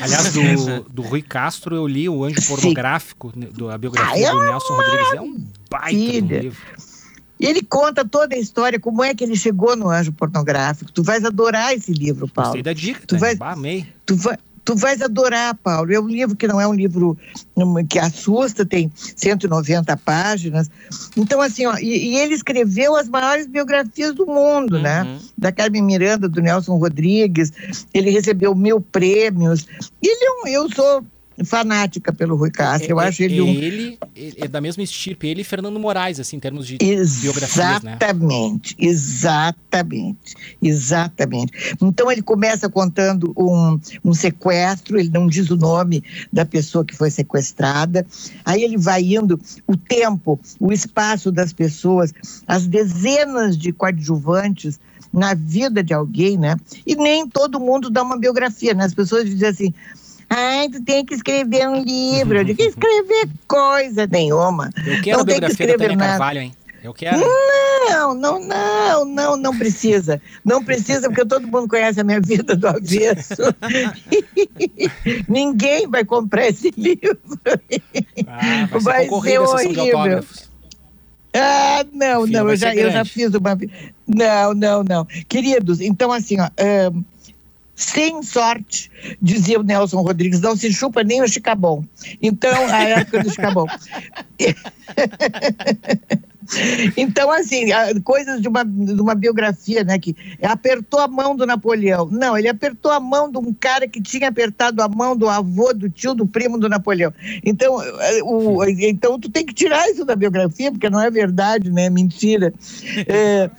Aliás, do, do Rui Castro, eu li o Anjo Pornográfico, né, do, a biografia Ai, é do Nelson Rodrigues. É um baita livro. E ele conta toda a história, como é que ele chegou no anjo pornográfico. Tu vais adorar esse livro, Paulo. Gostei da dica, Tu tá? vais, Bah, amei. tu, vai, tu vais adorar, Paulo. É um livro que não é um livro hum, que assusta, tem 190 páginas. Então, assim, ó, e, e ele escreveu as maiores biografias do mundo, né? Da Carmen Miranda, do Nelson Rodrigues. Ele recebeu mil prêmios. Ele é um, eu sou fanática pelo Rui Castro. Eu É- acho é- ele um. ele, ele é da mesma estirpe, ele e Fernando Moraes, assim, em termos de biografias, né? Exatamente, exatamente, exatamente. Então ele começa contando um, um sequestro, ele não diz o nome da pessoa que foi sequestrada, aí ele vai indo o tempo, o espaço das pessoas, as dezenas de coadjuvantes na vida de alguém, né? E nem todo mundo dá uma biografia, né? As pessoas dizem assim. Ai, tu tem que escrever um livro. Eu digo, escrever coisa nenhuma. Eu quero não a biografia da escrever Tânia nada. Carvalho, hein? Eu quero. Não, não, não, não, não precisa. Não precisa, porque todo mundo conhece a minha vida do avesso. Ninguém vai comprar esse livro. Ah, vai ser Vai ser horrível. Ah, não, não, eu já, eu já fiz uma. Não, não, não. Queridos, então assim, ó. Sem sorte, dizia o Nelson Rodrigues, não se chupa nem o chicabom. Então, a época do chicabom. Então, assim, coisas de uma, de uma biografia, né? Que apertou a mão do Napoleão. Não, ele apertou a mão de um cara que tinha apertado a mão do avô, do tio, do primo do Napoleão. Então, eh, o, então tu tem que tirar isso da biografia, porque não é verdade, né? É mentira. É,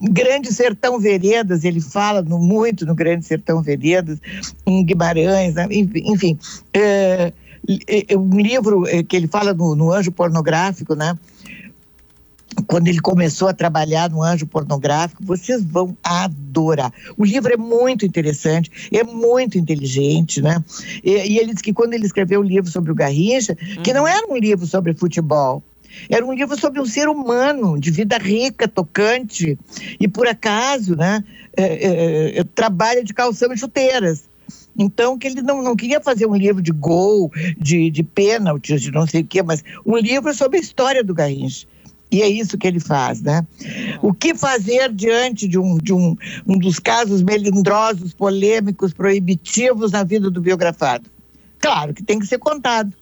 Grande Sertão Veredas, ele fala no- muito no Grande Sertão Veredas, em Guimarães, né? enfim. é, é, é um livro é, que ele fala no, no Anjo Pornográfico, né? Quando ele começou a trabalhar no Anjo Pornográfico, vocês vão adorar. O livro é muito interessante, é muito inteligente, né? E, e ele diz que quando ele escreveu o livro sobre o Garrincha, que não era um livro sobre futebol, era um livro sobre um ser humano, de vida rica, tocante, e por acaso, né, é, é, é, trabalha de calção e chuteiras. Então, que ele não, não queria fazer um livro de gol, de, de pênaltis, de não sei o quê, mas um livro sobre a história do Garrincha. E é isso que ele faz, né? O que fazer diante de um, de um, um dos casos melindrosos, polêmicos, proibitivos na vida do biografado? Claro que tem que ser contado,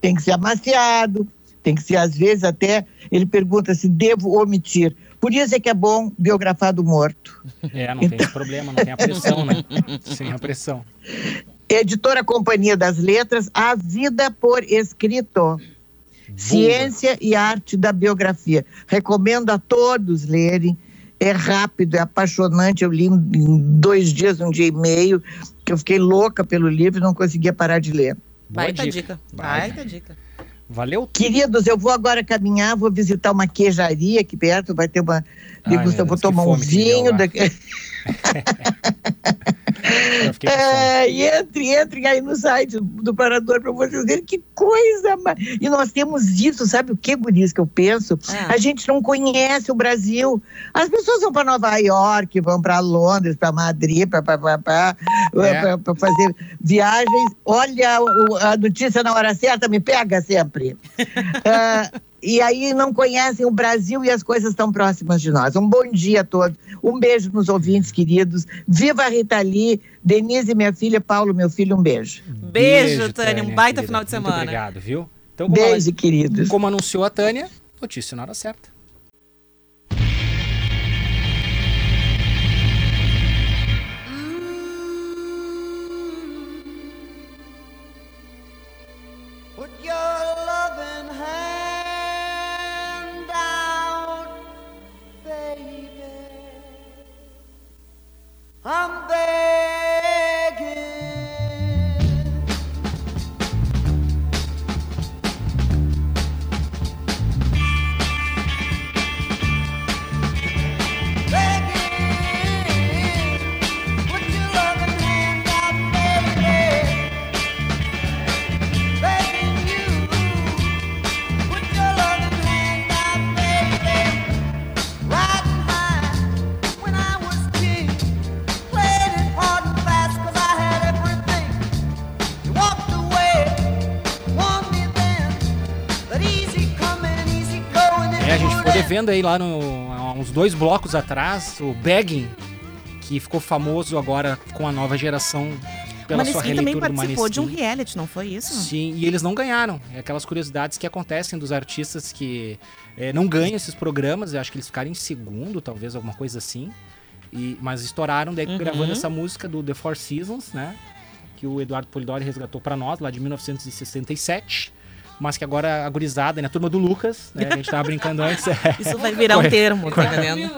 tem que ser amaciado, tem que ser, às vezes, até. Ele pergunta se devo omitir. Por isso é que é bom biografado morto. É, não tem esse problema, não tem a pressão, né? Sem a pressão. Editora Companhia das Letras, A Vida por Escrito. Ciência e Arte da Biografia. Recomendo a todos lerem. É rápido, é apaixonante. Eu li em dois dias, um dia e meio, que eu fiquei louca pelo livro e não conseguia parar de ler. Baita dica. dica. Baita. Dica. Valeu. Queridos, eu vou agora caminhar, vou visitar uma queijaria aqui perto, vai ter uma Ai, degustação, meu vou tomar um fome que me deu vinho. daqui- É, e entre, entrem aí no site do Parador para vocês verem que coisa mais. E nós temos isso, sabe o que, Guris, que eu penso? Ah. A gente não conhece o Brasil. As pessoas vão para Nova York, vão para Londres, para Madrid, para É. fazer viagens. Olha o- a notícia na hora certa, me pega sempre. Ah, e aí não conhecem o Brasil e as coisas estão próximas de nós. Um bom dia a todos. Um beijo nos ouvintes queridos. Viva a Rita Lee, Denise, minha filha, Paulo, meu filho, um beijo. Beijo, Tânia. Um baita querida. final de Muito semana. obrigado, viu? Então, como, Beijo, ela- queridos. como anunciou a Tânia, notícia na hora certa. I'm É, devendo aí lá no, há uns dois blocos atrás, o Begging, que ficou famoso agora com a nova geração pela sua Maneskin também releitura do participou de um reality, não foi isso? Sim, e eles não ganharam. É aquelas curiosidades que acontecem dos artistas que eh, não ganham esses programas. Eu acho que eles ficaram em segundo, talvez, alguma coisa assim. E, mas estouraram daí Uhum. gravando essa música do The Four Seasons, né? Que o Eduardo Polidori resgatou pra nós, lá de 1967. Mas que agora a gurizada, né? A turma do Lucas, né? A gente tava brincando antes. é. Isso vai virar um termo, tá entendendo?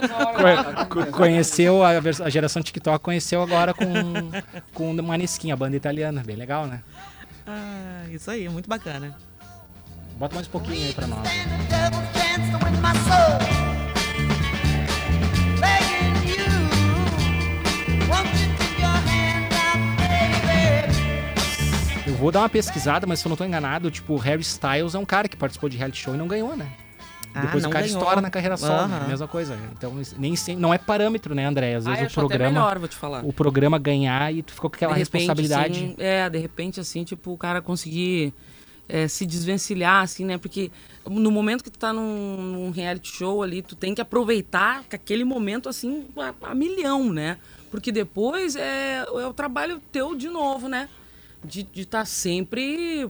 conhe- Conheceu a, a geração TikTok, conheceu agora com, com o Maneskin, a banda italiana. Bem legal, né? Ah, isso aí, muito bacana. Bota mais um pouquinho aí pra nós. Eu vou dar uma pesquisada, mas se eu não tô enganado, tipo, o Harry Styles é um cara que participou de reality show e não ganhou, né? Ah, Depois não o cara ganhou. estoura na carreira solo, né? Aham. mesma coisa. Então, nem sempre, não é parâmetro, né, André? Às Ah, vezes eu o programa. melhor, vou te falar. O programa ganhar e tu ficou com aquela De repente, responsabilidade. assim, é, de repente, assim, tipo, o cara conseguir é, se desvencilhar, assim, né? Porque no momento que tu tá num, num reality show ali, tu tem que aproveitar que aquele momento, assim, a, a milhão, né? Porque depois é, é o trabalho teu de novo, né? De estar tá sempre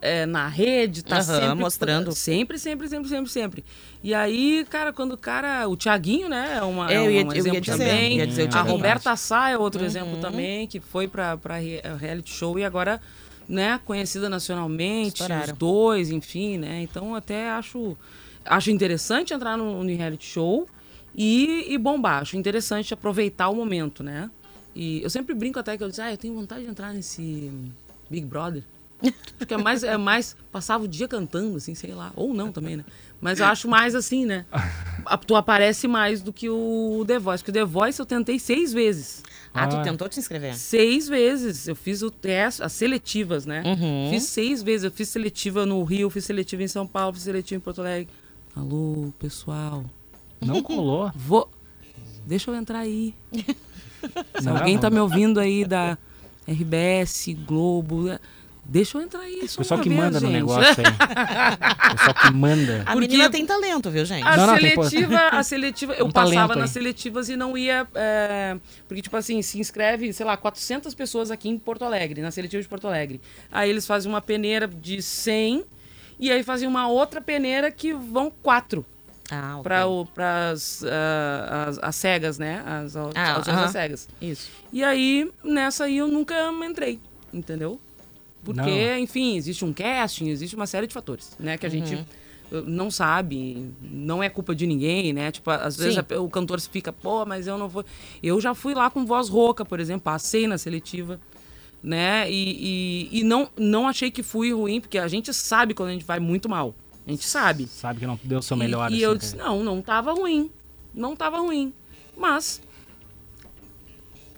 é, na rede, tá Aham, sempre mostrando. Sempre, sempre, sempre, sempre, sempre. E aí, cara, quando o cara. O Tiaguinho, né? É, uma, É, é um ia- exemplo dizer, também. a. Roberta Sá é outro Uhum. exemplo também, que foi pra, pra re- reality show e agora, né, conhecida nacionalmente, Estouraram. os dois, enfim, né? Então até acho, acho interessante entrar no, no reality show e, e bombar. Acho interessante aproveitar o momento, né? E eu sempre brinco até que eu digo, ah, eu tenho vontade de entrar nesse Big Brother. Acho que é mais, é mais. Passava o dia cantando, assim, sei lá. Ou não também, né? Mas eu acho mais assim, né? A- Tu aparece mais do que o The Voice. Porque o The Voice eu tentei seis vezes. Ah, tu tentou te inscrever? Seis vezes. Eu fiz o teste, as seletivas, né? Uhum. Fiz seis vezes. Eu fiz seletiva no Rio, fiz seletiva em São Paulo, fiz seletiva em Porto Alegre. Alô, pessoal. Não colou. Vou. Deixa eu entrar aí. Se Não, alguém tá me ouvindo aí da RBS, Globo, deixa eu entrar aí. só Pessoal uma que vez, manda no gente. negócio aí. Pessoal que manda. A menina tem talento, viu, gente? A Não, não, seletiva, a seletiva, eu Um passava nas aí. seletivas e não ia. é, porque, tipo assim, se inscreve, sei lá, 400 pessoas aqui em Porto Alegre, na seletiva de Porto Alegre. Aí eles fazem uma peneira de 100 e aí fazem uma outra peneira que vão quatro. Ah, Para as, ah, as, as cegas, né? As Ah, audiências aham. cegas. Isso. E aí, nessa aí, eu nunca entrei, entendeu? Porque, Não. enfim, existe um casting, existe uma série de fatores, né? Que a gente Uhum. uh, não sabe, não é culpa de ninguém, né? Tipo, às vezes a- o cantor fica, pô, mas eu não vou... Eu já fui lá com voz rouca, por exemplo, passei na seletiva, né? E, e, e não, não achei que fui ruim, porque a gente sabe quando a gente vai muito mal. A gente sabe. Sabe que não deu o seu melhor. E, e assim, eu cara. disse, não, não tava ruim. Não tava ruim. Mas,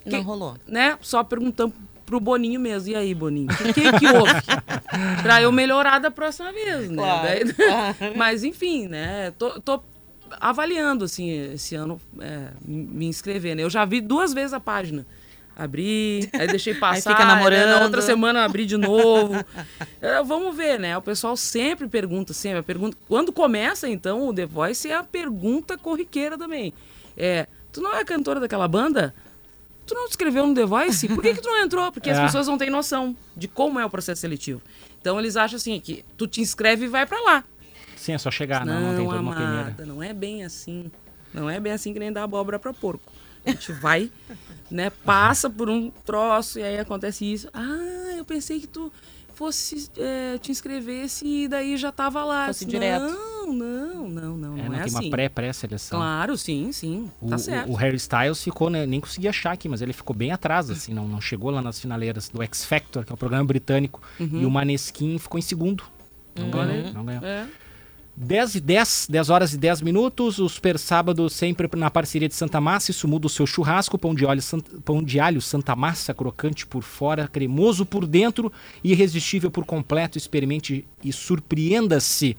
Não rolou. né, só perguntando pro Boninho mesmo. E aí, Boninho, o que, que, que houve? pra eu melhorar da próxima vez, né? Claro, Daí- claro. Mas, enfim, né, tô, tô avaliando, assim, esse ano, é, me inscrever, né? Eu já vi duas vezes a página. Abri, aí deixei passar. fica né, namorando. Na outra semana abri de novo. É, vamos ver, né? O pessoal sempre pergunta, sempre. A pergunta, quando começa, então, o The Voice é a pergunta corriqueira também. É, tu não é cantora daquela banda? Tu não te inscreveu no The Voice? Por que, que tu não entrou? Porque as É. pessoas não têm noção de como é o processo seletivo. Então eles acham assim, que tu te inscreve e vai pra lá. Sim, é só chegar, não, não, tem toda uma amada, peneira. não é bem assim. Não é bem assim que nem dar abóbora pra porco. A gente vai, né, passa por um troço e aí acontece isso. Ah, eu pensei que tu fosse é, te inscrevesse e daí já tava lá. Fosse Eu disse, direto. Não, não, não, não, É, não não, é tem assim. uma pré-pré-seleção. Claro, sim, sim. O, tá o- certo. o Harry Styles ficou, né, nem consegui achar aqui, mas ele ficou bem atrás, assim, não, não chegou lá nas finaleiras do X Factor, que é o programa britânico, Uhum. e o Maneskin ficou em segundo. Não Uhum. ganhou, não ganhou. É. 10 e 10, 10 horas e 10 minutos, o Super Sábado sempre na parceria de Santa Massa, isso muda o seu churrasco, pão de, alho, Sant- pão de alho Santa Massa, crocante por fora, cremoso por dentro irresistível por completo, experimente e surpreenda-se.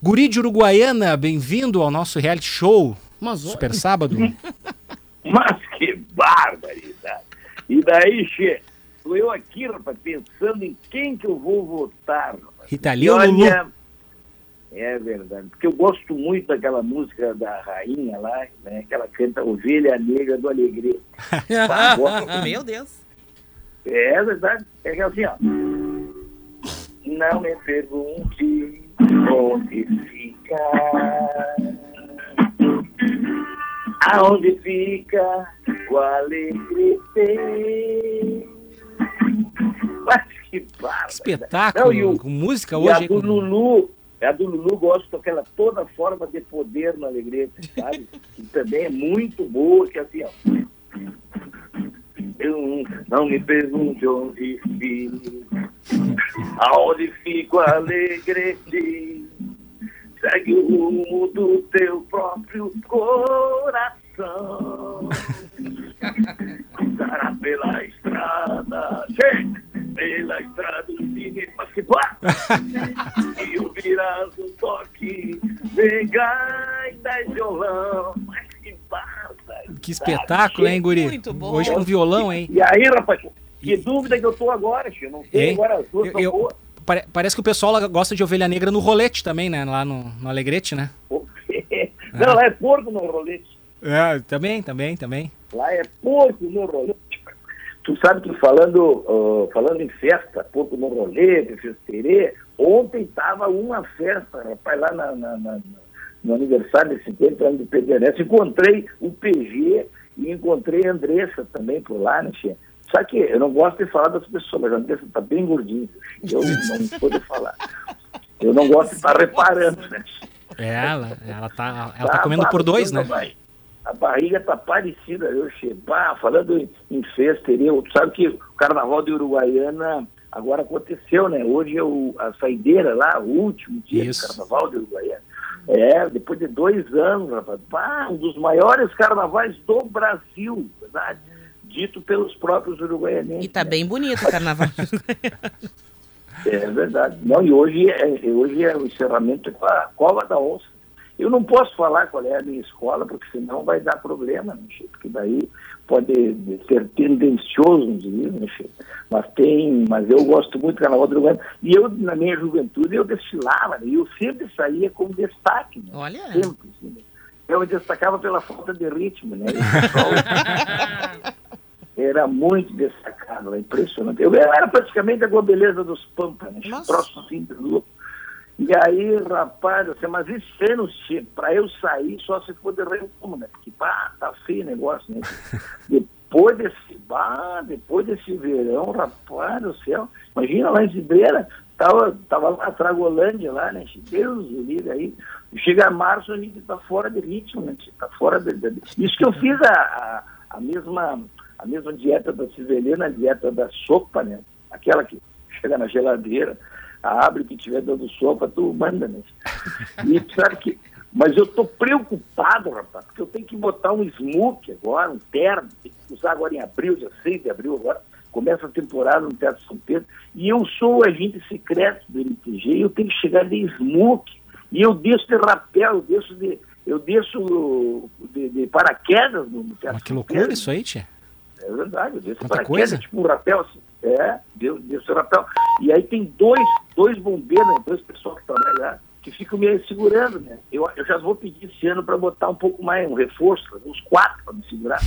Guri de Uruguaiana, bem-vindo ao nosso reality show, Mas Super Sábado. Mas que barbaridade! E daí, che, tô eu aqui, rapaz, pensando em quem que eu vou votar. rapaz. Rita Lee ou Lulu? É verdade, porque eu gosto muito daquela música da rainha lá, né, que ela canta Ovelha Negra do Alegrete. Gosto. Meu Deus. É verdade, é que assim, ó. Não me pergunte onde fica. Aonde fica o Alegrete? Mas que barba. Espetáculo, Não, e o- com música E hoje. a aí do com- Lulu, a do Lulu gosto daquela toda forma de poder no Alegrete, sabe? que também é muito boa, que assim, ó. Eu não me pergunte onde fico, aonde fico o Alegrete, segue o rumo do teu próprio coração. Andará pela estrada, chega, pela estrada do Cine Pasquipá. e ouvirás um toque de gaita e violão. Mas que barba! Que espetáculo, hein, Guri? Muito bom. Hoje com violão, hein? E aí, rapaz, que dúvida que eu tô agora, Chico. Não sei Hein? agora as duas Eu- eu- pare- parece que o pessoal gosta de ovelha negra no rolete também, né? Lá no, no Alegrete, né? Não, lá é porco no rolete. É, também, também, também. Lá é porco no rolete. Tu sabe que falando, ah, falando em festa, porco no festeirê, ontem tava uma festa, rapaz, lá na, na- na- no aniversário de 50 anos do PDNS. Encontrei o PG e encontrei a Andressa também por lá, né, Tia? Só que eu não gosto de falar das pessoas, mas a Andressa tá bem gordinha. Eu não pude falar. Eu não gosto de estar reparando, né? É, ela, ela tá, ela tá Tá comendo por dois, né? vai. A barriga tá parecida, eu che- bah, falando em, em festa, entendeu? tu sabe que o carnaval de Uruguaiana Agora aconteceu, né? Hoje é o, a saideira lá, o último dia Isso. do carnaval de Uruguaiana. É, depois de dois anos, rapaz. Pá, um dos maiores carnavais do Brasil, verdade? Dito pelos próprios uruguaianenses. E tá bem bonito o carnaval. É verdade. Não, e hoje é, hoje é o encerramento com a Cova da Onça. Eu não posso falar qual é a minha escola, porque senão vai dar problema, né, porque daí pode ser tendencioso, não diria, né, mas tem, mas eu gosto muito do Carnaval do Uruguai. E eu, na minha juventude, eu desfilava, né? e eu sempre saía como destaque. Né? Olha. Sempre, assim, né? Eu me destacava pela falta de ritmo, né? Era muito destacado, é impressionante. Eu era praticamente a globeleza dos Pampas, né? Um troço de louco. E aí, rapaz, assim, mas esse ano, para eu sair, só se for de reumo, né? Porque, pá, tá feio o negócio, né? depois desse, bah, depois desse verão, rapaz do céu, imagina lá em Cidreira, tava, tava lá, Tragolândia lá, né? Deus do livre aí. Chega março, a gente tá fora de ritmo, né? Tá fora de, de- Isso que eu fiz a, a, a mesma a mesma dieta da civelena, a dieta da sopa, né? Aquela que chega na geladeira, abre, que tiver dando sopa, tu manda, né? E sabe que. Mas eu tô preocupado, rapaz, porque eu tenho que botar um smoke agora, um terno, tem que usar agora em abril, dia 6 de abril, agora começa a temporada no Teatro São Pedro, e eu sou o agente secreto do MTG, e eu tenho que chegar de smoke, e eu desço de rapel, eu desço de, eu desço de, de paraquedas no Teatro Mas que loucura Pedro. isso aí, tia. É verdade, eu desço Quanta paraquedas, coisa. tipo um rapel assim. É, deu, desço rapel. E aí tem dois, dois bombeiros, né, dois pessoal que trabalham lá, que ficam me segurando, né? Eu, eu já vou pedir esse ano para botar um pouco mais, um reforço, uns quatro para me segurar.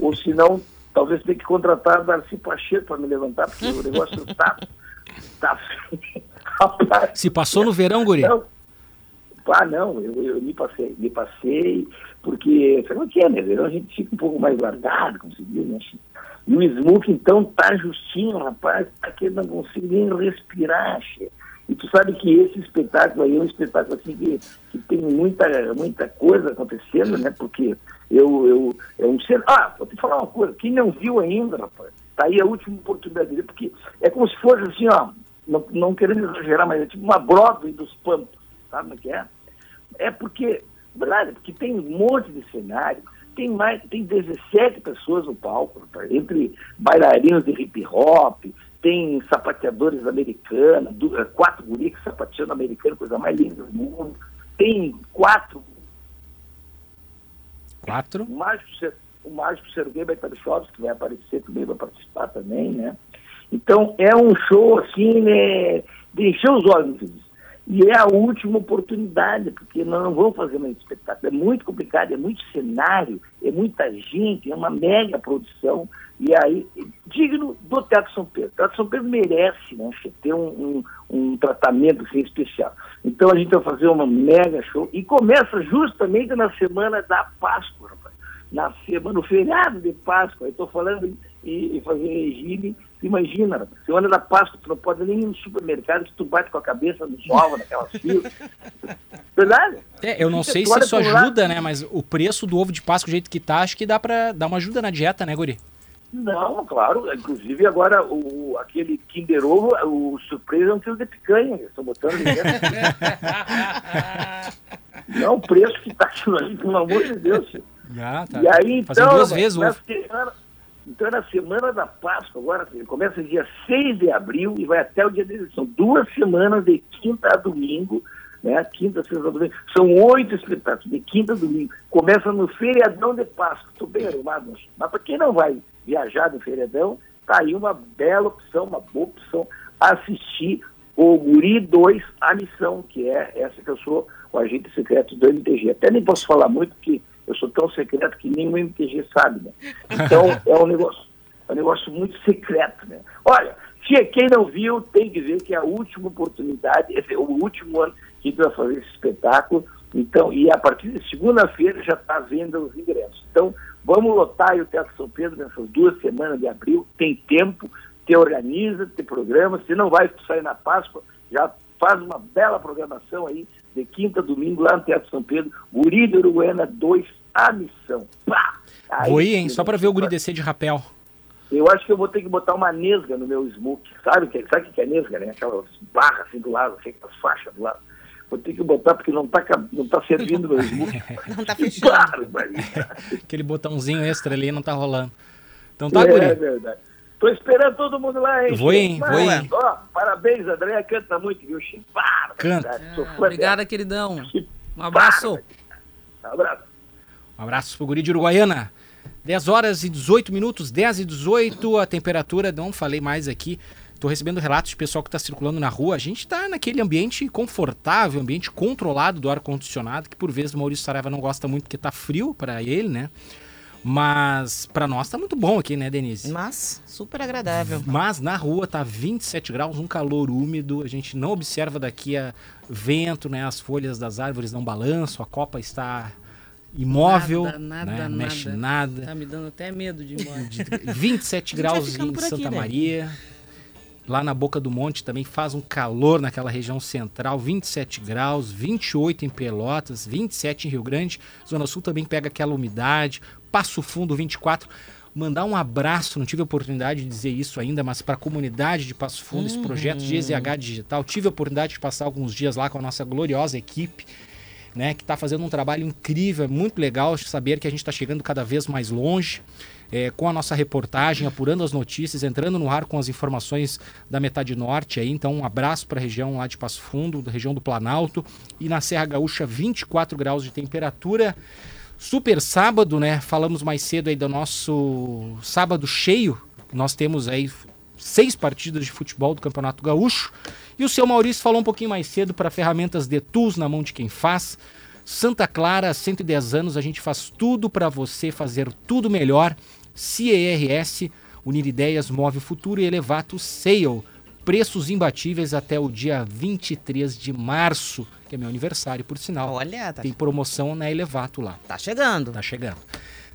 Ou senão, talvez tenha que contratar a Darcy Pacheco para me levantar, porque o negócio tá. tá Rapaz, Se passou no verão, guri? Não. Ah, não, eu, eu me passei, me passei, porque, sabe o que é, né? Verão a gente fica um pouco mais guardado, se diz, né? E o smoke, então, tá justinho, rapaz, tá que eu não consigo nem respirar, che. E tu sabe que esse espetáculo aí é um espetáculo assim que, que tem muita, muita coisa acontecendo, né? Porque eu, eu, é um ser. Ah, vou te falar uma coisa, quem não viu ainda, rapaz, tá aí a última oportunidade dele, porque é como se fosse assim, ó, não, não querendo exagerar, mas é tipo uma Broadway dos Pampas, sabe é que é? É porque, verdade, porque tem um monte de cenário, tem mais, tem 17 pessoas no palco, rapaz, entre bailarinos de hip hop, tem sapateadores americanos, eh, quatro guris sapateando americano, coisa mais linda do mundo. Tem quatro, Quatro. o mágico, o mágico Sergei Baitarichovski, que vai aparecer também, vai participar também, né? Então, é um show, assim, né, de encher os olhos. E é a última oportunidade, porque nós não vamos fazer mais espetáculo. É muito complicado, é muito cenário, é muita gente, é uma mega produção. E aí, digno do Teatro São Pedro. O Teatro São Pedro merece né, ter um, um, um tratamento assim, especial. Então a gente vai fazer uma mega show e começa justamente na semana da Páscoa, rapaz. Na semana, no feriado de Páscoa. Eu estou falando em, em fazer regime. Imagina, rapaz, semana da Páscoa, tu não pode nem ir no supermercado que tu bate com a cabeça no sol, naquelas filas. Verdade? É, eu não Você sei se olha isso ajuda, né? Mas o preço do ovo de Páscoa, do jeito que tá, acho que dá pra dar uma ajuda na dieta, né, guri? Não, claro. Inclusive agora o, aquele Kinder Ovo, o surpresa é um quilo de picanha. Estão botando. Não, o preço que está aquilo ali, pelo amor de Deus. Ah, tá. E aí, Fazendo então, duas vezes o na ovo. semana, então, na semana da Páscoa, agora, começa dia 6 de abril e vai até o dia da eleição. Duas semanas de quinta a domingo, né? Quinta, sexta, domingo. São oito espetáculos, de quinta a domingo. Começa no feriadão de Páscoa. Estou bem arrumado, mas para quem não vai viajar no feriadão, tá aí uma bela opção, uma boa opção, assistir o Guri 2, a missão, que é essa que eu sou o agente secreto do MTG. Até nem posso falar muito, porque eu sou tão secreto que nem o MTG sabe, né? Então, é um negócio, é um negócio muito secreto, né? Olha, se quem não viu, tem que ver que é a última oportunidade, é o último ano que a gente vai fazer esse espetáculo. Então, e a partir de segunda-feira já está vendo os ingressos. Então, vamos lotar o Teatro São Pedro nessas duas semanas de abril. Tem tempo, te organiza, te programa. Se não vai sair na Páscoa, já faz uma bela programação aí, de quinta a domingo, lá no Teatro São Pedro. Guri de Uruguaiana 2, a missão. Pá! Aí Vou ir, hein? Só pra ver o guri descer de rapel. Eu acho que eu vou ter que botar uma nesga no meu smoke. Sabe o que, sabe o que é nesga, né? Aquelas barras assim do lado, assim, aquelas faixas do lado. Vou ter que botar porque não tá, não tá servindo meu smoke. Não tá fechando. Aquele botãozinho extra ali não tá rolando. Então tá, é, guri. verdade. Tô esperando todo mundo lá, hein? Vou, hein? Vou, hein? Ó, parabéns, André. Canta muito, viu? Chimpara. Canta. Sou fã Obrigada, dela. queridão. Um abraço. Abraço. Um abraço pro guri de Uruguaiana. 10 horas e 18 minutos, 10 e 18, a temperatura, não falei mais aqui. Tô recebendo relatos de pessoal que tá circulando na rua. A gente tá naquele ambiente confortável, ambiente controlado do ar-condicionado, que por vezes o Maurício Saraiva não gosta muito porque tá frio para ele, né? Mas para nós tá muito bom aqui, né, Denise? Mas super agradável. Mas na rua tá 27 graus, um calor úmido. A gente não observa daqui a vento, né? As folhas das árvores não balançam, a copa está imóvel, Nada, nada, né? nada. mexe nada. Tá me dando até medo de ir embora. 27 graus em aqui, Santa né? Lá na Boca do Monte também faz um calor naquela região central, 27 graus, 28 em Pelotas, 27 em Rio Grande. Zona Sul também pega aquela umidade. Passo Fundo 24. Mandar um abraço, não tive a oportunidade de dizer isso ainda, mas para a comunidade de Passo Fundo, esse projeto de EZH Digital. Tive a oportunidade de passar alguns dias lá com a nossa gloriosa equipe né, que está fazendo um trabalho incrível, é muito legal saber que a gente está chegando cada vez mais longe é, com a nossa reportagem, apurando as notícias, entrando no ar com as informações da metade norte aí. Então, um abraço para a região lá de Passo Fundo, da região do Planalto e na Serra Gaúcha, 24 graus de temperatura. Super sábado, né? Falamos mais cedo aí do nosso sábado cheio. Nós temos aí seis partidas de futebol do Campeonato Gaúcho. E o seu Maurício falou um pouquinho mais cedo para ferramentas de tools na mão de quem faz. Santa Clara, há 110 anos, a gente faz tudo para você fazer tudo melhor. CERS, Unir Ideias, Move o Futuro e Elevato Sale. Preços imbatíveis até o dia 23 de março, que é meu aniversário, por sinal. Olha, tá, Tem promoção na Elevato lá. tá chegando. Tá chegando.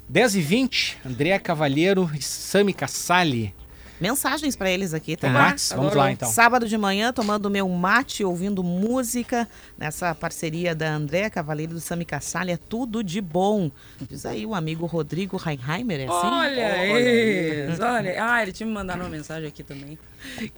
10 e 20 André Cavalheiro e Sami Cassali. Mensagens pra eles aqui, tá? Bom? Max? Vamos lá, então. Sábado de manhã, tomando meu mate, ouvindo música, nessa parceria da André Cavaleiro do Sami Cassali, é tudo de bom. Diz aí o amigo Rodrigo Reinheimer, é assim? Olha isso, olha. Ah, ele tinha me mandado uma mensagem aqui também.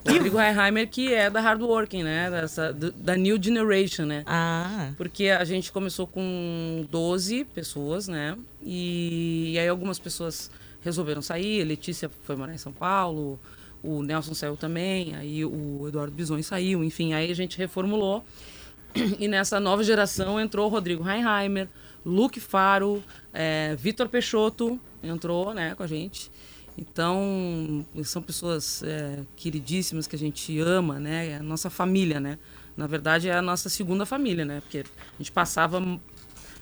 O Rodrigo Heiheimer, que é da Hardworking, né? Dessa, do- da New Generation, né? Ah. Porque a gente começou com 12 pessoas, né? E, e aí algumas pessoas resolveram sair. A Letícia foi morar em São Paulo, o Nelson saiu também, aí o Eduardo Bisonho saiu, enfim, aí a gente reformulou. E nessa nova geração entrou Rodrigo Reinheimer, Luke Faro, é, Vitor Peixoto entrou né, com a gente. Então, são pessoas é, queridíssimas que a gente ama, né? É a nossa família, né? Na verdade, é a nossa segunda família, né? Porque a gente passava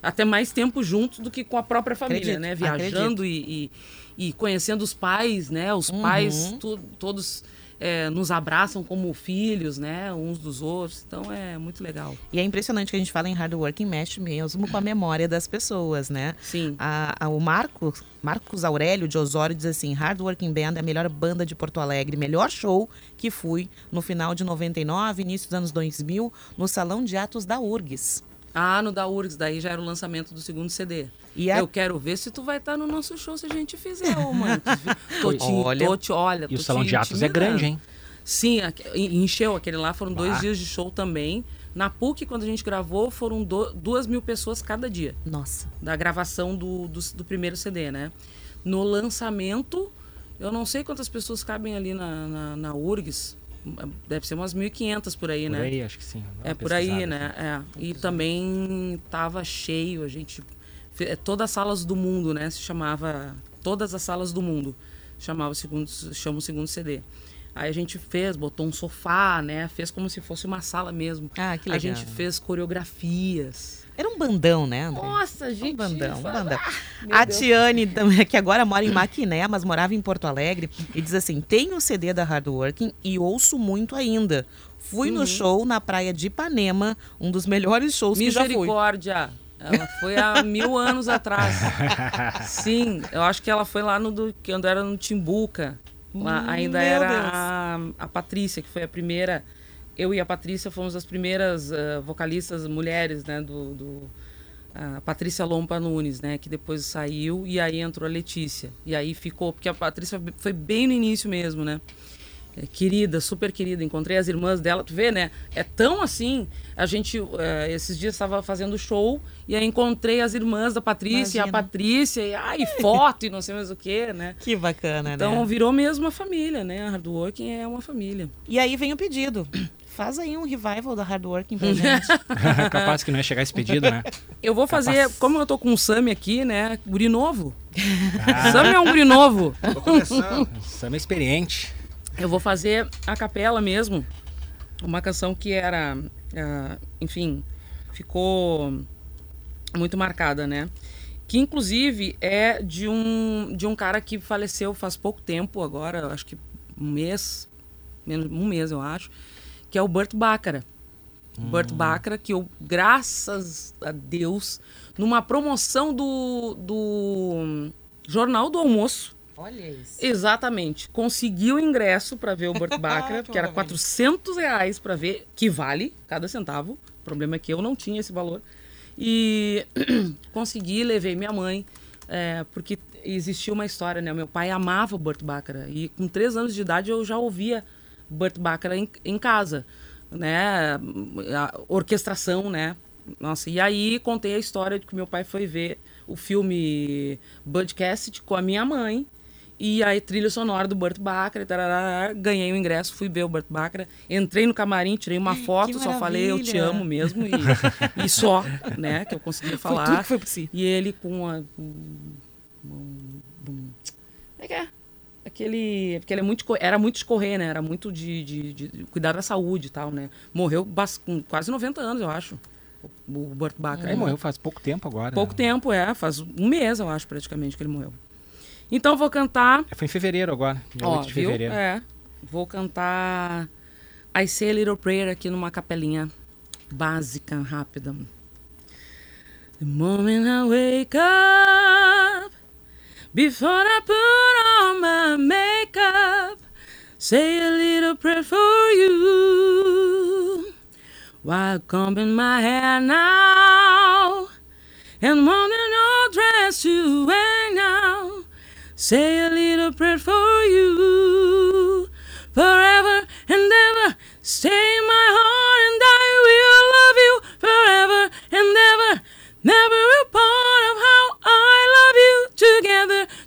até mais tempo juntos do que com a própria família, Acredito, né? Viajando e, e, e conhecendo os pais, né? Os Uhum. pais tu- todos é, nos abraçam como filhos, né? Uns dos outros. Então é muito legal. E é impressionante que a gente fala em hard working mexe mesmo com a memória das pessoas, né? Sim. A, a- o Marcos, Marcos Aurélio de Osório diz assim: Hard Working Band é a melhor banda de Porto Alegre, melhor show que fui no final de 99, início dos anos 2000, no Salão de Atos da URGS. Ah, no da URGS, daí já era o lançamento do segundo CD. E a- Eu quero ver se tu vai estar no nosso show se a gente fizer, ô, mano. Tô te, Olha. tô te, olha, E o Salão te de Atos é grande, hein? Sim, encheu aquele lá, foram dois Bah. dias de show também. Na PUC, quando a gente gravou, foram do- duas mil pessoas cada dia. Nossa. Da gravação do, do, do primeiro CD, né? No lançamento, eu não sei quantas pessoas cabem ali na, na, na URGS. Deve ser umas 1.500 por aí, Por né? aí, acho que sim. É por aí, né? É. E também tava cheio, a gente. é, Todas as salas do mundo, né? Se chamava. Todas as salas do mundo. Chamava o segundo, chama o segundo CD. Aí a gente fez, botou um sofá, né? Fez como se fosse uma sala mesmo. Ah, que A legal. gente fez coreografias. Era um bandão, né, André? Nossa, gente. Um bandão, um bandão. Ah, A. Tiane, também, que agora mora em Maquiné, mas morava em Porto Alegre, e diz assim: tenho o CD da Hard Working e ouço muito ainda. Fui no Uhum. show na praia de Ipanema, um dos melhores shows que já fui. Misericórdia. Ela foi há mil anos atrás. Sim, eu acho que ela foi lá no do, quando era no Timbuca. Lá Hum, ainda meu era a, a Patrícia, que foi a primeira. Eu e a Patrícia fomos as primeiras ah, vocalistas mulheres, né? Do, do- a Patrícia Lompa Nunes, né? Que depois saiu e aí entrou a Letícia. E aí ficou, porque a Patrícia foi bem no início mesmo, né? É, querida, super querida. Encontrei as irmãs dela, tu vê, né? É tão assim. A gente, é, esses dias, estava fazendo show e aí encontrei as irmãs da Patrícia, e a. Patrícia, e ai, foto e não sei mais o que, né? Que bacana, Então né? virou mesmo uma família, né? A Hardworking é uma família. E aí vem o pedido. Faz aí um revival da Hardworking pra gente. Capaz que não ia chegar esse pedido, né? Eu vou fazer, Capaz. como eu tô com o Sami aqui, né? Guri novo. Sami é um guri novo. Tô começando. Sam é experiente. Eu vou fazer a capela mesmo. Uma canção que era, ah, enfim, ficou muito marcada, né? Que inclusive é de um, de um cara que faleceu faz pouco tempo agora, acho que um mês, menos um mês eu acho, que é o Burt Bacharach. Burt Bacharach, que eu, graças a Deus, numa promoção do, do Jornal do Almoço, Olha isso. Exatamente. Consegui o ingresso para ver o Burt Bacharach, que era 400 reais para ver, que vale cada centavo. O problema é que eu não tinha esse valor. E consegui, levei minha mãe, é, porque existia uma história, né? Meu pai amava o Burt Bacharach e com três anos de idade eu já ouvia Burt Bacharach em, em casa, né? A orquestração, né? Nossa, e aí contei a história de que meu pai foi ver o filme Bud Cassidy com a minha mãe e a trilha sonora do Burt Bacharach, tarará, ganhei o ingresso, fui ver o Burt Bacharach, entrei no camarim, tirei uma foto, só falei eu te amo mesmo e, e só, né, que eu consegui falar. tudo que foi si. E ele com a como é que é? Aquele, porque ele é muito, era muito de correr, né? Era muito de, de, de cuidar da saúde e tal, né? Morreu com quase 90 anos, eu acho. O Burt Bacharach. Ele morreu faz pouco tempo agora. Pouco né? tempo, é. Faz um mês, eu acho, praticamente, que ele morreu. Então vou cantar. Foi em fevereiro agora, dia Ó, 8 de viu? fevereiro. É. Vou cantar I Say a Little Prayer aqui numa capelinha básica, rápida. The moment I wake up, before I put on my makeup, say a little prayer for you. While combing my hair now, and wanting no dress to wear now. Say a little prayer for you forever and ever. Stay in my heart and I will love you forever and ever. Never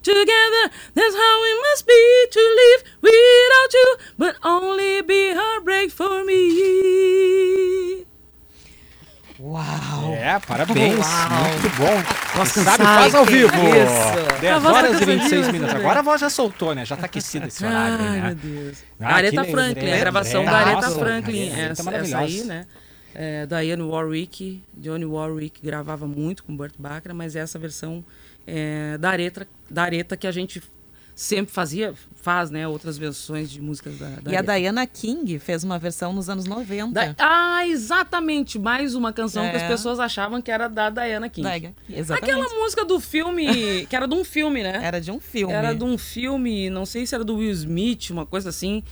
together. That's how it must be to live without you, but only be heartbreak for me. Uau! É, parabéns. Uau. Muito bom. Nossa, Quem sabe faz ao vivo. isso. 10 A voz tá horas e 26 cansadinha, minutos. Agora a voz já soltou, né? Já tá aquecida esse horário, Ai, né? meu Deus. Ah, Aretha Franklin, a gravação É, da Aretha nossa, Franklin. Aretha Essa, essa aí, né? É, Diane Warwick, Johnny Warwick gravava muito com Burt Bacharach, mas essa versão é, da, Aretha, da Aretha que a gente sempre fazia, faz, né? Outras versões de músicas da, da E a Aretha. Diana King fez uma versão nos anos 90. Da- Ah, exatamente! Mais uma canção que as É. pessoas achavam que era da Diana King. Diana, exatamente. Aquela música do filme, que era de um filme, né? Era de um filme. Era de um filme, não sei se era do Will Smith, uma coisa assim.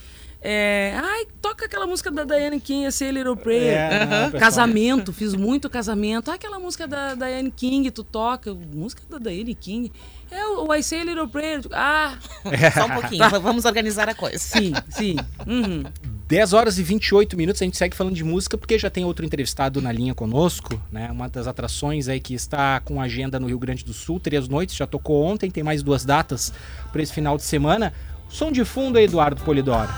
É, ai, toca aquela música da Diane King, A Little Prayer. É, aham, pessoal. casamento, fiz muito casamento. Ah, aquela música da Diane King, tu toca. Música da Diane King. É o I Say a Little Prayer. Ah, Só um pouquinho, vamos organizar a coisa. Sim, sim. Uhum. 10 horas e 28 minutos, a gente segue falando de música porque já tem outro entrevistado na linha conosco, né? Uma das atrações aí que está com agenda no Rio Grande do Sul, três noites, já tocou ontem, tem mais duas datas para esse final de semana. Som de fundo aí, Eduardo Polidoro.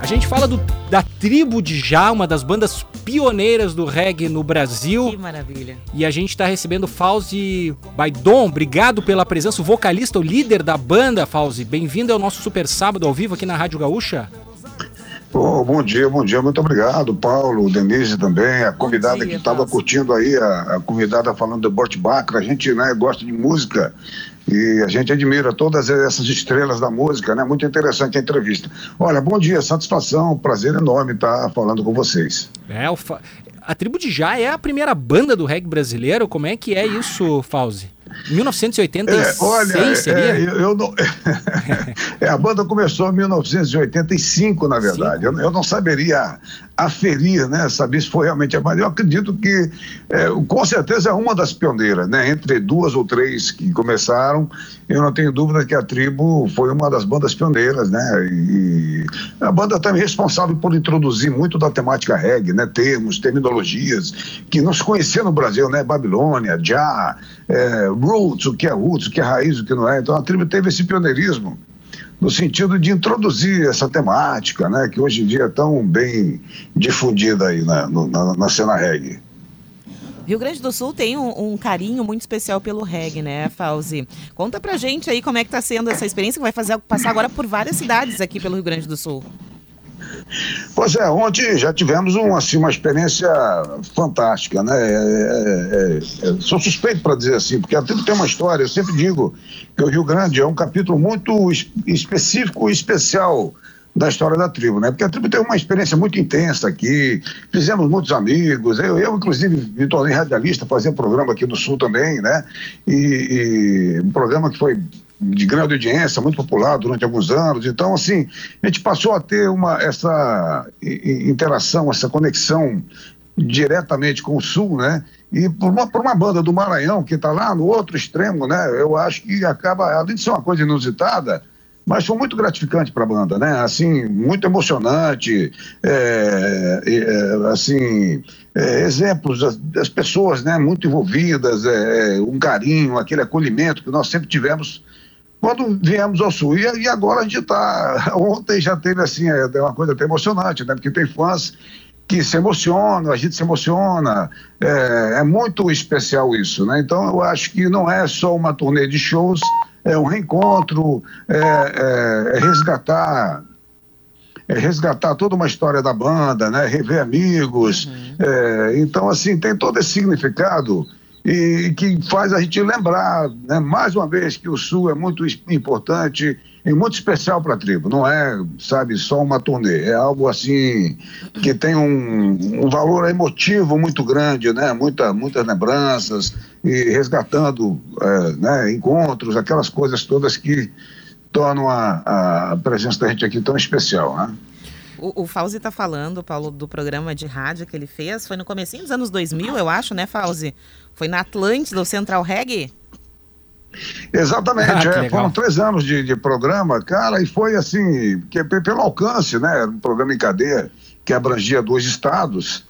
A gente fala do- da tribo de Já, uma das bandas pioneiras do reggae no Brasil. Que maravilha. E a gente está recebendo Fauzi Baidon. Obrigado pela presença. O vocalista, o líder da banda, Fauzi. Bem-vindo ao nosso Super Sábado ao vivo aqui na Rádio Gaúcha. Ô, bom dia, bom dia, muito obrigado, Paulo, Denise também, a convidada que estava curtindo aí, a, a convidada falando do Burt Bacharach, a gente né, gosta de música e a gente admira todas essas estrelas da música, né? Muito interessante a entrevista. Olha, bom dia, satisfação, prazer enorme estar falando com vocês. É, o Fa- a tribo de Já é a primeira banda do reggae brasileiro. Como é que é isso, Fauzi? 1986 É, olha, seria? é, eu, eu não... É, a banda começou em 1985, na verdade. Eu, eu não saberia aferir, né, saber se foi realmente a banda. Eu acredito que, é, com certeza, é uma das pioneiras, né? Entre duas ou três que começaram, eu não tenho dúvida que a Tribo foi uma das bandas pioneiras, né? E a banda também é responsável por introduzir muito da temática reggae, né? Termos, terminologias que não se conhecia no Brasil, né? Babilônia, Já, é, Roots, o que é Roots, o que é raiz, o que não é. Então a Tribo teve esse pioneirismo no sentido de introduzir essa temática, né, que hoje em dia é tão bem difundida aí na, na, na cena reggae. Rio Grande do Sul tem um, um carinho muito especial pelo reggae, né, Fauzi? Conta pra gente aí como é que tá sendo essa experiência que vai fazer, passar agora por várias cidades aqui pelo Rio Grande do Sul. Pois é, ontem já tivemos um, assim, uma experiência fantástica, né? É, é, é, é, sou suspeito para dizer assim, porque a tribo tem uma história. Eu sempre digo que o Rio Grande é um capítulo muito es- específico e especial da história da tribo, né? Porque a tribo tem uma experiência muito intensa aqui, fizemos muitos amigos, eu, eu inclusive me tornei radialista, fazia programa aqui do Sul também, né? E, e um programa que foi de grande audiência, muito popular durante alguns anos. Então, assim, a gente passou a ter uma, essa interação, essa conexão diretamente com o Sul, né? E por uma, por uma banda do Maranhão, que está lá no outro extremo, né? Eu acho que acaba, além de ser uma coisa inusitada, mas foi muito gratificante para a banda, né? Assim, muito emocionante, é, é, assim, é, exemplos das, das pessoas, né? Muito envolvidas, é, um carinho, aquele acolhimento que nós sempre tivemos quando viemos ao Sul. E, e agora a gente está. Ontem já teve assim, é uma coisa até emocionante, né? Porque tem fãs que se emocionam, a gente se emociona. É, é muito especial isso, né? Então eu acho que não é só uma turnê de shows, é um reencontro, é, é- é resgatar. É resgatar toda uma história da banda, né? Rever amigos. É, então, assim, tem todo esse significado e que faz a gente lembrar, né, mais uma vez, que o Sul é muito importante e muito especial para a tribo. Não é, sabe, só uma turnê. É algo assim que tem um, um valor emotivo muito grande, né? Muita, muitas lembranças e resgatando é, né, encontros, aquelas coisas todas que tornam a, a presença da gente aqui tão especial, né? O, o Fauzi tá falando, Paulo, do programa de rádio que ele fez. Foi no comecinho dos anos 2000, eu acho, né, Fauzi? Foi na Atlântida, o Central Reggae? Exatamente, Ah, é, foram três anos de, de programa, cara, e foi assim, que, pe- pelo alcance, né? era Um programa em cadeia que abrangia dois estados.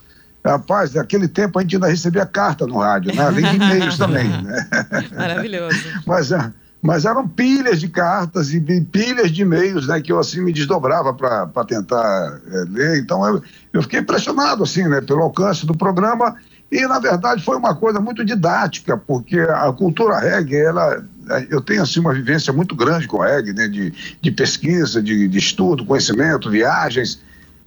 Rapaz, naquele tempo a gente ainda recebia carta no rádio, né? Além de e-mails também, né? Maravilhoso. Mas, é, mas eram pilhas de cartas e pilhas de e-mails, né? Que eu assim me desdobrava para tentar é, ler. Então eu, eu fiquei impressionado, assim, né? Pelo alcance do programa. E, na verdade, foi uma coisa muito didática, porque a cultura reggae, ela, eu tenho, assim, uma vivência muito grande com reggae, né? De, de pesquisa, de, de estudo, conhecimento, viagens.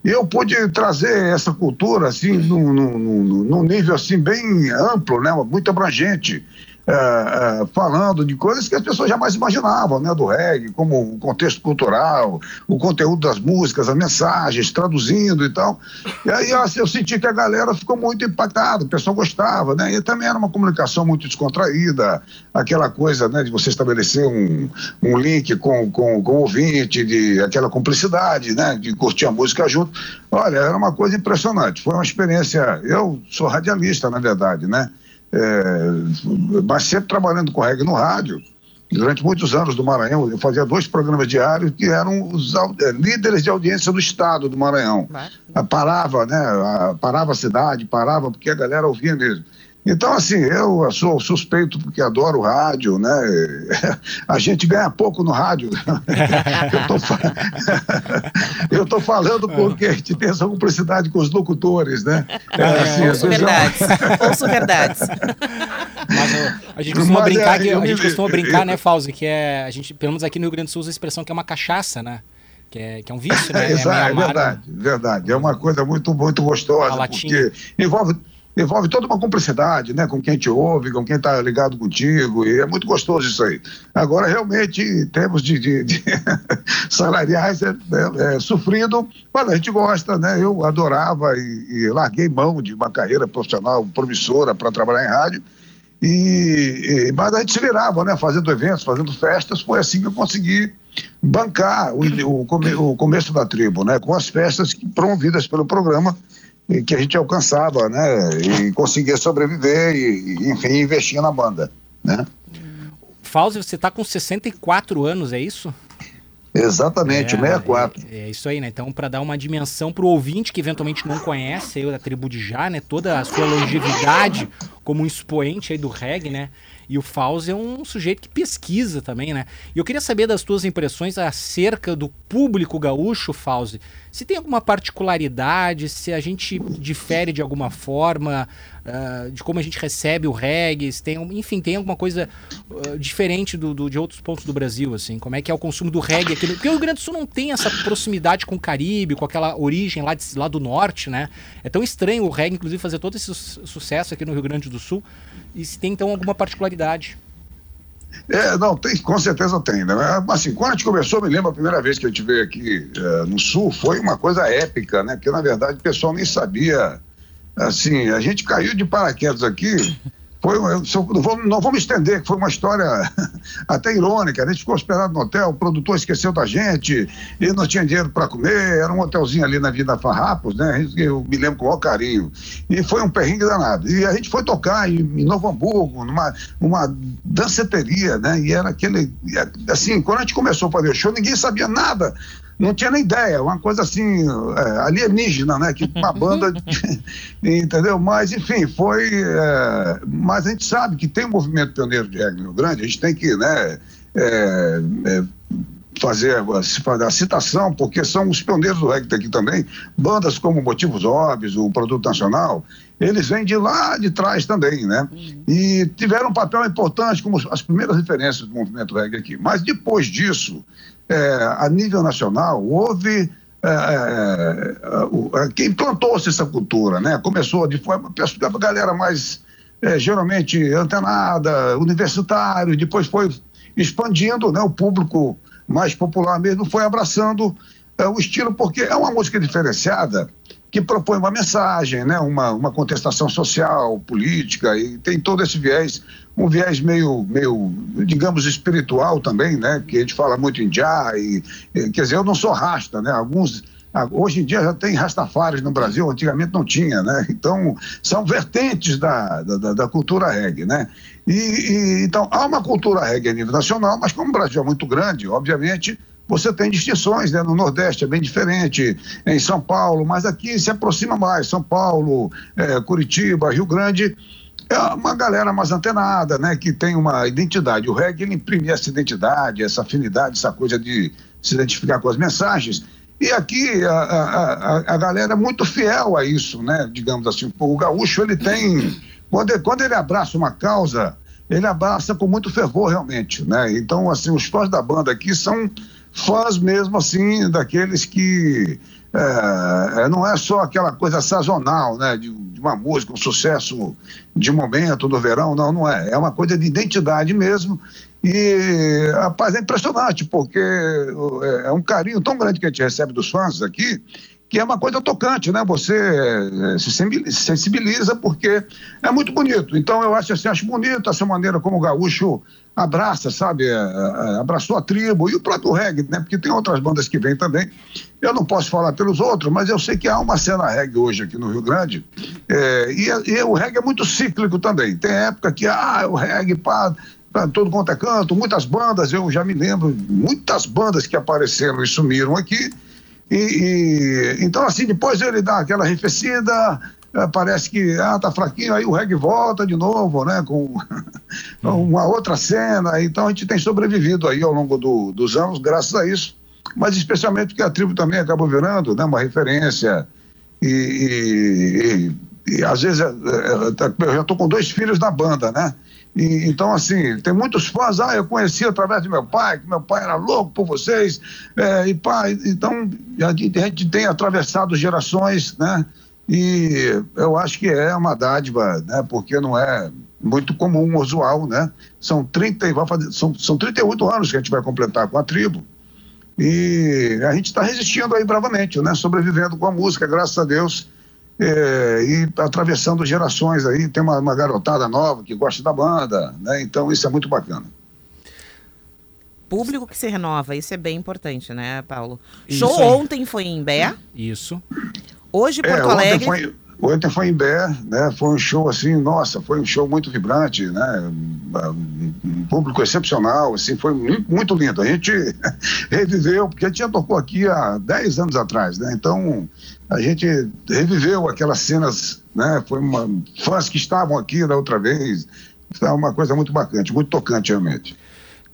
E eu pude trazer essa cultura, assim, num, num, num- nível, assim, bem amplo, né? Muito abrangente. Eh, eh, falando de coisas que as pessoas jamais imaginavam, né, do reggae, como o contexto cultural, o conteúdo das músicas, as mensagens, traduzindo e tal. E aí assim, eu senti que a galera ficou muito impactada, o pessoal gostava, né? E também era uma comunicação muito descontraída, aquela coisa, né, de você estabelecer um, um link com, com, com o ouvinte, de aquela cumplicidade, né, de curtir a música junto. Olha, era uma coisa impressionante. Foi uma experiência. Eu sou radialista, na verdade, né? É, mas sempre trabalhando com reggae no rádio. Durante muitos anos do Maranhão, eu fazia dois programas diários que eram os eh, líderes de audiência do estado do Maranhão. Ah, Parava, né? ah, Parava a cidade, parava porque a galera ouvia mesmo. Então, assim, eu sou suspeito porque adoro rádio, né? A gente ganha pouco no rádio. Eu tô, fa- eu tô falando porque a gente tem essa cumplicidade com os locutores, né? É, assim, ouço é verdades. ouço verdades. Mas a gente costuma Mas, brincar, é, que, a gente costuma brincar, eu- né, Fauzi, que é, a gente, pelo menos aqui no Rio Grande do Sul, usa a expressão que é uma cachaça, né? Que é, que é um vício, né? É, é verdade, verdade. É uma coisa muito, muito gostosa, porque envolve, envolve toda uma cumplicidade, né? Com quem te ouve, com quem está ligado contigo, e é muito gostoso isso aí. Agora, realmente, em termos de, de, de salariais, é, é- é sofrido, mas a gente gosta, né? Eu adorava e, e larguei mão de uma carreira profissional promissora para trabalhar em rádio, E, e- mas a gente se virava, né? Fazendo eventos, fazendo festas, foi assim que eu consegui bancar o, o, come- o começo da tribo, né? Com as festas promovidas pelo programa que a gente alcançava, né? E conseguia sobreviver e, enfim, investir na banda, né? Fauzi, você tá com 64 anos, é isso? Exatamente, 64. É, é isso aí, né? Então, para dar uma dimensão pro ouvinte que eventualmente não conhece aí da tribo de Já, né? Toda a sua longevidade como um expoente aí do reggae, né? E o Fauzi é um sujeito que pesquisa também, né? E eu queria saber das tuas impressões acerca do público gaúcho, Fauzi. Se tem alguma particularidade, se a gente difere de alguma forma, ah, de como a gente recebe o reggae, tem, enfim, tem alguma coisa ah, diferente do, do- de outros pontos do Brasil, assim? Como é que é o consumo do reggae aqui? no- Porque o Rio Grande do Sul não tem essa proximidade com o Caribe, com aquela origem lá, de- lá do norte, né? É tão estranho o reggae, inclusive, fazer todo esse su- sucesso aqui no Rio Grande do Sul. E se tem, então, alguma particularidade? É, não, tem, com certeza tem, né? Mas, Assim, quando a gente começou, me lembro a primeira vez que a gente veio aqui eh, no Sul, foi uma coisa épica, né? Porque, na verdade, o pessoal nem sabia. Assim, a gente caiu de paraquedas aqui. Foi, não, me estender, que foi uma história até irônica. né? A gente ficou hospedado no hotel, o produtor esqueceu da gente, e não tinha dinheiro para comer. Era um hotelzinho ali na Vida Farrapos, né? Eu me lembro com o maior carinho. E foi um perrengue danado. E a gente foi tocar em, em Novo Hamburgo, numa uma danceteria, né? E era aquele. Assim, quando a gente começou a fazer o show, ninguém sabia nada. Não tinha nem ideia, uma coisa assim, é, alienígena, né? Que uma banda, de- entendeu? Mas, enfim, foi. é, mas a gente sabe que tem um movimento pioneiro de reggae no Grande, a gente tem que, né? é, é, fazer a, se fazer a citação, porque são os pioneiros do reggae aqui também, bandas como Motivos Óbvios, o Produto Nacional, eles vêm de lá de trás também, né? E tiveram um papel importante como as primeiras referências do movimento reggae aqui. Mas depois disso, é, a nível nacional, houve é, é, o- é, quem plantou-se essa cultura, né? Começou de forma, a galera mais é, geralmente antenada, universitário, depois foi expandindo, né? O público mais popular mesmo foi abraçando é, o estilo, porque é uma música diferenciada que propõe uma mensagem, né? uma, uma contestação social, política, e tem todo esse viés, um viés meio, meio digamos, espiritual também, né? que a gente fala muito em já, e, e, quer dizer, eu não sou rasta, né? alguns Hoje em dia já tem rastafares no Brasil, antigamente não tinha, né? Então, são vertentes da, da, da- da cultura reggae, né? E, e, então, há uma cultura reggae a nível nacional, mas como o Brasil é muito grande, obviamente, você tem distinções, né? No Nordeste é bem diferente, em São Paulo, mas aqui se aproxima mais, São Paulo, eh, Curitiba, Rio Grande, é uma galera mais antenada, né? Que tem uma identidade. O reggae, ele imprime essa identidade, essa afinidade, essa coisa de se identificar com as mensagens. E aqui a, a, a, a galera é muito fiel a isso, né? Digamos assim, o gaúcho ele tem quando ele, quando ele abraça uma causa, ele abraça com muito fervor realmente, né? Então assim, os fãs da banda aqui são fãs mesmo assim daqueles que é, é, não é só aquela coisa sazonal, né? De, de uma música, um sucesso de momento no verão, não, não é. É uma coisa de identidade mesmo. E, rapaz, é impressionante, porque é, é um carinho tão grande que a gente recebe dos fãs aqui, que é uma coisa tocante, né? Você eh, se sensibiliza- se sensibiliza porque é muito bonito. Então eu acho assim, acho bonito essa maneira como o gaúcho abraça, sabe? Eh, eh, Abraçou a tribo e o próprio reggae, né? Porque tem outras bandas que vêm também. Eu não posso falar pelos outros, mas eu sei que há uma cena reggae hoje aqui no Rio Grande. eh, e, e o reggae é muito cíclico também. Tem época que, ah, o reggae, pá, pra todo quanto é canto, muitas bandas, eu já me lembro, muitas bandas que apareceram e sumiram aqui. E, e- então, assim, depois ele dá aquela arrefecida, eh, parece que ah, tá fraquinho, aí o reggae volta de novo, né? Com uma outra cena. Então a gente tem sobrevivido aí ao longo do- dos anos, graças a isso. Mas especialmente porque a tribo também acabou virando né, uma referência. E, e- e, às vezes eh, eh, eu já estou com dois filhos na banda, né? E, então, assim, tem muitos fãs, ah, eu conheci através de meu pai, que meu pai era louco por vocês, eh, e pai, então a gente, tem atravessado gerações, né? E eu acho que é uma dádiva, né? Porque não é muito comum, usual, né? São 30, e vai fazer, são, são 38 anos que a gente vai completar com a tribo. E a gente está resistindo aí bravamente, né? Sobrevivendo com a música, graças a Deus. É, e atravessando gerações aí. Tem uma, uma garotada nova que gosta da banda, né? Então isso é muito bacana. Público que se renova, isso é bem importante, né, Paulo? Isso Show aí. ontem foi em Bé, Isso. hoje É, Porto ontem Alegre. foi- Ontem foi em Bé, né? Foi um show assim, nossa, foi um show muito vibrante, né? Um público excepcional, assim, foi mu- muito lindo. A gente reviveu, porque a gente já tocou aqui há 10 anos atrás, né? Então, a gente reviveu aquelas cenas, né? Foi uma fãs que estavam aqui da outra vez. Então, é uma coisa muito bacana, muito tocante realmente.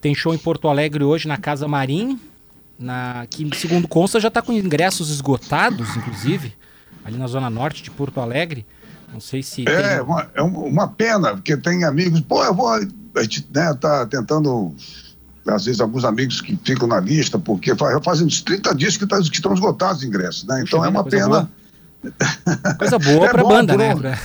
Tem show em Porto Alegre hoje na Casa Marim, na, que segundo consta já está com ingressos esgotados, inclusive, ali na zona norte de Porto Alegre. Não sei se É, tem... uma, é um- uma pena, porque tem amigos, pô, eu vou, a gente né, tá tentando, às vezes alguns amigos que ficam na lista, porque faz, fazem uns 30 dias que, tá, que estão esgotados os ingressos, né? Então Puxa é uma pena. Coisa boa É pra bom banda, né? um- Pra-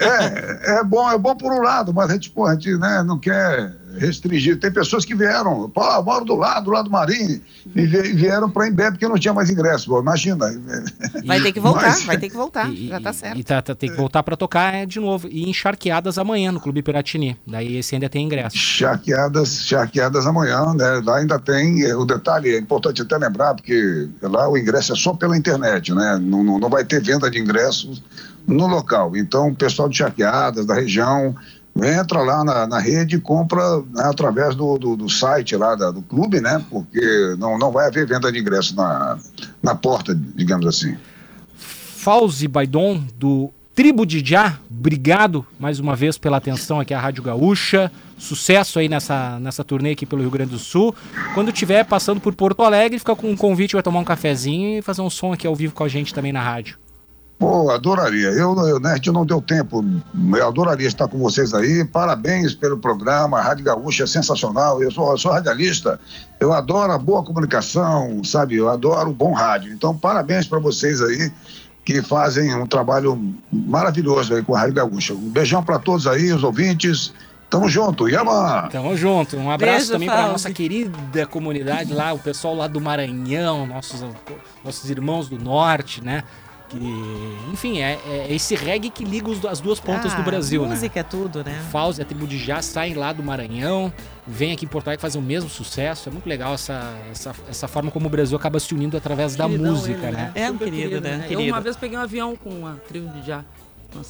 É, é bom, é bom por um lado, mas a gente, pô, a gente né, não quer restringir. Tem pessoas que vieram, pô, eu moro do lado, do lado do Marinho, e vie- e vieram para Embé porque não tinha mais ingresso, pô, imagina. Vai ter que voltar, Mas- vai ter que voltar, já tá certo. E tá, tá- tem que voltar pra tocar é, de novo. E encharqueadas amanhã no Clube Piratini. Daí esse ainda tem ingresso. Charqueadas, charqueadas amanhã, né? Lá ainda tem, eh, o detalhe é importante até lembrar, porque lá o ingresso é só pela internet, né? Não, não, não vai ter venda de ingressos no local. Então, o pessoal de charqueadas, da região, entra lá na, na rede e compra né, através do, do, do site lá da- do clube, né? Porque não, não vai haver venda de ingresso na, na porta, digamos assim. Fauzi Baidon, do Tribo de Já, obrigado mais uma vez pela atenção aqui à Rádio Gaúcha. Sucesso aí nessa, nessa turnê aqui pelo Rio Grande do Sul. Quando estiver passando por Porto Alegre, fica com um convite, vai tomar um cafezinho e fazer um som aqui ao vivo com a gente também na rádio. Pô, adoraria. Eu, eu, né, a gente não deu tempo. Eu adoraria estar com vocês aí. Parabéns pelo programa. A Rádio Gaúcha é sensacional. Eu sou, eu sou radialista. Eu adoro a boa comunicação, sabe? Eu adoro o bom rádio. Então, parabéns para vocês aí que fazem um trabalho maravilhoso aí com a Rádio Gaúcha. Um beijão para todos aí, os ouvintes. Tamo junto. Yama! Tamo junto. Um abraço Beijo, também para nossa querida comunidade lá, o pessoal lá do Maranhão, nossos, nossos irmãos do norte, né? Que, enfim, é, é esse reggae que liga os- as duas pontas Ah, do Brasil, né? música é tudo, né? Fauzi e a tribo de Já saem lá do Maranhão, vem aqui em Porto Alegre fazer o mesmo sucesso. É muito legal essa, essa, essa forma como o Brasil acaba se unindo através da Queridão música, ele, né? É um querido, né? Eu Querido. uma vez peguei um avião com a tribo de já,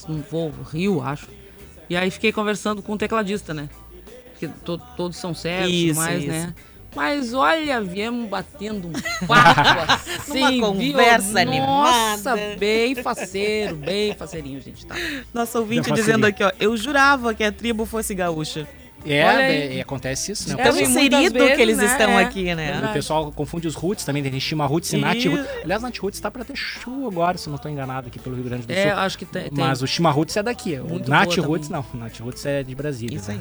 num voo, Rio, acho. E aí fiquei conversando com o tecladista, né? Porque to- todos são cegos e Isso, mais, isso. né? Mas olha, viemos batendo um papo assim, Numa viu? conversa Nossa, animada. bem faceiro, bem faceirinho, gente, tá? Nosso ouvinte Não dizendo aqui, ó, eu jurava que a tribo fosse gaúcha. É, aí. é, é, acontece isso, né? Tão O pessoal- inserido vezes, que eles né? estão É. aqui, né? O pessoal confunde os roots também, tem Shima Roots e Nat E- Roots. Aliás, Nat Roots tá pra ter show agora, se não tô enganado, aqui pelo Rio Grande do É, Sul. acho que tem. Mas o Shima Roots é daqui. O Muito Nat boa Roots também. não. O Nat Roots é de Brasília. Isso né?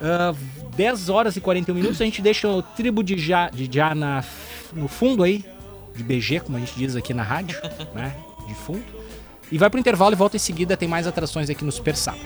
Aí. Ah, 10 horas e 41 minutos, a gente deixa o tribo de já, de já na, no fundo aí, de BG, como a gente diz aqui na rádio, né? De fundo. E vai pro intervalo e volta em seguida, tem mais atrações aqui no Super Sábado.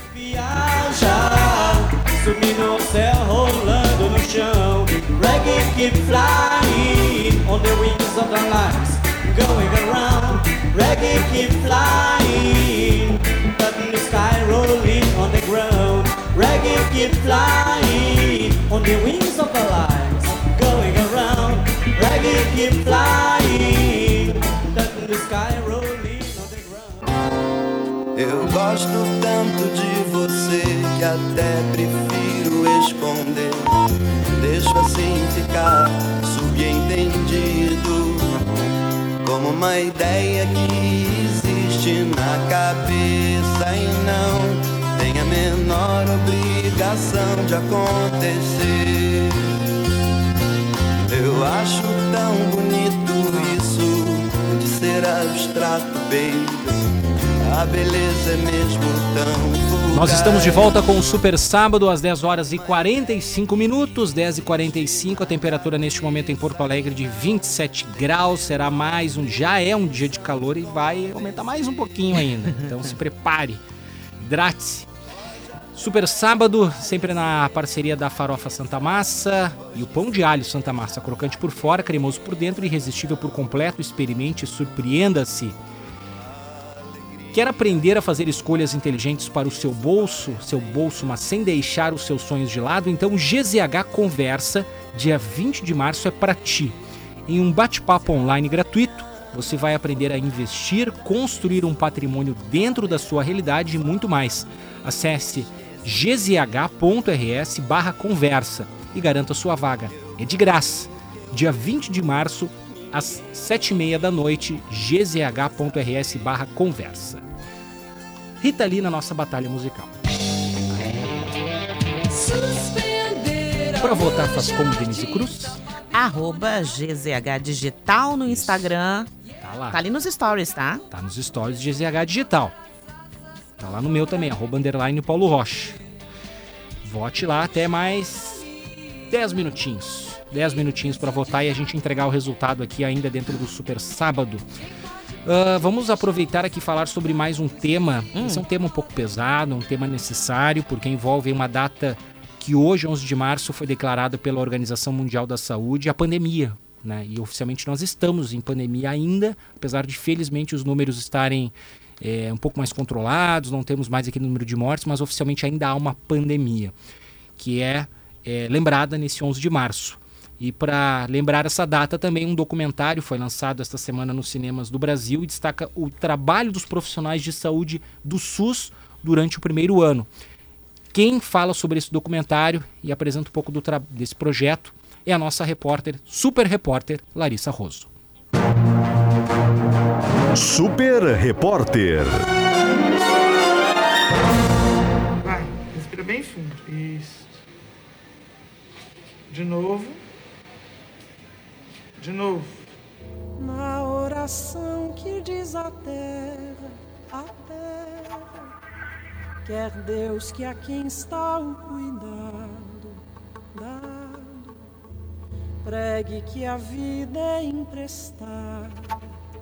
Subir no céu, rolando no chão. Reggae keep flying on the wings of the lights, going around. Reggae keep flying, touching the sky, rolling on the ground. Reggae keep flying on the wings of the lights, going around. Reggae keep flying, touching the sky, rolling on the ground. Eu gosto tanto de você que até prefiro esconder. Deixo assim ficar subentendido. Como uma ideia que existe na cabeça e não menor obrigação de acontecer. Eu acho tão bonito isso de ser abstrato, baby. A beleza é mesmo tão Nós fugaz. estamos de volta com o Super Sábado às 10 horas e 45 minutos, 10 e 45 a temperatura neste momento em Porto Alegre de 27 graus, será mais um, já é um dia de calor e vai aumentar mais um pouquinho ainda, então se prepare, hidrate-se. Super Sábado, sempre na parceria da Farofa Santa Massa e o Pão de Alho Santa Massa, crocante por fora, cremoso por dentro, irresistível por completo, experimente e surpreenda-se. Quer aprender a fazer escolhas inteligentes para o seu bolso, seu bolso, mas sem deixar os seus sonhos de lado? Então, GZH Conversa, dia 20 de março, é para ti. Em um bate-papo online gratuito, você vai aprender a investir, construir um patrimônio dentro da sua realidade e muito mais. Acesse gzh.rs barra conversa e garanta sua vaga. É de graça. Dia 20 de março, às 7h30 da noite, gzh.rs barra conversa. Rita Lee na nossa batalha musical. Para votar, faz como Denise Cruz. Arroba GZH Digital no Instagram. Tá lá. Tá ali nos stories, tá? Tá nos stories de GZH Digital. Tá lá no meu também, arroba underline Paulo Rocha. Vote lá até mais 10 minutinhos. 10 minutinhos para votar e a gente entregar o resultado aqui ainda dentro do Super Sábado. Ah, vamos aproveitar aqui falar sobre mais um tema. Esse é um tema um pouco pesado, um tema necessário, porque envolve uma data que hoje, 11 de março, foi declarada pela Organização Mundial da Saúde a pandemia. Né? E oficialmente nós estamos em pandemia ainda, apesar de felizmente os números estarem é, um pouco mais controlados, não temos mais aquele número de mortes, mas oficialmente ainda há uma pandemia, que é, é lembrada nesse 11 de março. E para lembrar essa data também, um documentário foi lançado esta semana nos cinemas do Brasil e destaca o trabalho dos profissionais de saúde do SUS durante o primeiro ano. Quem fala sobre esse documentário e apresenta um pouco desse projeto é a nossa repórter, super repórter, Larissa Roso. Super Repórter. Vai, respira bem fundo. Isso. De novo. De novo. Na oração que diz a terra, a terra, quer Deus que a quem está o cuidado dado, pregue que a vida é emprestada,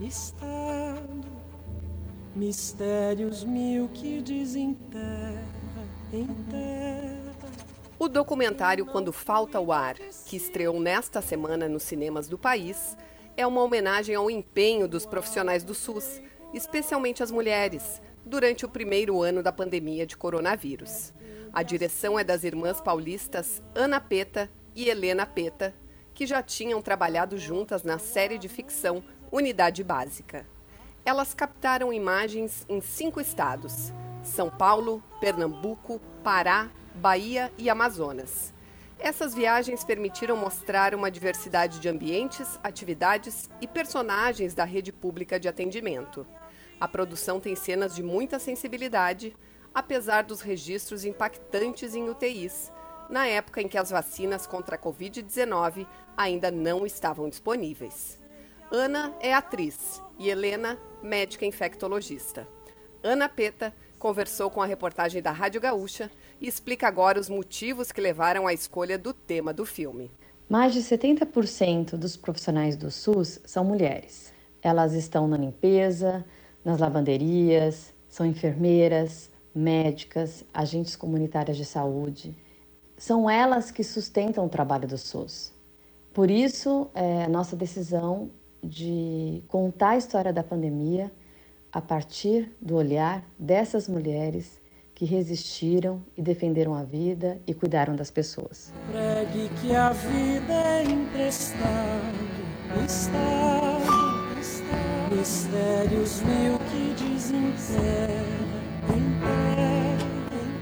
estado, mistérios mil que desenterra, enterra. O documentário Quando Falta o Ar, que estreou nesta semana nos cinemas do país, é uma homenagem ao empenho dos profissionais do SUS, especialmente as mulheres, durante o primeiro ano da pandemia de coronavírus. A direção é das irmãs paulistas Ana Peta e Helena Peta, que já tinham trabalhado juntas na série de ficção Unidade Básica. Elas captaram imagens em cinco estados: São Paulo, Pernambuco, Pará, Bahia e Amazonas. Essas viagens permitiram mostrar uma diversidade de ambientes, atividades e personagens da rede pública de atendimento. A produção tem cenas de muita sensibilidade, apesar dos registros impactantes em UTIs, na época em que as vacinas contra a Covid-19 ainda não estavam disponíveis. Ana é atriz e Helena, médica infectologista. Ana Peta conversou com a reportagem da Rádio Gaúcha e explica agora os motivos que levaram à escolha do tema do filme. Mais de 70% dos profissionais do SUS são mulheres. Elas estão na limpeza, nas lavanderias, são enfermeiras, médicas, agentes comunitárias de saúde. São elas que sustentam o trabalho do SUS. Por isso, é nossa decisão de contar a história da pandemia a partir do olhar dessas mulheres que resistiram e defenderam a vida e cuidaram das pessoas. Pregue que a vida é emprestada, estado, estado, mistérios mil que desenterra, enterra.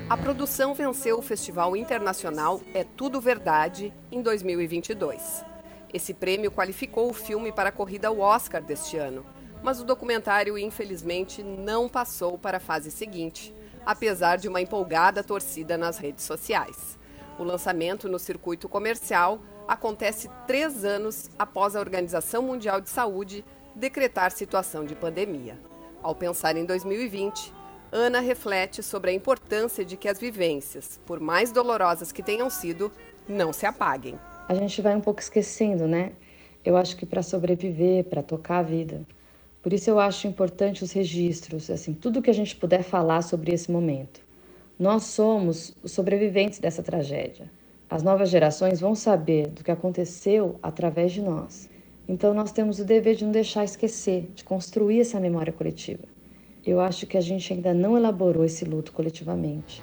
A produção venceu o Festival Internacional É Tudo Verdade em 2022. Esse prêmio qualificou o filme para a corrida ao Oscar deste ano, mas o documentário infelizmente não passou para a fase seguinte, apesar de uma empolgada torcida nas redes sociais. O lançamento no circuito comercial acontece três anos após a Organização Mundial de Saúde decretar situação de pandemia. Ao pensar em 2020, Ana reflete sobre a importância de que as vivências, por mais dolorosas que tenham sido, não se apaguem. A gente vai um pouco esquecendo, né? Eu acho que para sobreviver, para tocar a vida. Por isso eu acho importante os registros, assim, tudo que a gente puder falar sobre esse momento. Nós somos os sobreviventes dessa tragédia. As novas gerações vão saber do que aconteceu através de nós. Então nós temos o dever de não deixar esquecer, de construir essa memória coletiva. Eu acho que a gente ainda não elaborou esse luto coletivamente.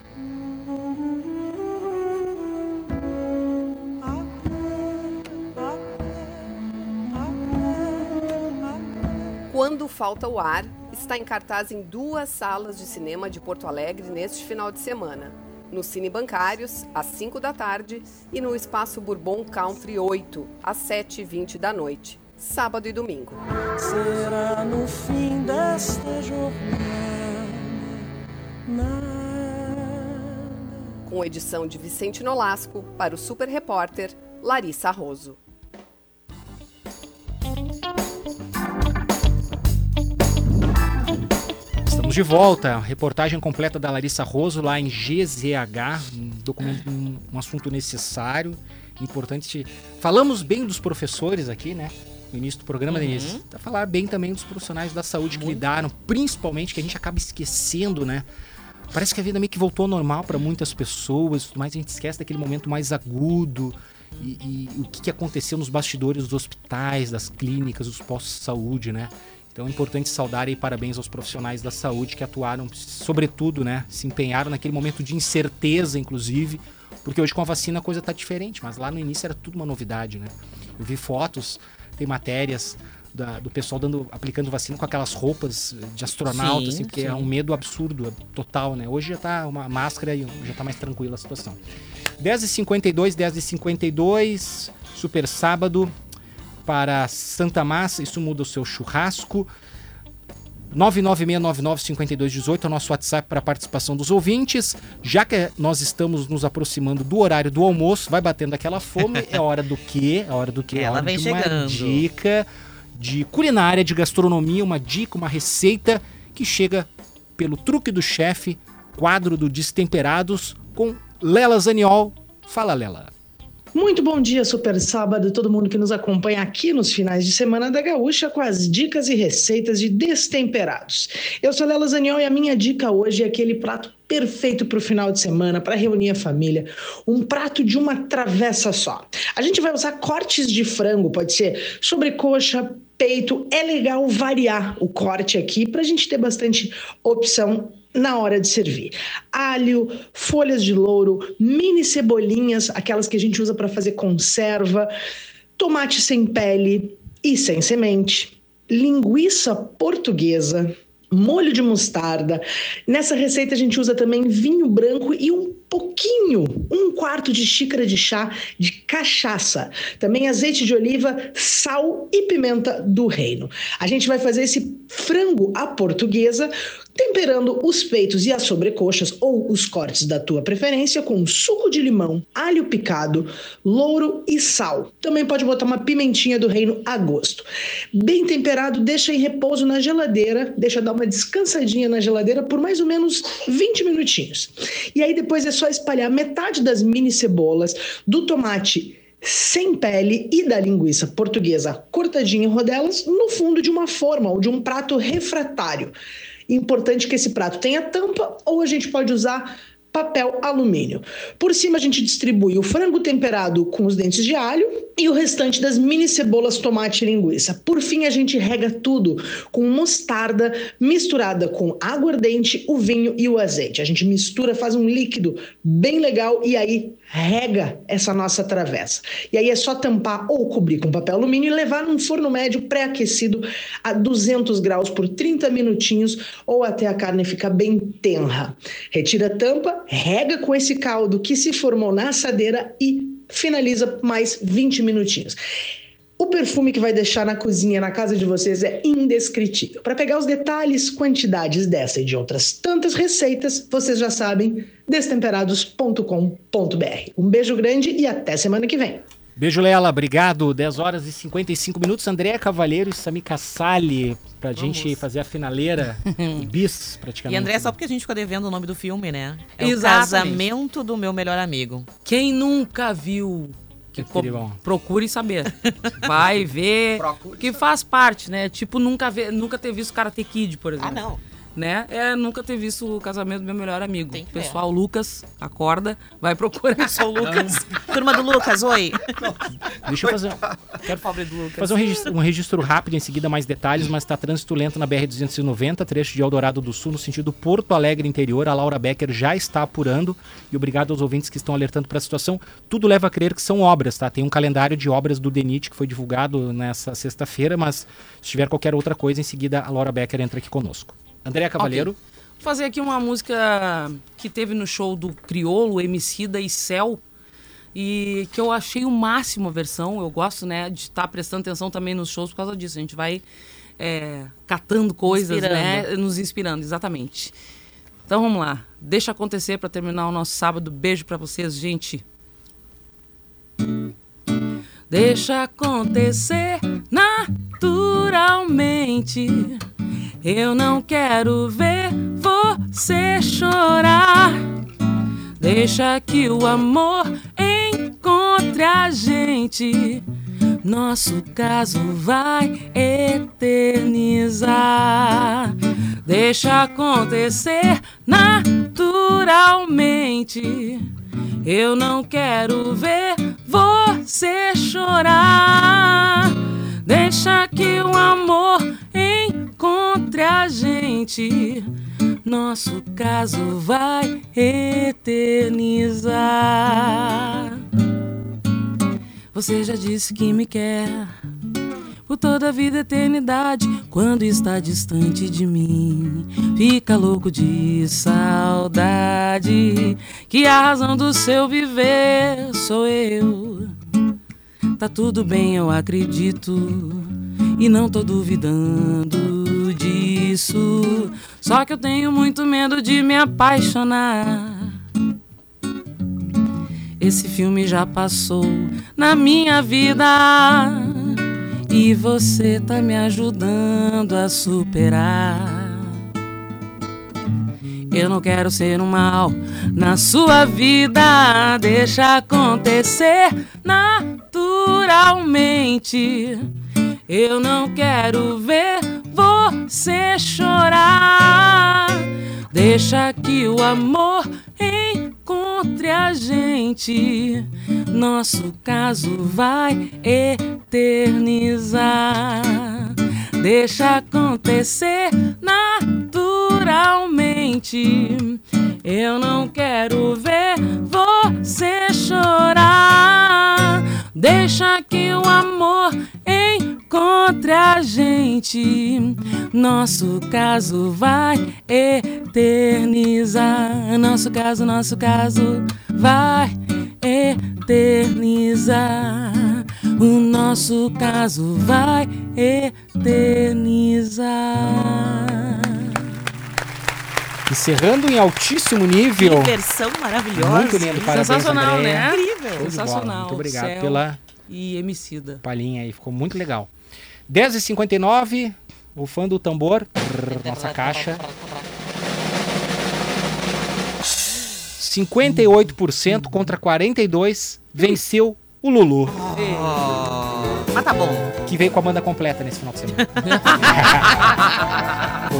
Quando Falta o Ar está em cartaz em duas salas de cinema de Porto Alegre neste final de semana. No Cine Bancários, às 5 da tarde, e no Espaço Bourbon Country 8, às 7h20 da noite, sábado e domingo. Será no fim desta jornada. Com edição de Vicente Nolasco, para o Super Repórter, Larissa Roso. De volta. Reportagem completa da Larissa Roso lá em GZH, um, documento, um, um assunto necessário, importante. Falamos bem dos professores aqui, né? No início do programa, Uhum. Denise. Pra falar bem também dos profissionais da saúde que lidaram, principalmente que a gente acaba esquecendo, né? Parece que a vida meio que voltou ao normal para muitas pessoas, mais a gente esquece daquele momento mais agudo e, e o que, que aconteceu nos bastidores dos hospitais, das clínicas, dos postos de saúde, né? Então é importante saudar e parabéns aos profissionais da saúde que atuaram, sobretudo, né? Se empenharam naquele momento de incerteza, inclusive, porque hoje com a vacina a coisa tá diferente, mas lá no início era tudo uma novidade, né? Eu vi fotos, tem matérias da- do pessoal dando, aplicando vacina com aquelas roupas de astronauta, Sim, assim, porque sim. é um medo absurdo, total, né? Hoje já tá uma máscara e já tá mais tranquila a situação. 10h52, 10h52, super sábado para Santa Massa, isso muda o seu churrasco. 996995218 é o nosso WhatsApp para participação dos ouvintes. Já que nós estamos nos aproximando do horário do almoço, vai batendo aquela fome, é hora do quê? É hora do quê? É Ela hora vem de uma chegando. dica de culinária, de gastronomia, uma dica, uma receita que chega pelo truque do chefe, quadro do Destemperados com Lela Zaniol. Fala, Lela. Muito bom dia, Super Sábado, todo mundo que nos acompanha aqui nos finais de semana da Gaúcha com as dicas e receitas de destemperados. Eu sou Lela Zaniol e a minha dica hoje é aquele prato perfeito para o final de semana, para reunir a família. Um prato de uma travessa só. A gente vai usar cortes de frango, pode ser sobrecoxa, peito. É legal variar o corte aqui para a gente ter bastante opção na hora de servir. Alho, folhas de louro, mini cebolinhas, aquelas que a gente usa para fazer conserva, tomate sem pele e sem semente, linguiça portuguesa, molho de mostarda. Nessa receita a gente usa também vinho branco e um pouquinho, um quarto de xícara de chá de cachaça. Também azeite de oliva, sal e pimenta do reino. A gente vai fazer esse frango à portuguesa temperando os peitos e as sobrecoxas ou os cortes da tua preferência com suco de limão, alho picado, louro e sal. Também pode botar uma pimentinha do reino a gosto. Bem temperado, deixa em repouso na geladeira, deixa dar uma descansadinha na geladeira por mais ou menos 20 minutinhos. E aí depois é só espalhar metade das mini cebolas, do tomate sem pele e da linguiça portuguesa cortadinha em rodelas no fundo de uma forma ou de um prato refratário. Importante que esse prato tenha tampa ou a gente pode usar papel alumínio. Por cima a gente distribui o frango temperado com os dentes de alho e o restante das mini cebolas, tomate e linguiça. Por fim a gente rega tudo com mostarda misturada com aguardente, o vinho e o azeite. A gente mistura, faz um líquido bem legal e aí rega essa nossa travessa. E aí é só tampar ou cobrir com papel alumínio e levar num forno médio pré-aquecido a 200 graus por 30 minutinhos ou até a carne ficar bem tenra. Retira a tampa, rega com esse caldo que se formou na assadeira e finaliza mais 20 minutinhos. O perfume que vai deixar na cozinha, na casa de vocês, é indescritível. Para pegar os detalhes, quantidades dessa e de outras tantas receitas, vocês já sabem, destemperados.com.br. Um beijo grande e até semana que vem. Beijo, Lela. Obrigado. 10 horas e 55 minutos. André Cavalheiro e Sami Cassali pra gente fazer a finaleira bis, E praticamente. André, só porque a gente ficou devendo o nome do filme, né? É o Exatamente. casamento do meu melhor amigo. Quem nunca viu, que bom. procure saber. Vai ver, que faz parte, né? Tipo, nunca, ver, nunca ter visto Karate Kid, por exemplo. Ah, não. Né, é nunca ter visto o casamento do meu melhor amigo. Pessoal, Lucas, acorda, vai procurar. Sou o Lucas. Turma do Lucas, oi. Deixa eu fazer. Quero Pobre do Lucas. fazer um registro, um registro rápido, em seguida mais detalhes, mas está trânsito lento na BR-290, trecho de Eldorado do Sul, no sentido Porto Alegre interior. A Laura Becker já está apurando e obrigado aos ouvintes que estão alertando para a situação. Tudo leva a crer que são obras, tá? Tem um calendário de obras do DENIT que foi divulgado nessa sexta-feira, mas se tiver qualquer outra coisa, em seguida a Laura Becker entra aqui conosco. Andréa Cavalheiro. Ok. Vou fazer aqui uma música que teve no show do Criolo, Emicida e Céu. E que eu achei o máximo a versão. Eu gosto, né, de estar prestando atenção também nos shows por causa disso. A gente vai é, catando coisas, né? Inspirando. Nos inspirando, exatamente. Então vamos lá. Deixa acontecer para terminar o nosso sábado. Beijo para vocês, gente. Deixa acontecer naturalmente. Eu não quero ver você chorar. Deixa que o amor encontre a gente. Nosso caso vai eternizar. Deixa acontecer naturalmente. Eu não quero ver você chorar. Deixa que o amor encontre a gente. Nosso caso vai eternizar. Você já disse que me quer por toda a vida eternidade. Quando está distante de mim, fica louco de saudade. Que a razão do seu viver sou eu. Tá tudo bem, eu acredito. E não tô duvidando disso. Só que eu tenho muito medo de me apaixonar. Esse filme já passou na minha vida. E você tá me ajudando a superar. Eu não quero ser um mal na sua vida. Deixa acontecer naturalmente. Eu não quero ver você chorar. Deixa que o amor encontre a gente. Nosso caso vai eternizar. Deixa acontecer naturalmente. Eu não quero ver você chorar. Deixa que o amor encontre a gente. Nosso caso vai eternizar. Nosso caso, nosso caso vai eternizar. O nosso caso vai eternizar. Encerrando em altíssimo nível. Que versão maravilhosa. Muito lindo, parabéns, Sensacional, Andréa. né? Incrível. Sensacional. Muito obrigado Céu pela E Emicida. palhinha aí, ficou muito legal. 10h59, o fã do tambor, nossa caixa. 58% contra 42% venceu o Lulu. Mas tá bom. Que veio com a banda completa nesse final de semana.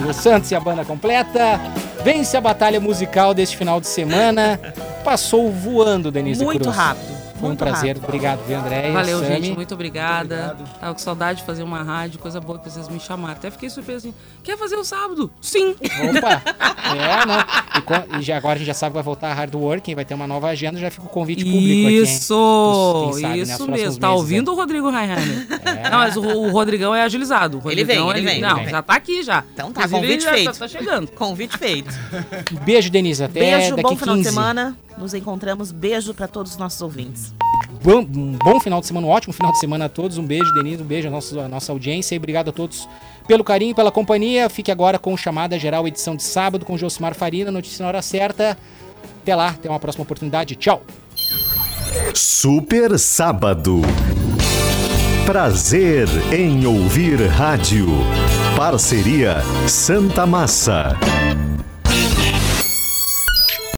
Lulu Santos e a banda completa. Vence a batalha musical deste final de semana. Passou voando, Denise Muito Cruz. rápido. Foi um muito prazer. rápido. Obrigado, viu, André? Valeu, Sami. gente. Muito obrigada. Tava com saudade de fazer uma rádio, coisa boa que vocês me chamaram. Até fiquei surpreso assim. Quer fazer o sábado? Sim! Opa! É, não. E, e já, agora a gente já sabe que vai voltar a hard working, vai ter uma nova agenda, já fica o convite público aqui. hein? Isso! Sabe, né, isso próximos mesmo. Tá meses, ouvindo o Rodrigo Reinheimer? Não, mas o, o Rodrigão é agilizado. O Ele vem, Rodrigão, ele vem, Não, ele vem. já tá aqui já. Então tá, Inclusive, convite já feito. Tá, tá chegando. Convite feito. Um Beijo, Denise. Até Beijo, daqui bom 15. final de semana. Nos encontramos. Beijo pra todos os nossos ouvintes. Bom, um bom final de semana, um ótimo final de semana a todos. Um beijo, Denise, um beijo à nossa, à nossa audiência e obrigado a todos pelo carinho, pela companhia. Fique agora com o Chamada Geral, edição de sábado, com Josimar Farina, notícia na hora certa. Até lá, até uma próxima oportunidade. Tchau! Super Sábado. Prazer em ouvir rádio. Parceria Santa Massa.